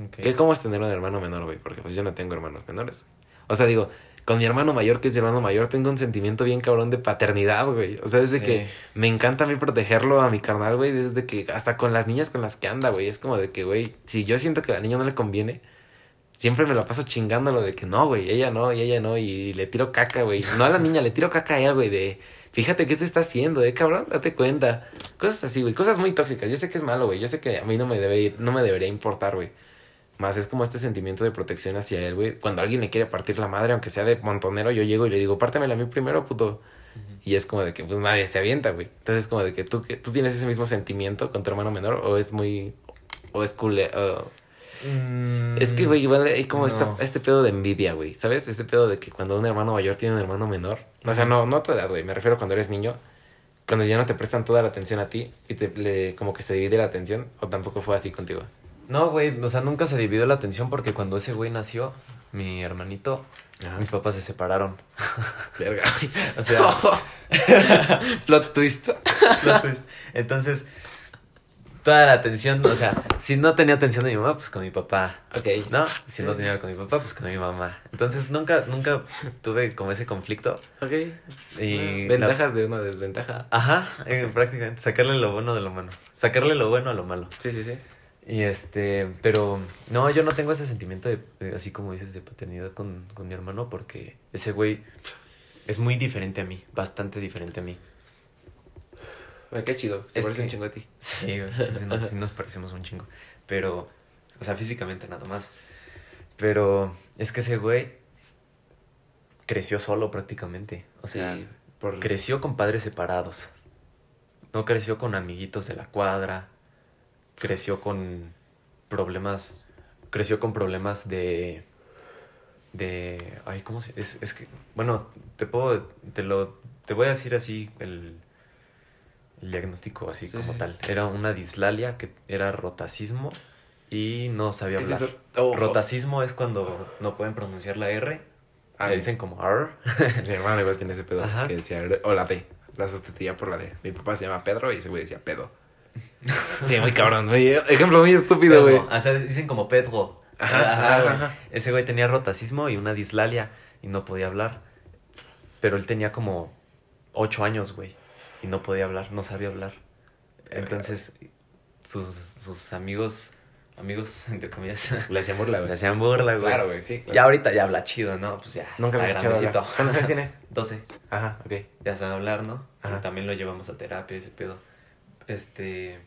Ok. ¿Qué, ¿Cómo es tener un hermano menor, güey? Porque pues yo no tengo hermanos menores. O sea, digo, con mi hermano mayor, que es mi hermano mayor, tengo un sentimiento bien cabrón de paternidad, güey. O sea, desde Sí. que me encanta a mí protegerlo a mi carnal, güey. Desde que hasta con las niñas con las que anda, güey. Es como de que, güey, si yo siento que a la niña no le conviene, siempre me la paso chingándolo de que no, güey, ella no, y ella no. Y le tiro caca, güey. No a la niña, le tiro caca a ella, güey, de... Fíjate qué te está haciendo, eh, cabrón, date cuenta. Cosas así, güey, cosas muy tóxicas. Yo sé que es malo, güey. Yo sé que a mí no me debe no me debería importar, güey. Más es como este sentimiento de protección hacia él, güey. Cuando alguien le quiere partir la madre, aunque sea de montonero, yo llego y le digo, pártemela a mí primero, puto. Y es como de que, pues nadie se avienta, güey. Entonces es como de que tú, que tú tienes ese mismo sentimiento con tu hermano menor, o es muy. O es cool. Mm, Es que, güey, igual hay como no. esta, este pedo de envidia, güey. ¿Sabes? Este pedo de que cuando un hermano mayor tiene un hermano menor. O sea, no, no a tu edad, güey. Me refiero cuando eres niño. Cuando ya no te prestan toda la atención a ti y te, le, como que se divide la atención. O tampoco fue así contigo. No, güey, o sea, nunca se dividió la atención porque cuando ese güey nació, mi hermanito, Ajá. mis papás se separaron. Verga, güey. [laughs] O sea, [laughs] [laughs] Plot twist. plot twist. Entonces, toda la atención, o sea, si no tenía atención de mi mamá, pues con mi papá. Ok. ¿No? Si no tenía con mi papá, pues con mi mamá. Entonces nunca, nunca tuve como ese conflicto. Ok. Y Ventajas de una desventaja. Ajá, eh, prácticamente. Sacarle lo bueno de lo malo. Sacarle lo bueno a lo malo. Sí, sí, sí. Y este, pero no, yo no tengo ese sentimiento de, de- así como dices, de paternidad con, con mi hermano, porque ese güey es muy diferente a mí, bastante diferente a mí. Qué chido. Se Es parece que- un chingo a ti. Sí, sí, sí nos, sí nos parecemos un chingo. Pero, o sea, físicamente nada más. Pero es que ese güey creció solo prácticamente. O sea, Sí, por... creció con padres separados. No creció con amiguitos de la cuadra. Creció con problemas. Creció con problemas de. De. Ay, ¿cómo se.? Es, es que. Bueno, te puedo. Te lo. Te voy a decir así el. El diagnóstico así Sí, como tal. Era una dislalia que era rotacismo y no sabía ¿Qué es hablar. Oh, Rotacismo es cuando no pueden pronunciar la R. Ah, le dicen como R. [laughs] Mi hermano igual tiene ese pedo Ajá. que decía, o la D. La sustituía por la D. Mi papá se llama Pedro y ese güey decía pedo. [laughs] Sí, muy cabrón, güey. Ejemplo muy estúpido, güey. O sea, dicen como Pedro. Ajá, Ajá, ajá, güey. ajá. Ese güey tenía rotacismo y una dislalia y no podía hablar. Pero él tenía como ocho años, güey. Y no podía hablar, no sabía hablar. Entonces, sus, sus amigos, amigos, [laughs] entre comillas, [laughs] Le hacían burla, le güey. hacían burla, güey. Claro, güey, sí. claro. Ya ahorita ya habla chido, ¿no? Pues ya, Nunca me grandecito. ¿Cuántos años tiene? [laughs] 12. Ajá, ok. Ya sabe hablar, ¿no? Ajá. También lo llevamos a terapia, ese pedo. Este.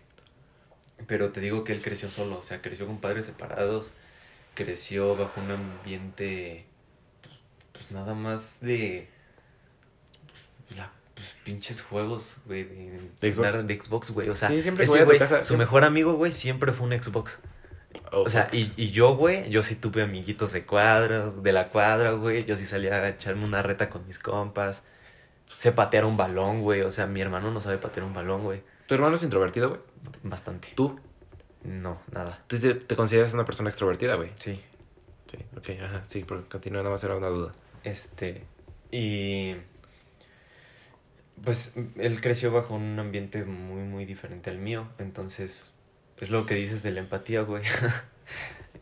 Pero te digo que él creció solo, o sea, creció con padres separados, creció bajo un ambiente. Pues, pues nada más de. La, pues, pinches juegos, güey, de, ¿De Xbox? de Xbox, güey. O sea, Sí, siempre que ese güey, casa, su siempre- mejor amigo, güey, siempre fue un Xbox. Oh, O sea, y, y yo, güey, yo sí tuve amiguitos de cuadros, de la cuadra, güey. Yo sí salía a echarme una reta con mis compas. Sé patear un balón, güey. O sea, mi hermano no sabe patear un balón, güey. ¿Tu hermano es introvertido, güey? Bastante. ¿Tú? No, nada. ¿Tú te, te consideras una persona extrovertida, güey? Sí. Sí, ok, ajá, sí, porque continúa, nada más era una duda. Este. Y. Pues él creció bajo un ambiente muy, muy diferente al mío. Entonces, es lo que dices de la empatía, güey. [laughs]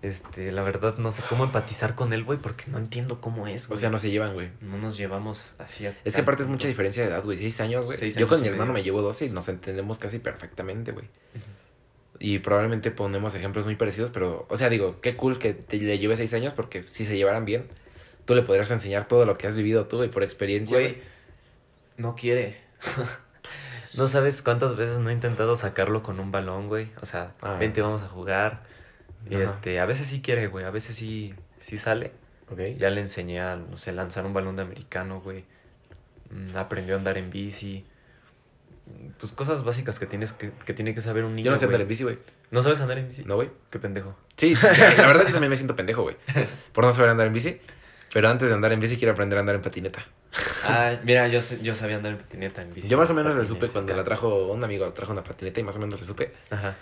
Este, la verdad, no sé cómo empatizar con él, güey, porque no entiendo cómo es, O güey. sea, no se llevan, güey. No nos llevamos así a Es que aparte es mucha diferencia de edad, güey. Seis años, güey. Seis Yo años con mi hermano medio. me llevo 12 y nos entendemos casi perfectamente, güey. Y probablemente ponemos ejemplos muy parecidos, pero, o sea, digo, qué cool que te le lleve seis años porque si se llevaran bien, tú le podrías enseñar todo lo que has vivido tú, güey, por experiencia. Güey. No quiere. [laughs] no sabes cuántas veces no he intentado sacarlo con un balón, güey. O sea, Ah. vente, vamos a jugar. Y este, a veces sí quiere, güey. A veces sí, sí sale. Ya le enseñé a, no sé, lanzar un balón de americano, güey. Mm, Aprendió a andar en bici. Pues cosas básicas que tienes que, que tiene que saber un niño. Yo no sé andar en bici, güey. ¿No sabes andar en bici? ¿No, güey? Qué pendejo. Sí, [laughs] la la verdad yo también me siento pendejo, güey. Por no saber andar en bici. Pero antes de andar en bici quiero aprender a andar en patineta. [laughs] Ah, mira, yo, yo sabía andar en patineta, en bici. Yo más o menos le supe cuando la trajo un amigo, trajo una patineta y más o menos le supe. Ajá.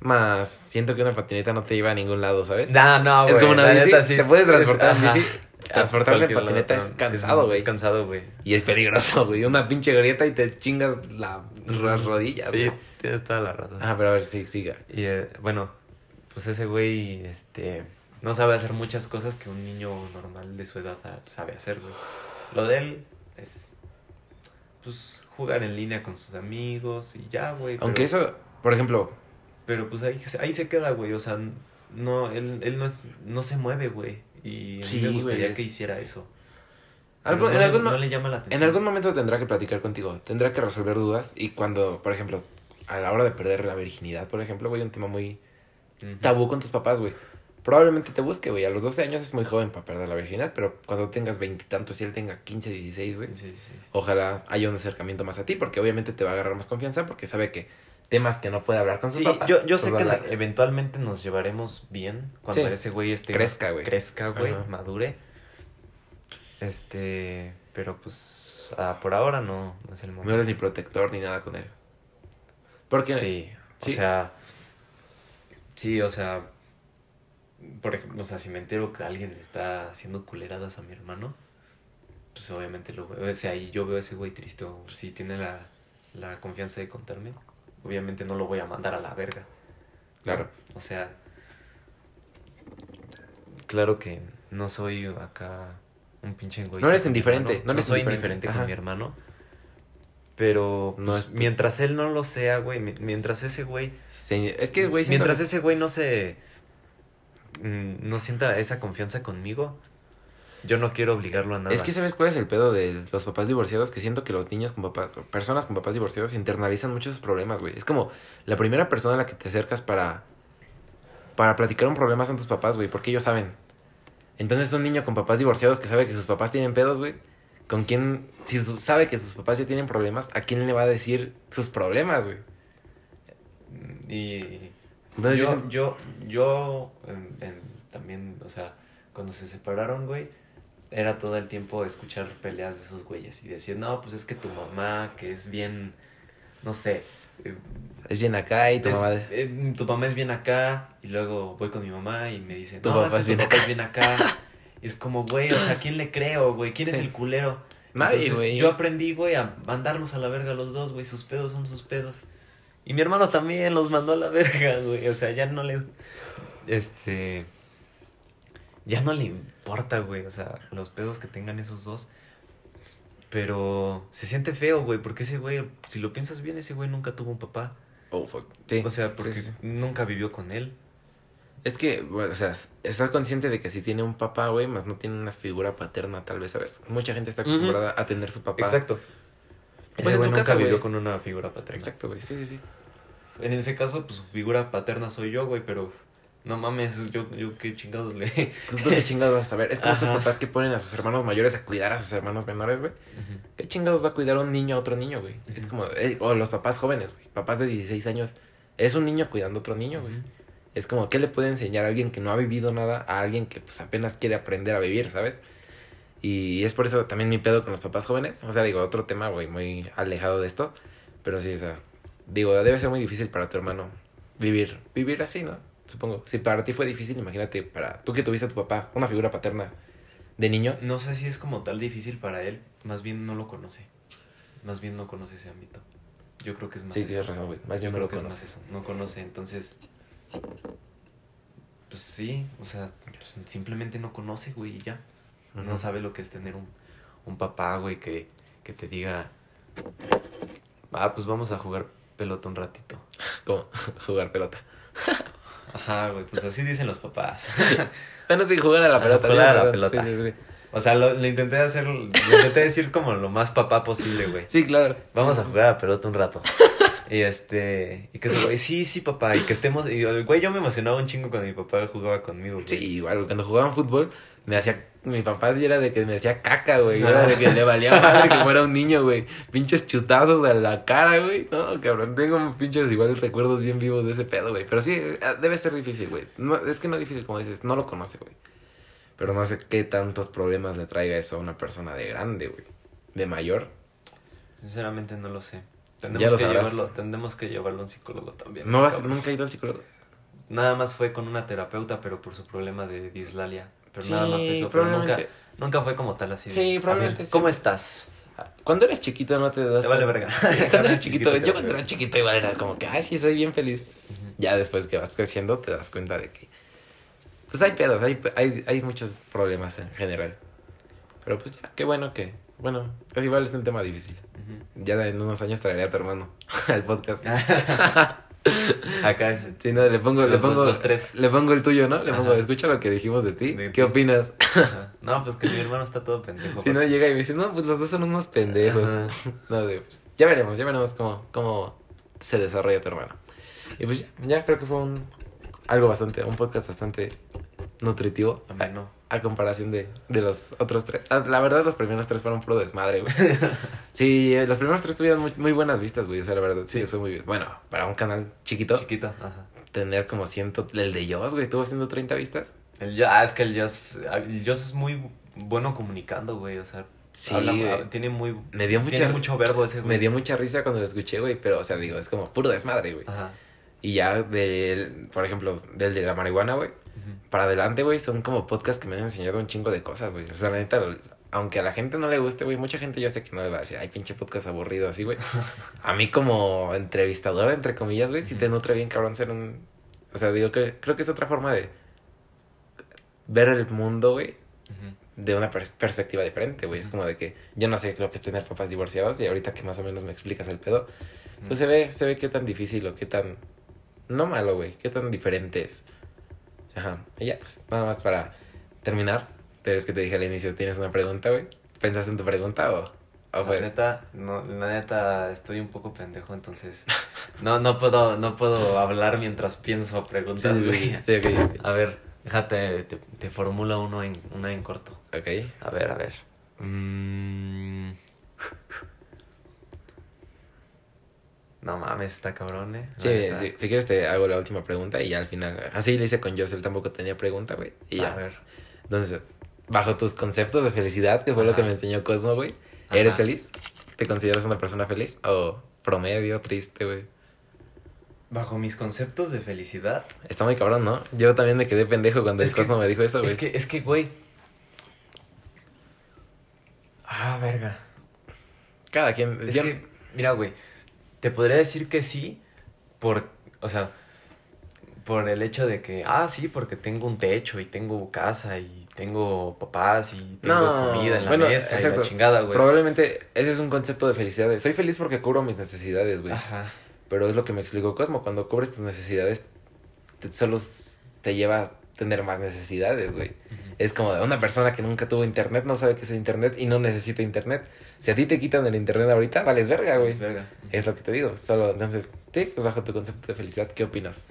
Más siento que una patineta no te lleva a ningún lado, ¿sabes? No, no, Es güey, como una bici, sí. te puedes transportar en bici, transportarte en lado, patineta es cansado, güey. Es cansado, güey. Y es peligroso, güey. Una pinche grieta y te chingas la, las rodillas. Sí, tienes toda la razón. Ah, pero a ver, sí, siga. Y eh, bueno, pues ese güey, este, no sabe hacer muchas cosas que un niño normal de su edad ah, sabe hacer, güey. Lo de él es, pues, jugar en línea con sus amigos y ya, güey. Aunque pero- eso, por ejemplo, Pero pues ahí, ahí se queda, güey, o sea, no, él, él no, es, no se mueve, güey. Y a mí Sí, me güey, gustaría es- que hiciera eso. algo- no, en, le, algún, no le llama la atención. en algún momento tendrá que platicar contigo. Tendrá que resolver dudas. Y cuando, por ejemplo, a la hora de perder la virginidad, por ejemplo, güey, un tema muy tabú con tus papás, güey. Probablemente te busque, güey. A los 12 años es muy joven para perder la virginidad, pero cuando tengas veintitantos y él tenga 15, 16, güey, Sí, sí, sí. ojalá haya un acercamiento más a ti, porque obviamente te va a agarrar más confianza, porque sabe que temas que no puede hablar con sus Sí, papás. yo, yo pues sé que hablar. eventualmente nos llevaremos bien cuando Sí. ese güey esté Crezca, güey. crezca, güey, madure. Este, pero pues ah, por ahora no, no es el momento. No eres ni protector ni nada con él. Porque Sí, Sí. o sea, sí, o sea, por ejemplo, o sea, si me entero que alguien le está haciendo culeradas a mi hermano, pues obviamente lo veo, o sea, y yo veo a ese güey triste, o si tiene la, la confianza de contarme, obviamente no lo voy a mandar a la verga. Claro. O sea, claro que no soy acá un pinche egoísta. No eres indiferente, no eres soy indiferente, con mi hermano. Pero pues, mientras él no lo sea, güey, mientras ese güey... es que, güey... Mientras ese güey no se... Mm, no sienta esa confianza conmigo, yo no quiero obligarlo a nada. Es que sabes cuál es el pedo de los papás divorciados, que siento que los niños con papás, personas con papás divorciados internalizan muchos problemas, güey. Es como la primera persona a la que te acercas para para platicar un problema son tus papás, güey, porque ellos saben. Entonces un niño con papás divorciados que sabe que sus papás tienen pedos, güey, ¿Con quién, si sabe que sus papás ya tienen problemas, a quién le va a decir sus problemas, güey? Y yo, yo, yo, también, o sea, cuando se separaron, güey, era todo el tiempo escuchar peleas de esos güeyes y decir, no, pues es que tu mamá, que es bien, no sé. Eh, es bien acá y tu mamá... Eh, tu mamá es bien acá y luego voy con mi mamá y me dice, no, es que tu papá es bien acá. [laughs] es como, güey, o sea, ¿quién le creo, güey? ¿Quién es el culero? Nadie, güey. Yo aprendí, güey, a mandarnos a la verga los dos, güey. Sus pedos son sus pedos. Y mi hermano también los mandó a la verga, güey. O sea, ya no le. Este. Ya no le importa, güey. O sea, los pedos que tengan esos dos. Pero se siente feo, güey. Porque ese güey, si lo piensas bien, ese güey nunca tuvo un papá. Oh, fuck. Sí. O sea, porque nunca vivió con él. Es que, bueno, o sea, estás consciente de que si tiene un papá, güey, más no tiene una figura paterna, tal vez, ¿sabes? Mucha gente está acostumbrada a tener su papá. Exacto. Pues en tu nunca vivió con una figura paterna. Exacto, güey, sí, sí, sí. En ese caso, pues, figura paterna soy yo, güey, pero no mames, yo, yo qué chingados le. [laughs] ¿Tú qué chingados vas a saber? Es como estos papás que ponen a sus hermanos mayores a cuidar a sus hermanos menores, güey. ¿Qué chingados va a cuidar un niño a otro niño, güey? Es como, eh, o los papás jóvenes, güey. Papás de 16 años. Es un niño cuidando a otro niño, güey. Es como, ¿qué le puede enseñar a alguien que no ha vivido nada a alguien que pues apenas quiere aprender a vivir, ¿sabes? Y es por eso también mi pedo con los papás jóvenes. O sea, digo, otro tema, güey, muy alejado de esto. Pero sí, o sea, digo, debe ser muy difícil para tu hermano vivir, vivir así, ¿no? Supongo. Si para ti fue difícil, imagínate, para tú que tuviste a tu papá, una figura paterna de niño. No sé si es como tal difícil para él, más bien no lo conoce. Más bien no conoce ese ámbito. Yo creo que es más Sí, tienes razón, güey. Más bien no lo conoce. más eso. No conoce, entonces pues sí, o sea, pues, simplemente no conoce, güey, y ya. No sabe lo que es tener un, un papá, güey, que, que te diga, ah, pues vamos a jugar pelota un ratito. [laughs] ¿Cómo? [laughs] jugar pelota. [laughs] Ajá, güey, pues así dicen los papás. bueno, sí, jugar a la pelota. Jugar a la pelota. O sea, lo, intenté hacer, lo intenté decir como lo más papá posible, güey. Sí, claro. Vamos a jugar a la pelota un rato. Y este, y que se güey, sí, sí, papá, y que estemos, y güey, yo me emocionaba un chingo cuando mi papá jugaba conmigo, Sí, igual, cuando jugaban fútbol, me hacía, mi papá sí era de que me hacía caca, güey, era de que le valía madre que fuera un niño, güey, pinches chutazos a la cara, güey, no, cabrón, tengo pinches igual recuerdos bien vivos de ese pedo, güey, pero sí, eh, debe ser difícil, güey, no, es que no es difícil, como dices, no lo conoce, güey, pero no sé qué tantos problemas le traiga eso a una persona de grande, güey, de mayor. Sinceramente no lo sé. Tendremos, que llevarlo, tendremos que llevarlo a un psicólogo también. ¿No vas, nunca he ido al psicólogo? Nada más fue con una terapeuta, pero por su problema de dislalia. Pero nada más eso. Pero nunca, nunca fue como tal así. Sí, probablemente. ¿Cómo estás? Cuando eres chiquito no te das. Te vale verga. [laughs] cuando eres chiquito, yo cuando era chiquito igual era como que, ay, sí, soy bien feliz. Ya después que vas creciendo te das cuenta de que. Pues hay pedos, hay, hay, hay muchos problemas en general. Pero pues ya, qué bueno que. Bueno, es igual es un tema difícil. Ya en unos años traeré a tu hermano [laughs] al podcast. [laughs] Acá es. Sí, no, le pongo, le pongo. Los tres. Le pongo el tuyo, ¿no? Le pongo, escucha lo que dijimos de ti. ¿Qué opinas? No, pues que mi hermano está todo pendejo. Si no, llega y me dice, no, pues los dos son unos pendejos. [laughs] No, pues, ya veremos, ya veremos cómo, cómo se desarrolla tu hermano. Y pues ya, ya creo que fue un. Algo bastante, un podcast bastante nutritivo. no a comparación de, de los otros tres. Ah, la verdad, los primeros tres fueron puro desmadre, güey. [laughs] sí, los primeros tres tuvieron muy, muy buenas vistas, güey. O sea, la verdad, sí, fue muy bien. Bueno, para un canal chiquito. Chiquito, ajá. Tener como ciento... El de Joss, güey, tuvo 130 vistas. El ah, es que el Joss... El Joss es muy bueno comunicando, güey. O sea, Sí, tiene muy. Me dio mucha, tiene mucho verbo ese güey. Me dio mucha risa cuando lo escuché, güey. Pero, o sea, digo, es como puro desmadre, güey. Ajá. Y ya, del, por ejemplo, del de la marihuana, güey para adelante, güey, son como podcasts que me han enseñado un chingo de cosas, güey. O sea, la neta, aunque a la gente no le guste, güey, mucha gente yo sé que no le va a decir, ay, pinche podcast aburrido así, güey. [laughs] a mí como entrevistadora, entre comillas, güey, si te nutre bien, cabrón, ser un... O sea, digo que creo que es otra forma de ver el mundo, güey. de una perspectiva diferente, güey. Es como de que yo no sé lo que es tener papás divorciados y ahorita que más o menos me explicas el pedo, pues se ve, se ve qué tan difícil o qué tan, no malo, güey, qué tan diferente es. Ajá, y ya, pues nada más para terminar, te ves que te dije al inicio, ¿tienes una pregunta, güey? ¿Pensaste en tu pregunta o...? o la neta, no, la neta, estoy un poco pendejo, entonces no, no puedo, no puedo hablar mientras pienso preguntas, güey. Sí, A ver, déjate, te, te formula uno en, una en corto. Ok. A ver, a ver. Mm. No mames, está cabrón, eh. Sí, si quieres te hago la última pregunta y ya al final. Así le hice con Josel, tampoco tenía pregunta, güey. Y ya. A ver. Entonces, bajo tus conceptos de felicidad, que fue lo que me enseñó Cosmo, güey. ¿Eres feliz? ¿Te consideras una persona feliz? ¿O promedio, triste, güey? Bajo mis conceptos de felicidad. Está muy cabrón, ¿no? Yo también me quedé pendejo cuando el Cosmo me dijo eso, güey. Es que, es que, güey, Ah, verga. Cada quien. Es que, mira, güey. Te podría decir que sí, por. O sea, por el hecho de que, ah, sí, porque tengo un techo y tengo casa y tengo papás y tengo comida en la mesa y la chingada, güey. Probablemente ese es un concepto de felicidad. Soy feliz porque cubro mis necesidades, güey. Ajá. Pero es lo que me explicó Cosmo. Cuando cubres tus necesidades, solo te lleva a tener más necesidades, güey. Es como de una persona que nunca tuvo internet, no sabe qué es internet y no necesita internet. Si a ti te quitan el internet ahorita, vales verga, güey. verga. Es lo que te digo. Solo, entonces, sí, pues bajo tu concepto de felicidad, ¿qué opinas?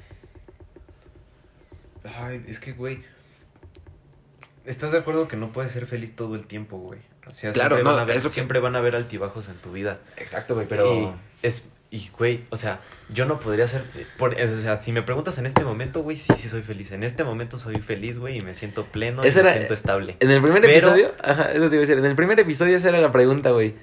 Ay, es que, güey. ¿Estás de acuerdo que no puedes ser feliz todo el tiempo, güey? O sea, claro, siempre, no, van a ver, siempre van a haber altibajos en tu vida. Exacto, güey, pero... es y, güey, o sea, yo no podría ser. Por, o sea, si me preguntas en este momento, güey, sí, sí soy feliz. En este momento soy feliz, güey, y me siento pleno y me siento estable. En el primer episodio, ajá, eso te iba a decir. En el primer episodio esa era la pregunta, güey.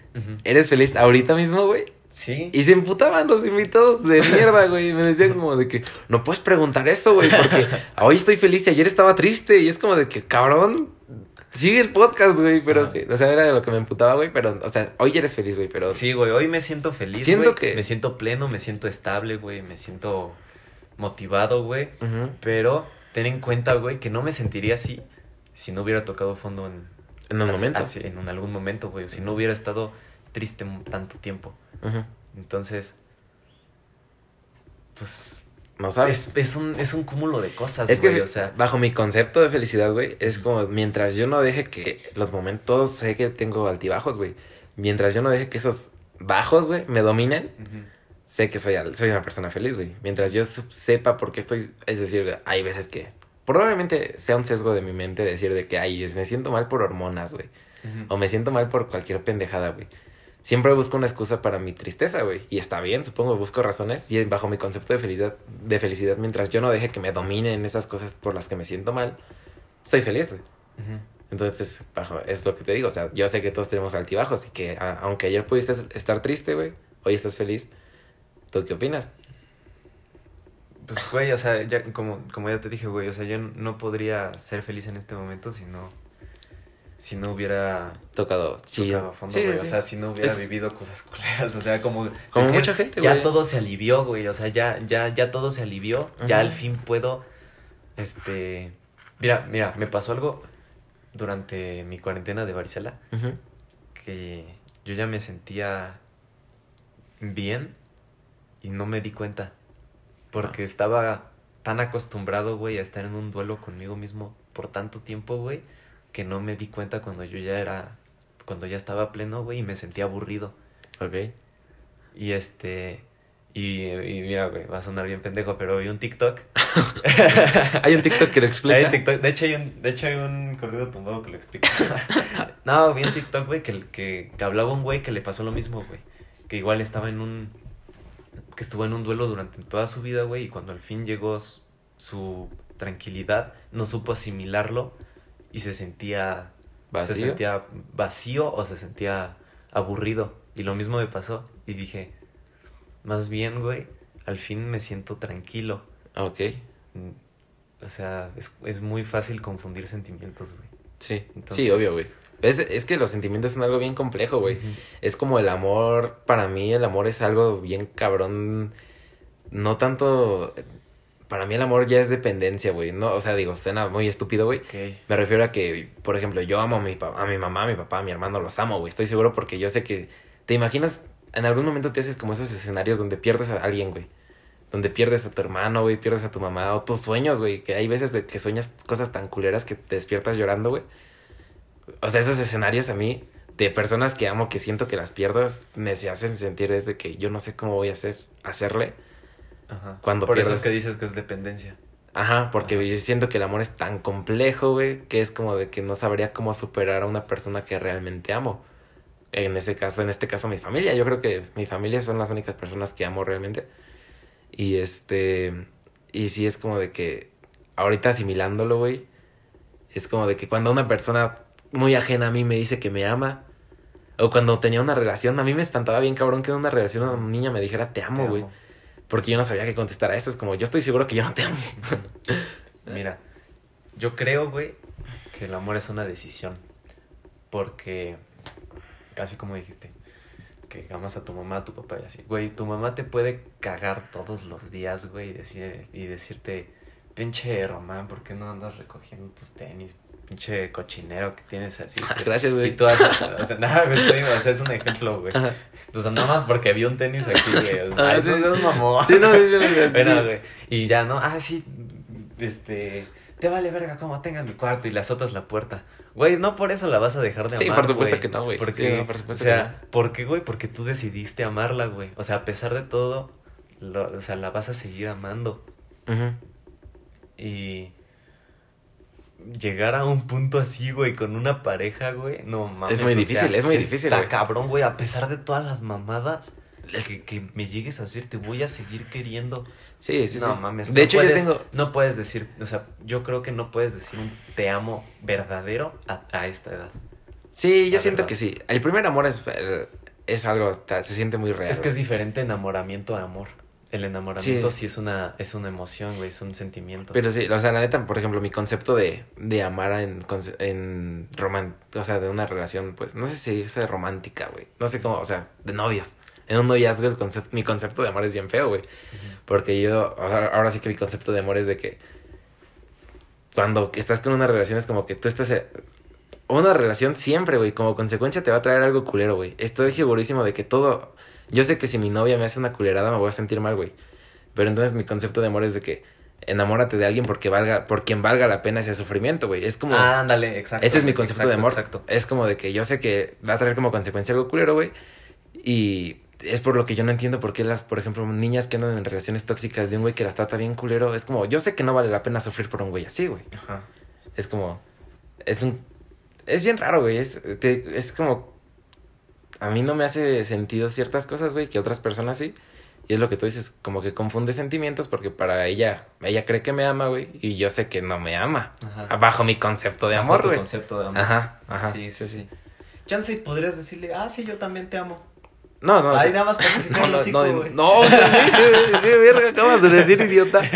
¿Eres feliz ahorita mismo, güey? Sí. Y se emputaban los invitados de mierda, güey. Me decían como de que no puedes preguntar eso, güey, porque [laughs] hoy estoy feliz y ayer estaba triste. Y es como de que, cabrón, Sigue el podcast, güey, pero sí. O sea, era lo que me emputaba, güey, pero, o sea, hoy eres feliz, güey, pero. Sí, güey, hoy me siento feliz, Siento que. Me siento pleno, me siento estable, güey, me siento motivado, güey. Pero ten en cuenta, güey, que no me sentiría así si no hubiera tocado fondo en. En un momento. en algún momento, güey, o si no hubiera estado triste tanto tiempo. Entonces. Pues no sabes. Es, un, es un cúmulo de cosas, es güey, que, o sea. Bajo mi concepto de felicidad, güey, es como mientras yo no deje que los momentos, sé que tengo altibajos, güey. Mientras yo no deje que esos bajos, güey, me dominen, sé que soy, soy una persona feliz, güey. Mientras yo sepa por qué estoy, es decir, hay veces que probablemente sea un sesgo de mi mente decir de que, ay, me siento mal por hormonas, güey. O me siento mal por cualquier pendejada, güey siempre busco una excusa para mi tristeza, güey. Y está bien, supongo, busco razones. Y bajo mi concepto de felicidad, de felicidad, mientras yo no deje que me dominen esas cosas por las que me siento mal, soy feliz, güey. Entonces, bajo, es lo que te digo. O sea, yo sé que todos tenemos altibajos y que aunque ayer pudiste estar triste, güey, hoy estás feliz. ¿Tú qué opinas? Pues, güey, o sea, ya, como, como ya te dije, güey, o sea, yo no podría ser feliz en este momento si no si no hubiera tocado, tocado fondo, güey. O sea, si no hubiera vivido cosas culeras. O sea, como. Como mucha gente, güey. Ya todo se alivió, güey. O sea, ya, ya, ya todo se alivió. Ya al fin puedo. Este. Mira, mira, me pasó algo durante mi cuarentena de varicela. Que yo ya me sentía bien y no me di cuenta. Porque ah. estaba tan acostumbrado, güey, a estar en un duelo conmigo mismo por tanto tiempo, güey que no me di cuenta cuando yo ya era, cuando ya estaba pleno, güey, y me sentía aburrido. Ok. Y este, y, y mira, güey, va a sonar bien pendejo, pero vi un TikTok. [laughs] hay un TikTok que lo explica. De hecho, hay un, de hecho, hay un corrido tumbado que lo explica. [laughs] no, vi un TikTok, güey, que, que, que hablaba un güey que le pasó lo mismo, güey. Que igual estaba en un. que estuvo en un duelo durante toda su vida, güey, y cuando al fin llegó su tranquilidad, no supo asimilarlo y se sentía ¿Vacío? se sentía vacío o se sentía aburrido y lo mismo me pasó y dije más bien güey al fin me siento tranquilo ok mm, o sea es, es muy fácil confundir sentimientos güey sí sí obvio güey es, es que los sentimientos son algo bien complejo, güey. Es como el amor, para mí el amor es algo bien cabrón. No tanto para mí el amor ya es dependencia, güey. No, o sea, digo, suena muy estúpido, güey. Me refiero a que, por ejemplo, yo amo a mi, a mi mamá, a mi papá, a mi hermano, los amo, güey. Estoy seguro porque yo sé que, te imaginas, en algún momento te haces como esos escenarios donde pierdes a alguien, güey. Donde pierdes a tu hermano, güey, pierdes a tu mamá, o tus sueños, güey. Que hay veces de que sueñas cosas tan culeras que te despiertas llorando, güey. O sea, esos escenarios a mí, de personas que amo, que siento que las pierdo, me se hacen sentir desde que yo no sé cómo voy a hacer, hacerle Ajá. Cuando Por eso es que dices que es dependencia. Ajá, porque yo siento que el amor es tan complejo, güey, que es como de que no sabría cómo superar a una persona que realmente amo. En ese caso, en este caso mi familia, yo creo que mi familia son las únicas personas que amo realmente. Y este, y sí es como de que ahorita asimilándolo, güey, es como de que cuando una persona muy ajena a mí me dice que me ama, o cuando tenía una relación, a mí me espantaba bien cabrón que en una relación una niña me dijera te amo, güey. Porque yo no sabía qué contestar a esto. Es como, yo estoy seguro que yo no te amo. [laughs] Mira, yo creo, güey, que el amor es una decisión. Porque, casi como dijiste, que amas a tu mamá, a tu papá y así. Güey, tu mamá te puede cagar todos los días, güey, y, decir, y decirte, pinche Román, ¿por qué no andas recogiendo tus tenis? Pinche cochinero que tienes así. Gracias, güey. Y tú, o sea, nada, güey, o sea, es un ejemplo, güey. Pues nada más porque vi un tenis aquí, güey. [laughs] Ah, sí, es mamón. Sí, no, sí, sí, Pero, güey. Y ya, ¿no? Ah, sí, este. Te vale verga como tenga mi cuarto y le azotas la puerta. Güey, no por eso la vas a dejar de amar. Sí, por supuesto que no, güey. Porque, sí, por supuesto o sea, ¿por qué, güey? Porque tú decidiste amarla, güey. O sea, a pesar de todo, lo, o sea, la vas a seguir amando. Ajá. Y llegar a un punto así, güey, con una pareja, güey, no mames. Es muy difícil, es muy difícil. Está cabrón, güey, a pesar de todas las mamadas que, que me llegues a hacer, te voy a seguir queriendo. Sí, sí, no, mames. De hecho, yo tengo. No puedes decir, o sea, yo creo que no puedes decir un te amo verdadero a, a esta edad. Sí, yo siento que sí. El primer amor es, es algo, se siente muy real. Es que es diferente enamoramiento a amor. El enamoramiento sí, es una es una emoción, güey, es un sentimiento. Pero sí, o sea, la neta, por ejemplo, mi concepto de, de amar en, en román, o sea, de una relación, pues, no sé si es romántica, güey. No sé cómo, o sea, de novios. En un noviazgo el concepto, mi concepto de amor es bien feo, güey. Porque yo, ahora, sí que mi concepto de amor es de que cuando estás con una relación es como que tú estás... Eh, una relación siempre, güey, como consecuencia te va a traer algo culero, güey. Estoy segurísimo de que todo yo sé que si mi novia me hace una culerada me voy a sentir mal, güey. Pero entonces mi concepto de amor es de que enamórate de alguien porque valga, por quien valga la pena ese sufrimiento, güey. Es como. ándale, exacto. Ese es mi concepto de amor. Exacto. Es como de que yo sé que va a traer como consecuencia algo culero, güey. Y es por lo que yo no entiendo por qué las, por ejemplo, niñas que andan en relaciones tóxicas de un güey que las trata bien culero. Es como, yo sé que no vale la pena sufrir por un güey así, güey. Ajá. Es como. Es un. Es bien raro, güey. Es, es como a mí no me hace sentido ciertas cosas, güey, que otras personas sí. Y es lo que tú dices, como que confunde sentimientos porque para ella, ella cree que me ama, güey, y yo sé que no me ama. Ajá. Bajo mi concepto de amor, güey. concepto de amor. Ajá, ajá. Sí, sí, sí. Chance, podrías decirle, ah, sí, yo también te amo. No, no. Ahí nada más para que [laughs] no, no, no, no, no, ¿qué verga acabas de decir, idiota? [laughs]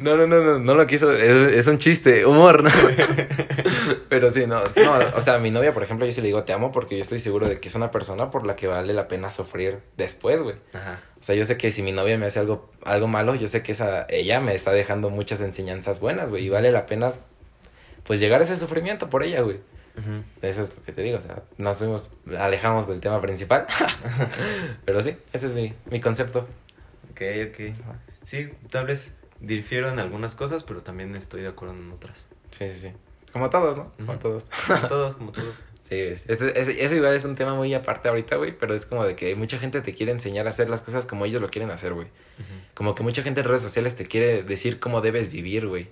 No, no, no, no, no lo quiso, es, es un chiste, humor, ¿no? [laughs] Pero sí, no, no, o sea, a mi novia, por ejemplo, yo sí le digo te amo porque yo estoy seguro de que es una persona por la que vale la pena sufrir después, güey. Ajá. O sea, yo sé que si mi novia me hace algo, algo malo, yo sé que esa, ella me está dejando muchas enseñanzas buenas, güey, y vale la pena, pues, llegar a ese sufrimiento por ella, güey. Eso es lo que te digo, o sea, nos fuimos, alejamos del tema principal. [laughs] [laughs] Pero sí, ese es mi, mi concepto. Ok, ok. Sí, tal vez difiero en algunas cosas, pero también estoy de acuerdo en otras. Sí, sí, sí. Como todos, ¿no? Como todos. Como todos, como todos. [laughs] Sí, este, eso igual es un tema muy aparte ahorita, güey, pero es como de que mucha gente te quiere enseñar a hacer las cosas como ellos lo quieren hacer, güey. Como que mucha gente en redes sociales te quiere decir cómo debes vivir, güey.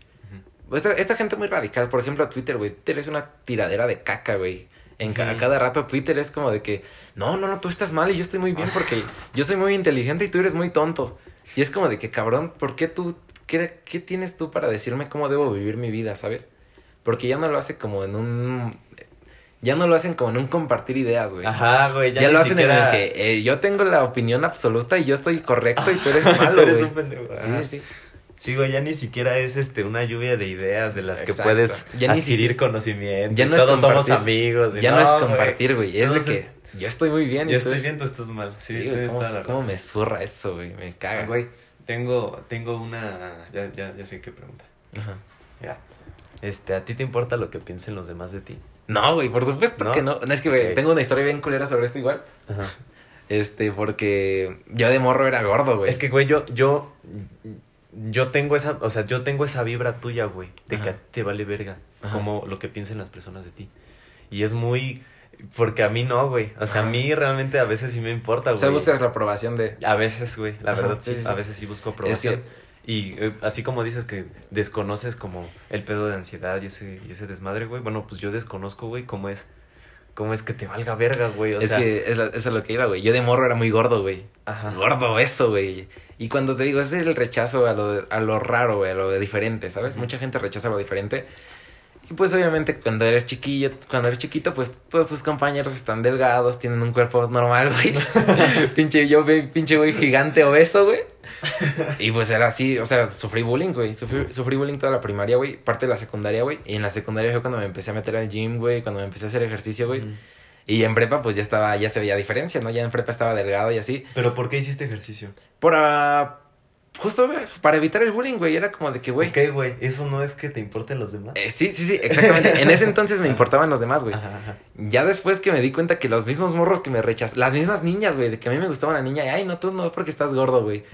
Esta, esta gente muy radical, por ejemplo, Twitter, güey. Twitter es una tiradera de caca, güey. En a cada rato Twitter es como de que, no, no, no, tú estás mal y yo estoy muy bien porque yo soy muy inteligente y tú eres muy tonto. Y es como de que, cabrón, ¿por qué tú, qué, qué tienes tú para decirme cómo debo vivir mi vida, sabes? Porque ya no lo hace como en un ya no lo hacen como en un compartir ideas, güey. Ajá, güey. Ya, lo hacen en el que eh, yo tengo la opinión absoluta y yo estoy correcto y tú eres [laughs] malo. tú eres un pendejo. Sí, sí. Sí, güey, ya ni siquiera es este una lluvia de ideas de las que puedes adquirir conocimiento. Ya no todos somos amigos. ya no, es compartir, güey. Es de que yo estoy muy bien. Yo estoy bien, tú estás mal. Sí, ¿cómo, me zurra eso, güey? Me caga. Güey, tengo, tengo una, ya, ya, ya sé qué pregunta. Ajá. Mira, este, ¿a ti te importa lo que piensen los demás de ti? No, güey, por supuesto que no. Es que, güey, tengo una historia bien culera sobre esto igual. Ajá. Este, porque yo de morro era gordo, güey. Es que, güey, yo, yo, yo tengo esa, o sea, yo tengo esa vibra tuya, güey, de que a ti te vale verga, como lo que piensen las personas de ti. Y es muy, porque a mí no, güey. O sea, a mí realmente a veces sí me importa, güey. O sea, buscas la aprobación de... A veces, güey, la verdad sí, a veces sí busco aprobación. Y eh, así como dices que desconoces como el pedo de ansiedad y ese, y ese desmadre, güey, bueno, pues yo desconozco, güey, cómo es ¿Cómo es que te valga verga, güey? O es que eso es lo que iba, güey. Yo de morro era muy gordo, güey. Ajá. Gordo, eso, güey. Y cuando te digo, ese es el rechazo a lo, a lo raro, güey, a lo diferente, ¿sabes? Mucha gente rechaza lo diferente. Y pues obviamente cuando eres chiquillo, cuando eres chiquito, pues todos tus compañeros están delgados, tienen un cuerpo normal, güey. [laughs] pinche yo, pinche güey gigante obeso, güey. Y pues era así, o sea, sufrí bullying, güey. Sufrí, bullying toda la primaria, güey. Parte de la secundaria, güey. Y en la secundaria fue cuando me empecé a meter al gym, güey. Cuando me empecé a hacer ejercicio, güey. Y en prepa, pues ya estaba, ya se veía diferencia, ¿no? Ya en prepa estaba delgado y así. ¿Pero por qué hiciste ejercicio? Por, Justo para evitar el bullying, güey. Era como de que, güey. Ok, güey. Eso no es que te importen los demás. Eh, sí, sí, sí, exactamente. en ese entonces me importaban los demás, güey. Ya después que me di cuenta que los mismos morros que me rechazan. Las mismas niñas, güey. De que a mí me gustaba una niña. Y, ay, no, tú no, porque estás gordo, güey.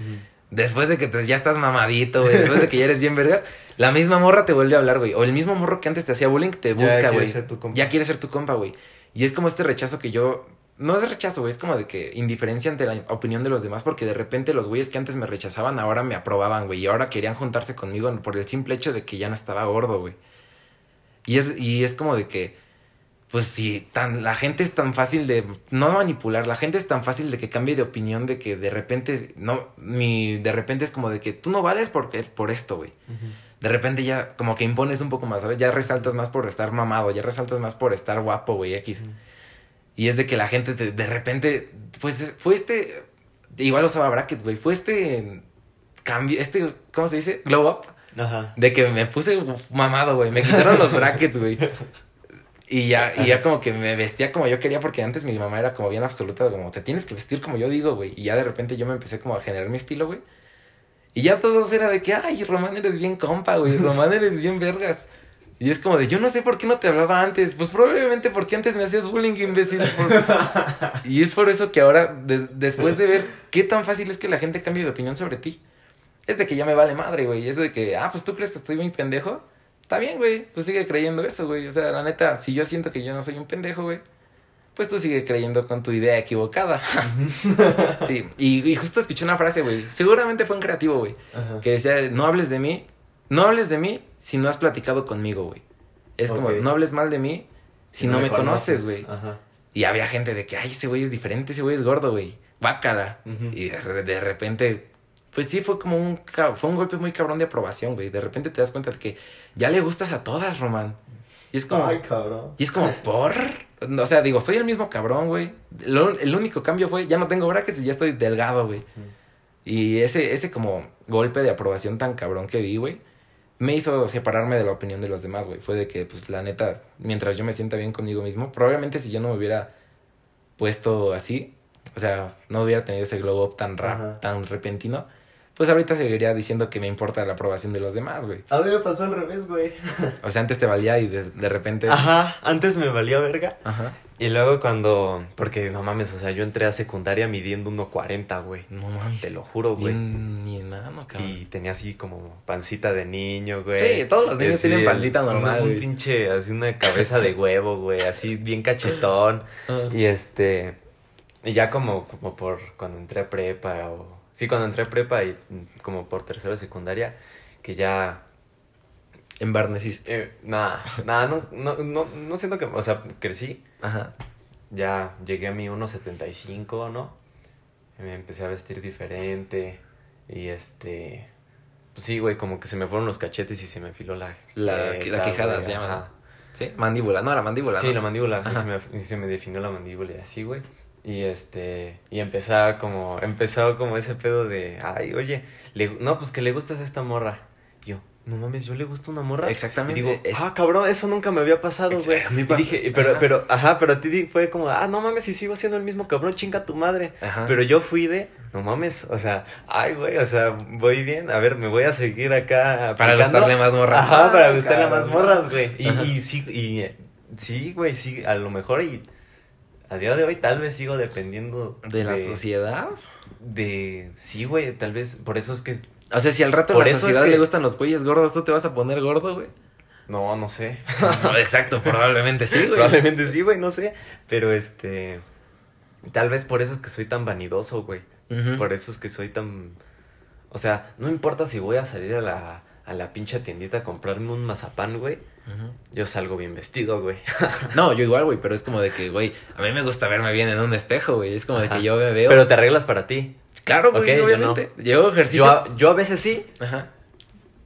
Después de que ya estás mamadito, güey. Después de que ya eres bien vergas. La misma morra te vuelve a hablar, güey. O el mismo morro que antes te hacía bullying te busca, güey. Ya quiere ser tu compa, güey. Y es como este rechazo que yo no es rechazo, güey, es como de que indiferencia ante la opinión de los demás, porque de repente los güeyes que antes me rechazaban ahora me aprobaban, güey, y ahora querían juntarse conmigo por el simple hecho de que ya no estaba gordo, güey. Y es, y es como de que, pues si tan, la gente es tan fácil de no manipular, la gente es tan fácil de que cambie de opinión, de que de repente, no, mi, de repente es como de que tú no vales porque es por esto, güey. De repente ya como que impones un poco más, ¿sabes? Ya resaltas más por estar mamado, ya resaltas más por estar guapo, güey, X. Y es de que la gente de repente, pues fue este, igual usaba brackets, güey, fue este cambio, este, ¿cómo se dice? Glow up. Ajá. De que me puse mamado, güey, me quitaron los brackets, güey. Y ya, y ya como que me vestía como yo quería, porque antes mi mamá era como bien absoluta, como, te tienes que vestir como yo digo, güey. Y ya de repente yo me empecé como a generar mi estilo, güey. Y ya todos era de que, ay, Román eres bien compa, güey, Román eres bien vergas. Y es como de, yo no sé por qué no te hablaba antes. Pues probablemente porque antes me hacías bullying, imbécil. [laughs] y es por eso que ahora, después de ver qué tan fácil es que la gente cambie de opinión sobre ti, es de que ya me vale madre, güey. Es de que, ah, pues tú crees que estoy muy pendejo. Está bien, güey. Pues sigue creyendo eso, güey. O sea, la neta, si yo siento que yo no soy un pendejo, güey, pues tú sigue creyendo con tu idea equivocada. [laughs] sí. Y, y, justo escuché una frase, güey. Seguramente fue un creativo, güey. Que decía, no hables de mí. No hables de mí si no has platicado conmigo, güey. Es como, no hables mal de mí si, no, me conoces, güey. Y había gente de que, ay, ese güey es diferente, ese güey es gordo, güey. Bácala. Y de, repente, pues sí, fue como un, fue un golpe muy cabrón de aprobación, güey. De repente te das cuenta de que ya le gustas a todas, Román. Y es como. Ay, cabrón. Y es como, ¿por? O sea, digo, soy el mismo cabrón, güey. el único cambio fue, ya no tengo brackets y ya estoy delgado, güey. Y ese, ese como golpe de aprobación tan cabrón que di, güey me hizo separarme de la opinión de los demás, güey. Fue de que, pues, la neta, mientras yo me sienta bien conmigo mismo, probablemente si yo no me hubiera puesto así, o sea, no hubiera tenido ese glow up tan rap, tan repentino, pues ahorita seguiría diciendo que me importa la aprobación de los demás, güey. A mí me pasó al revés, güey. O sea, antes te valía y de, de repente... Ajá, antes me valía verga. Ajá. Y luego cuando, porque no mames, o sea, yo entré a secundaria midiendo 1.40, güey. No mames. Te lo juro, güey. Ni nada, no, cabrón. Y tenía así como pancita de niño, güey. Sí, todos los niños tienen pancita normal, Un pinche, así una cabeza de huevo, güey, así bien cachetón. Ah. Y este, y ya como, como por cuando entré a prepa o... Sí, cuando entré a prepa y como por tercero de secundaria, que ya Embarneciste. Eh, nada, nada, no, no, no, no siento que, o sea, crecí. Ajá. Ya llegué a mi 1.75, ¿no? Me empecé a vestir diferente. Y este. Pues sí, güey, como que se me fueron los cachetes y se me filó la. La, la quejada se llama. Sí, mandíbula, no, la mandíbula. Sí, la mandíbula. Y se, me, se me definió la mandíbula y así, güey. Y este. Y empezaba como. Empezó como ese pedo de. Ay, oye. Le, no, pues que le gustas a esta morra. Yo, no mames, yo le gusto una morra. Exactamente. Y digo, ah, cabrón, eso nunca me había pasado, güey. A mí Y pasó. dije, pero, Ajá. pero, ajá, pero a ti fue como, ah, no mames, si sigo siendo el mismo cabrón, chinga tu madre. Ajá. Pero yo fui de, no mames, o sea, ay, güey, o sea, voy bien, a ver, me voy a seguir acá. Para aplicando. gustarle más morras. Ajá, Ah, para gustarle más morras, güey. Y, y sí, y sí, güey, sí, a lo mejor y a día de hoy tal vez sigo dependiendo De la sociedad. De, sí, güey, tal vez, por eso es que, O sea, si al rato Por a la eso es sociedad que- le gustan los güeyes gordos, ¿tú te vas a poner gordo, güey? no, no sé. [laughs] No, exacto, probablemente sí, güey. Probablemente sí, güey, no sé. Pero este. Tal vez por eso es que soy tan vanidoso, güey. Por eso es que soy tan. O sea, no importa si voy a salir a la, a la pinche tiendita a comprarme un mazapán, güey. Yo salgo bien vestido, güey. [laughs] No, yo igual, güey, pero es como de que, güey, a mí me gusta verme bien en un espejo, güey. Es como de que yo me veo. Pero te arreglas para ti. claro, güey, yo obviamente. Yo ejercicio. Yo a, yo a veces sí, Ajá.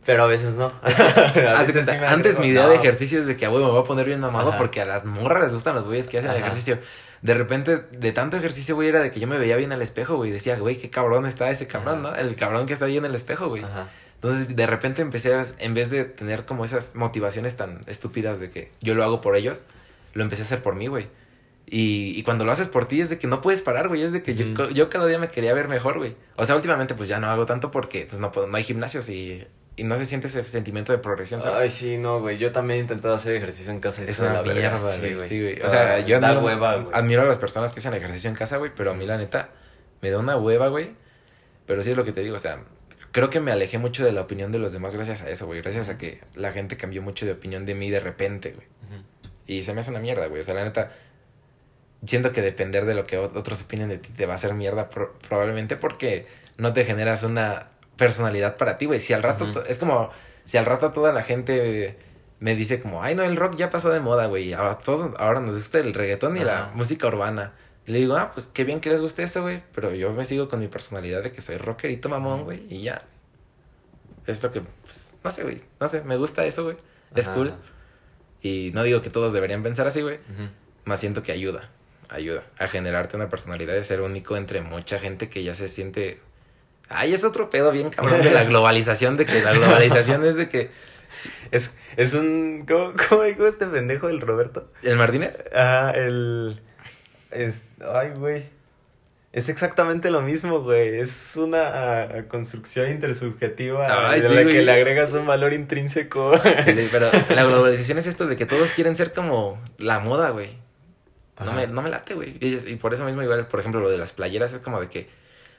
pero a veces no. [laughs] A veces sí antes mi idea No. de ejercicio es de que, ah, güey, me voy a poner bien mamado Ajá. porque a las morras les gustan los güeyes que hacen Ajá. ejercicio. De repente, de tanto ejercicio, güey, era de que yo me veía bien al espejo, güey. Decía, güey, qué cabrón está ese cabrón, Ajá. ¿no? El cabrón que está ahí en el espejo, güey. Entonces, de repente empecé a, en vez de tener como esas motivaciones tan estúpidas de que yo lo hago por ellos, lo empecé a hacer por mí, güey. Y, y cuando lo haces por ti es de que no puedes parar, güey. Es de que yo, yo cada día me quería ver mejor, güey. O sea, últimamente pues ya no hago tanto porque pues no, no hay gimnasios y, y no se siente ese sentimiento de progresión, ¿sabes? Ay, sí, no, güey. Yo también he intentado hacer ejercicio en casa. y Es una mierda, güey. Sí, güey. O sea, yo admiro, hueva, admiro a las personas que hacen ejercicio en casa, güey, pero a mí la neta me da una hueva, güey. Pero sí es lo que te digo, o sea, creo que me alejé mucho de la opinión de los demás gracias a eso, güey. Gracias a que la gente cambió mucho de opinión de mí de repente, güey. Y se me hace una mierda, güey. O sea, la neta, siento que depender de lo que ot- otros opinen de ti te va a hacer mierda pro- probablemente porque no te generas una personalidad para ti, güey. Si al rato, es como, si al rato toda la gente me dice como, ay, no, el rock ya pasó de moda, güey. Ahora, todos, ahora nos gusta el reggaetón y la música urbana. Y le digo, ah, pues qué bien que les guste eso, güey. Pero yo me sigo con mi personalidad de que soy rockerito mamón, güey. Y ya. Esto que, pues, no sé, güey. No sé, me gusta eso, güey. Es cool. Y no digo que todos deberían pensar así, güey. Más siento que ayuda. Ayuda a generarte una personalidad de ser único entre mucha gente que ya se siente. Ay, es otro pedo bien cabrón de la [laughs] globalización, de que la globalización es de que. Es, es un. ¿cómo, ¿Cómo dijo este pendejo, el Roberto? ¿El Martínez? Ah, el. Es, ay, güey. Es exactamente lo mismo, güey. Es una ah, construcción intersubjetiva Ay, de sí, la güey. que le agregas un valor intrínseco. Sí, Pero [laughs] la globalización es esto de que todos quieren ser como la moda, güey. No me, no me late, güey. Y, y por eso mismo, igual, por ejemplo, lo de las playeras es como de que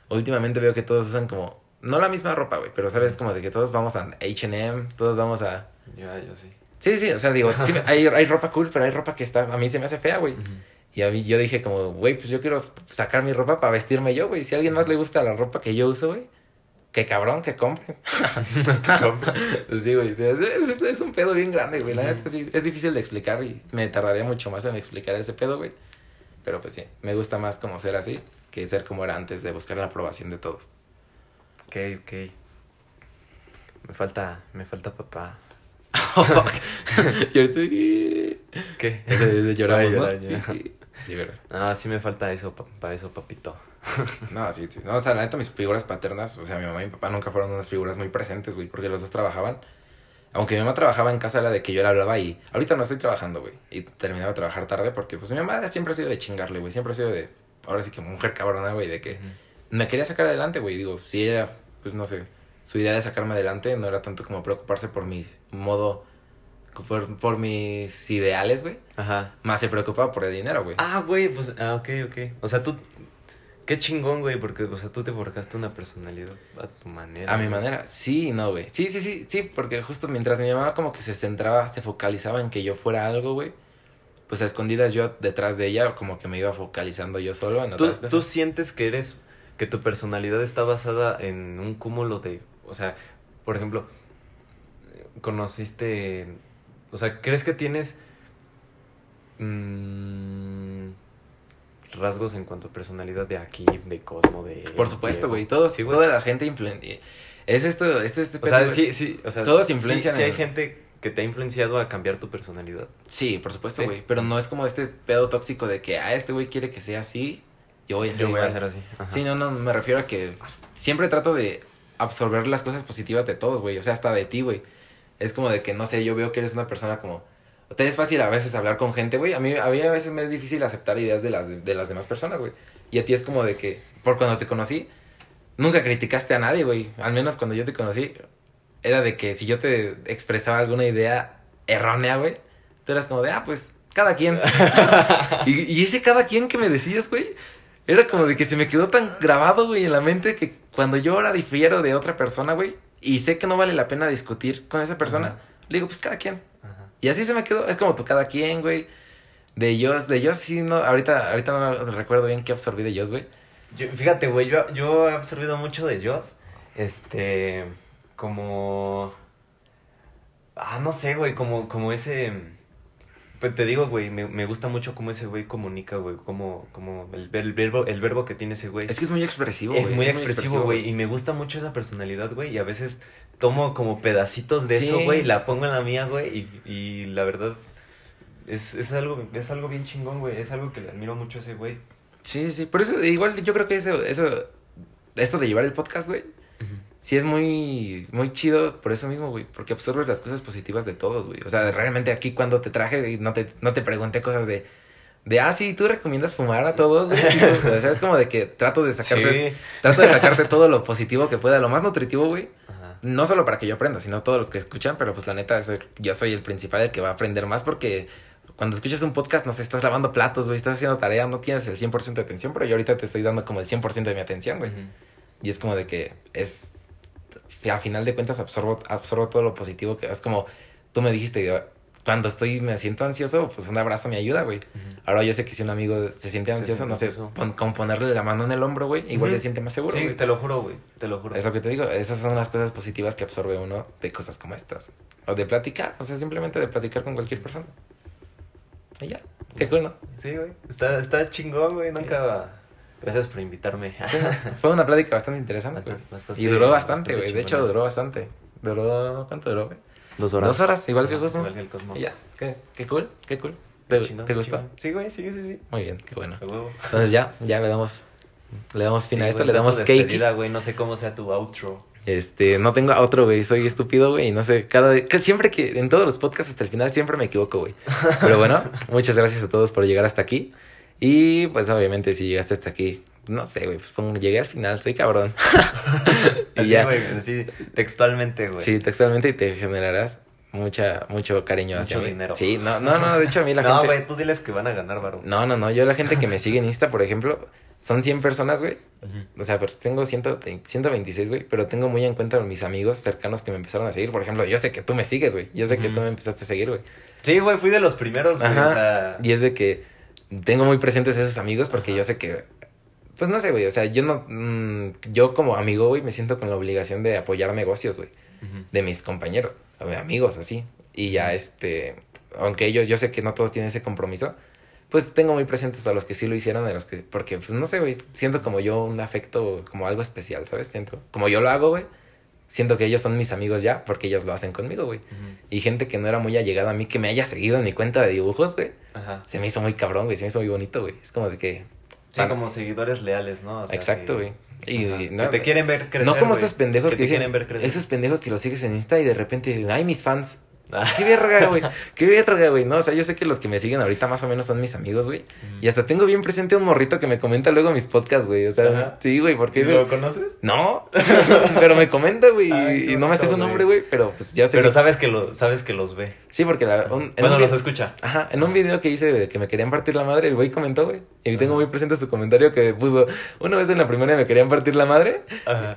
últimamente veo que todos usan como. No la misma ropa, güey, pero sabes, como de que todos vamos a HM, todos vamos a. Ya, yo sí. Sí, sí, o sea, digo, sí, [laughs] hay, hay ropa cool, pero hay ropa que está. A mí se me hace fea, güey. Y a mí yo dije, como, güey, pues yo quiero sacar mi ropa para vestirme yo, güey. Si a alguien más le gusta la ropa que yo uso, güey, que cabrón, que compren. [laughs] Sí, güey, es, es- es un pedo bien grande, güey. La neta, sí, es difícil de explicar y me tardaría mucho más en explicar ese pedo, güey. Pero pues sí, me gusta más como ser así que ser como era antes de buscar la aprobación de todos. Ok, ok. Me falta, me falta papá. [laughs] [laughs] y ahorita, ¿Qué? ese- ese lloramos, ¿no? a llorar ya. Sí, verdad. Ah, sí me falta eso, para eso, papito. [laughs] No, sí, sí. No, o sea, la neta, mis figuras paternas, o sea, mi mamá y mi papá nunca fueron unas figuras muy presentes, güey, porque los dos trabajaban. Aunque mi mamá trabajaba en casa, era de que yo le hablaba y ahorita no estoy trabajando, güey. Y terminaba de trabajar tarde porque, pues, mi mamá siempre ha sido de chingarle, güey. Siempre ha sido de, ahora sí que mujer cabrona, güey, de que me quería sacar adelante, güey. Digo, si ella, pues, no sé, su idea de sacarme adelante no era tanto como preocuparse por mi modo, por, por mis ideales, güey. Ajá. Más se preocupaba por el dinero, güey. Ah, güey, pues, ah, ok, ok. O sea, tú, qué chingón, güey, porque, o sea, tú te forjaste una personalidad a tu manera. A mi manera, sí, no, güey. Sí, sí, sí, sí, porque justo mientras mi mamá como que se centraba, se focalizaba en que yo fuera algo, güey. Pues a escondidas yo detrás de ella, como que me iba focalizando yo solo en ¿Tú, otras tú cosas. sientes que eres, que tu personalidad está basada en un cúmulo de, o sea, por ejemplo, conociste, o sea, ¿crees que tienes mm, rasgos en cuanto a personalidad de aquí, de Cosmo, de... Por supuesto, güey. Sí, toda la gente influencia. Es esto, este, este O sea, sí, sí, o sea, Todos sí- influencian Sí, hay en- gente que te ha influenciado a cambiar tu personalidad. Sí, por supuesto, Sí. güey. Pero no es como este pedo tóxico de que, ah, este güey quiere que sea así, yo voy a ser Yo voy a igual. ser así. Ajá. Sí, no, no, me refiero a que siempre trato de absorber las cosas positivas de todos, güey. O sea, hasta de ti, güey. Es como de que, no sé, yo veo que eres una persona como... Te es fácil a veces hablar con gente, güey. A mí, a mí a veces me es difícil aceptar ideas de las, de, las demás personas, güey. Y a ti es como de que, por cuando te conocí, nunca criticaste a nadie, güey. Al menos cuando yo te conocí, era de que si yo te expresaba alguna idea errónea, güey, tú eras como de, ah, pues, cada quien. [laughs] y, y ese cada quien que me decías, güey, era como de que se me quedó tan grabado, güey, en la mente que cuando yo ahora difiero de otra persona, güey, y sé que no vale la pena discutir con esa persona, le digo, pues cada quien. Y así se me quedó. Es como tú cada quien, güey. De ellos, de ellos sí, no, ahorita, ahorita no me recuerdo bien qué absorbí de ellos, güey. fíjate, güey, yo, yo he absorbido mucho de ellos. Este, como... Ah, no sé, güey, como, como ese... Pues te digo, güey, me, me gusta mucho cómo ese güey comunica, güey, como, como el, el, verbo, el verbo que tiene ese güey. Es que es muy expresivo, Es muy expresivo, güey, y me gusta mucho esa personalidad, güey, y a veces tomo como pedacitos de eso, güey, la pongo en la mía, güey, y, y la verdad es, es, algo, es algo bien chingón, güey, es algo que le admiro mucho a ese güey. Sí, sí, por eso igual yo creo que eso, eso, esto de llevar el podcast, güey, sí es muy, muy chido por eso mismo, güey. Porque absorbes las cosas positivas de todos, güey. O sea, realmente aquí cuando te traje, no te, no te pregunté cosas de, de, ah, sí, tú recomiendas fumar a todos, güey. o sea, es como de que trato de sacarte, trato de sacarte todo lo positivo que pueda, lo más nutritivo, güey. No solo para que yo aprenda, sino todos los que escuchan, pero pues la neta, yo soy el principal el que va a aprender más porque cuando escuchas un podcast, no sé, estás lavando platos, güey, estás haciendo tarea, no tienes el 100% de atención, pero yo ahorita te estoy dando como el 100% de mi atención, güey. Y es como de que es a final de cuentas absorbo, absorbo todo lo positivo que es como tú me dijiste, cuando estoy, me siento ansioso, pues un abrazo me ayuda, güey. Ahora yo sé que si un amigo se siente ansioso, no sé, con ponerle la mano en el hombro, güey, igual le siente más seguro. Sí, te lo juro, güey, te lo juro. Es lo que te digo, esas son las cosas positivas que absorbe uno de cosas como estas. O de platicar, o sea, simplemente de platicar con cualquier persona. Y ya, qué cool, ¿no? Sí, güey, está, está chingón, güey, nunca... Gracias por invitarme. Fue una plática bastante interesante. y duró bastante, güey. De hecho, duró bastante. Duró. ¿Cuánto duró, güey? Dos horas. Dos horas, igual que Cosmo. Igual que el Cosmo. Y ya. ¿Qué, qué cool, qué cool. ¿Te, ¿te gustó? Sí, güey, sí, sí, sí. Muy bien, qué bueno. Entonces ya, ya le damos. Le damos fin a esto, le damos cake. güey, no sé cómo sea tu outro. Este, no tengo outro, güey, soy estúpido, güey, y no sé, cada que siempre que, en todos los podcasts hasta el final siempre me equivoco, güey. Pero bueno, [laughs] muchas gracias a todos por llegar hasta aquí. Y pues obviamente si llegaste hasta aquí, no sé, güey, pues pongo, llegué al final, soy cabrón. [laughs] [laughs] y así, ya. güey, así textualmente, güey. Sí, textualmente y te generarás mucha, mucho cariño hacia mucho dinero. Sí, no, no, no, de hecho a mí la [laughs] gente... No, güey, tú diles que van a ganar, varón. No, no, no, yo la gente que me sigue en Insta, por ejemplo, son 100 personas, güey. O sea, pero tengo 100, 126, güey, pero tengo muy en cuenta mis amigos cercanos que me empezaron a seguir. Por ejemplo, yo sé que tú me sigues, güey. Yo sé que tú me empezaste a seguir, güey. Sí, güey, fui de los primeros, güey. O sea... Y es de que tengo muy presentes esos amigos porque yo sé que pues no sé, güey, o sea, yo no, mm, yo como amigo, güey, me siento con la obligación de apoyar negocios, güey, de mis compañeros, amigos, así. Y ya, este, aunque ellos, yo sé que no todos tienen ese compromiso, pues tengo muy presentes a los que sí lo hicieron, a los que, porque, pues no sé, güey, siento como yo un afecto, como algo especial, ¿sabes? Siento, como yo lo hago, güey, siento que ellos son mis amigos ya, porque ellos lo hacen conmigo, güey. Y gente que no era muy allegada a mí, que me haya seguido en mi cuenta de dibujos, güey, se me hizo muy cabrón, güey, se me hizo muy bonito, güey. Es como de que, Sí, como seguidores leales, ¿no? Exacto, güey. Y, no, que te quieren ver crecer. No como esos pendejos que, te quieren ver crecer. Esos pendejos que los sigues en Insta y de repente, ay, mis fans. Ah. Qué verga, güey. Qué verga, güey. No, o sea, yo sé que los que me siguen ahorita más o menos son mis amigos, güey. Y hasta tengo bien presente un morrito que me comenta luego mis podcasts, güey. O sea, sí, güey, porque. ¿Lo conoces? No, [laughs] pero me comenta, güey. y no me sé su nombre, güey. Pero pues ya sé. Pero sabes que lo, sabes que los ve. Sí, porque la, un, bueno, los escucha. Ajá, en un video que hice de que me querían partir la madre, el güey comentó, güey. Y tengo muy presente su comentario que puso, una vez en la primaria me querían partir la madre,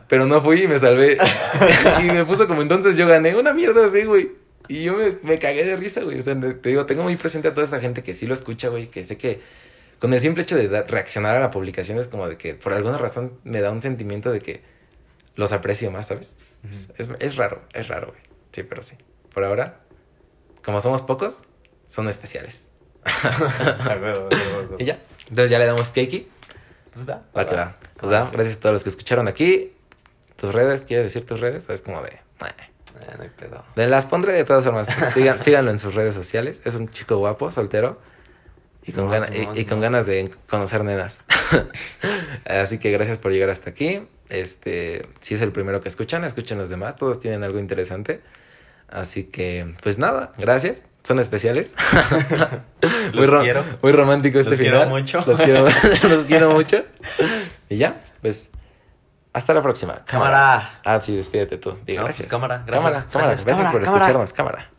pero no fui y me salvé. [laughs] y me puso como entonces yo gané una mierda así, güey. Y yo me, me cagué de risa, güey. O sea, te digo, tengo muy presente a toda esta gente que sí lo escucha, güey, que sé que con el simple hecho de reaccionar a la publicación es como de que por alguna razón me da un sentimiento de que los aprecio más, ¿sabes? es, es, raro, es raro, güey. Sí, pero sí. Por ahora, como somos pocos, son especiales. [laughs] y ya. Entonces ya le damos cakey. Pues da. Va que va. Pues da. Gracias a todos los que escucharon aquí. Tus redes, ¿quieres decir tus redes? O es como de. Eh, no hay pedo. De las pondré de todas formas. [laughs] síganlo en sus redes sociales. Es un chico guapo, soltero. Y, con, y, con ganas de conocer nenas. [laughs] Así que gracias por llegar hasta aquí. Este, si es el primero que escuchan, escuchen los demás. Todos tienen algo interesante. Así que, pues nada, gracias. Son especiales. [laughs] Los muy, quiero. muy romántico este Los final. quiero mucho. Los quiero, los quiero mucho. Y ya, pues. Hasta la próxima. Cámara. Ah, sí, despídete tú. Di No, gracias. pues, cámara, Cámara, gracias. cámara. Gracias, Gracias por escucharnos, cámara.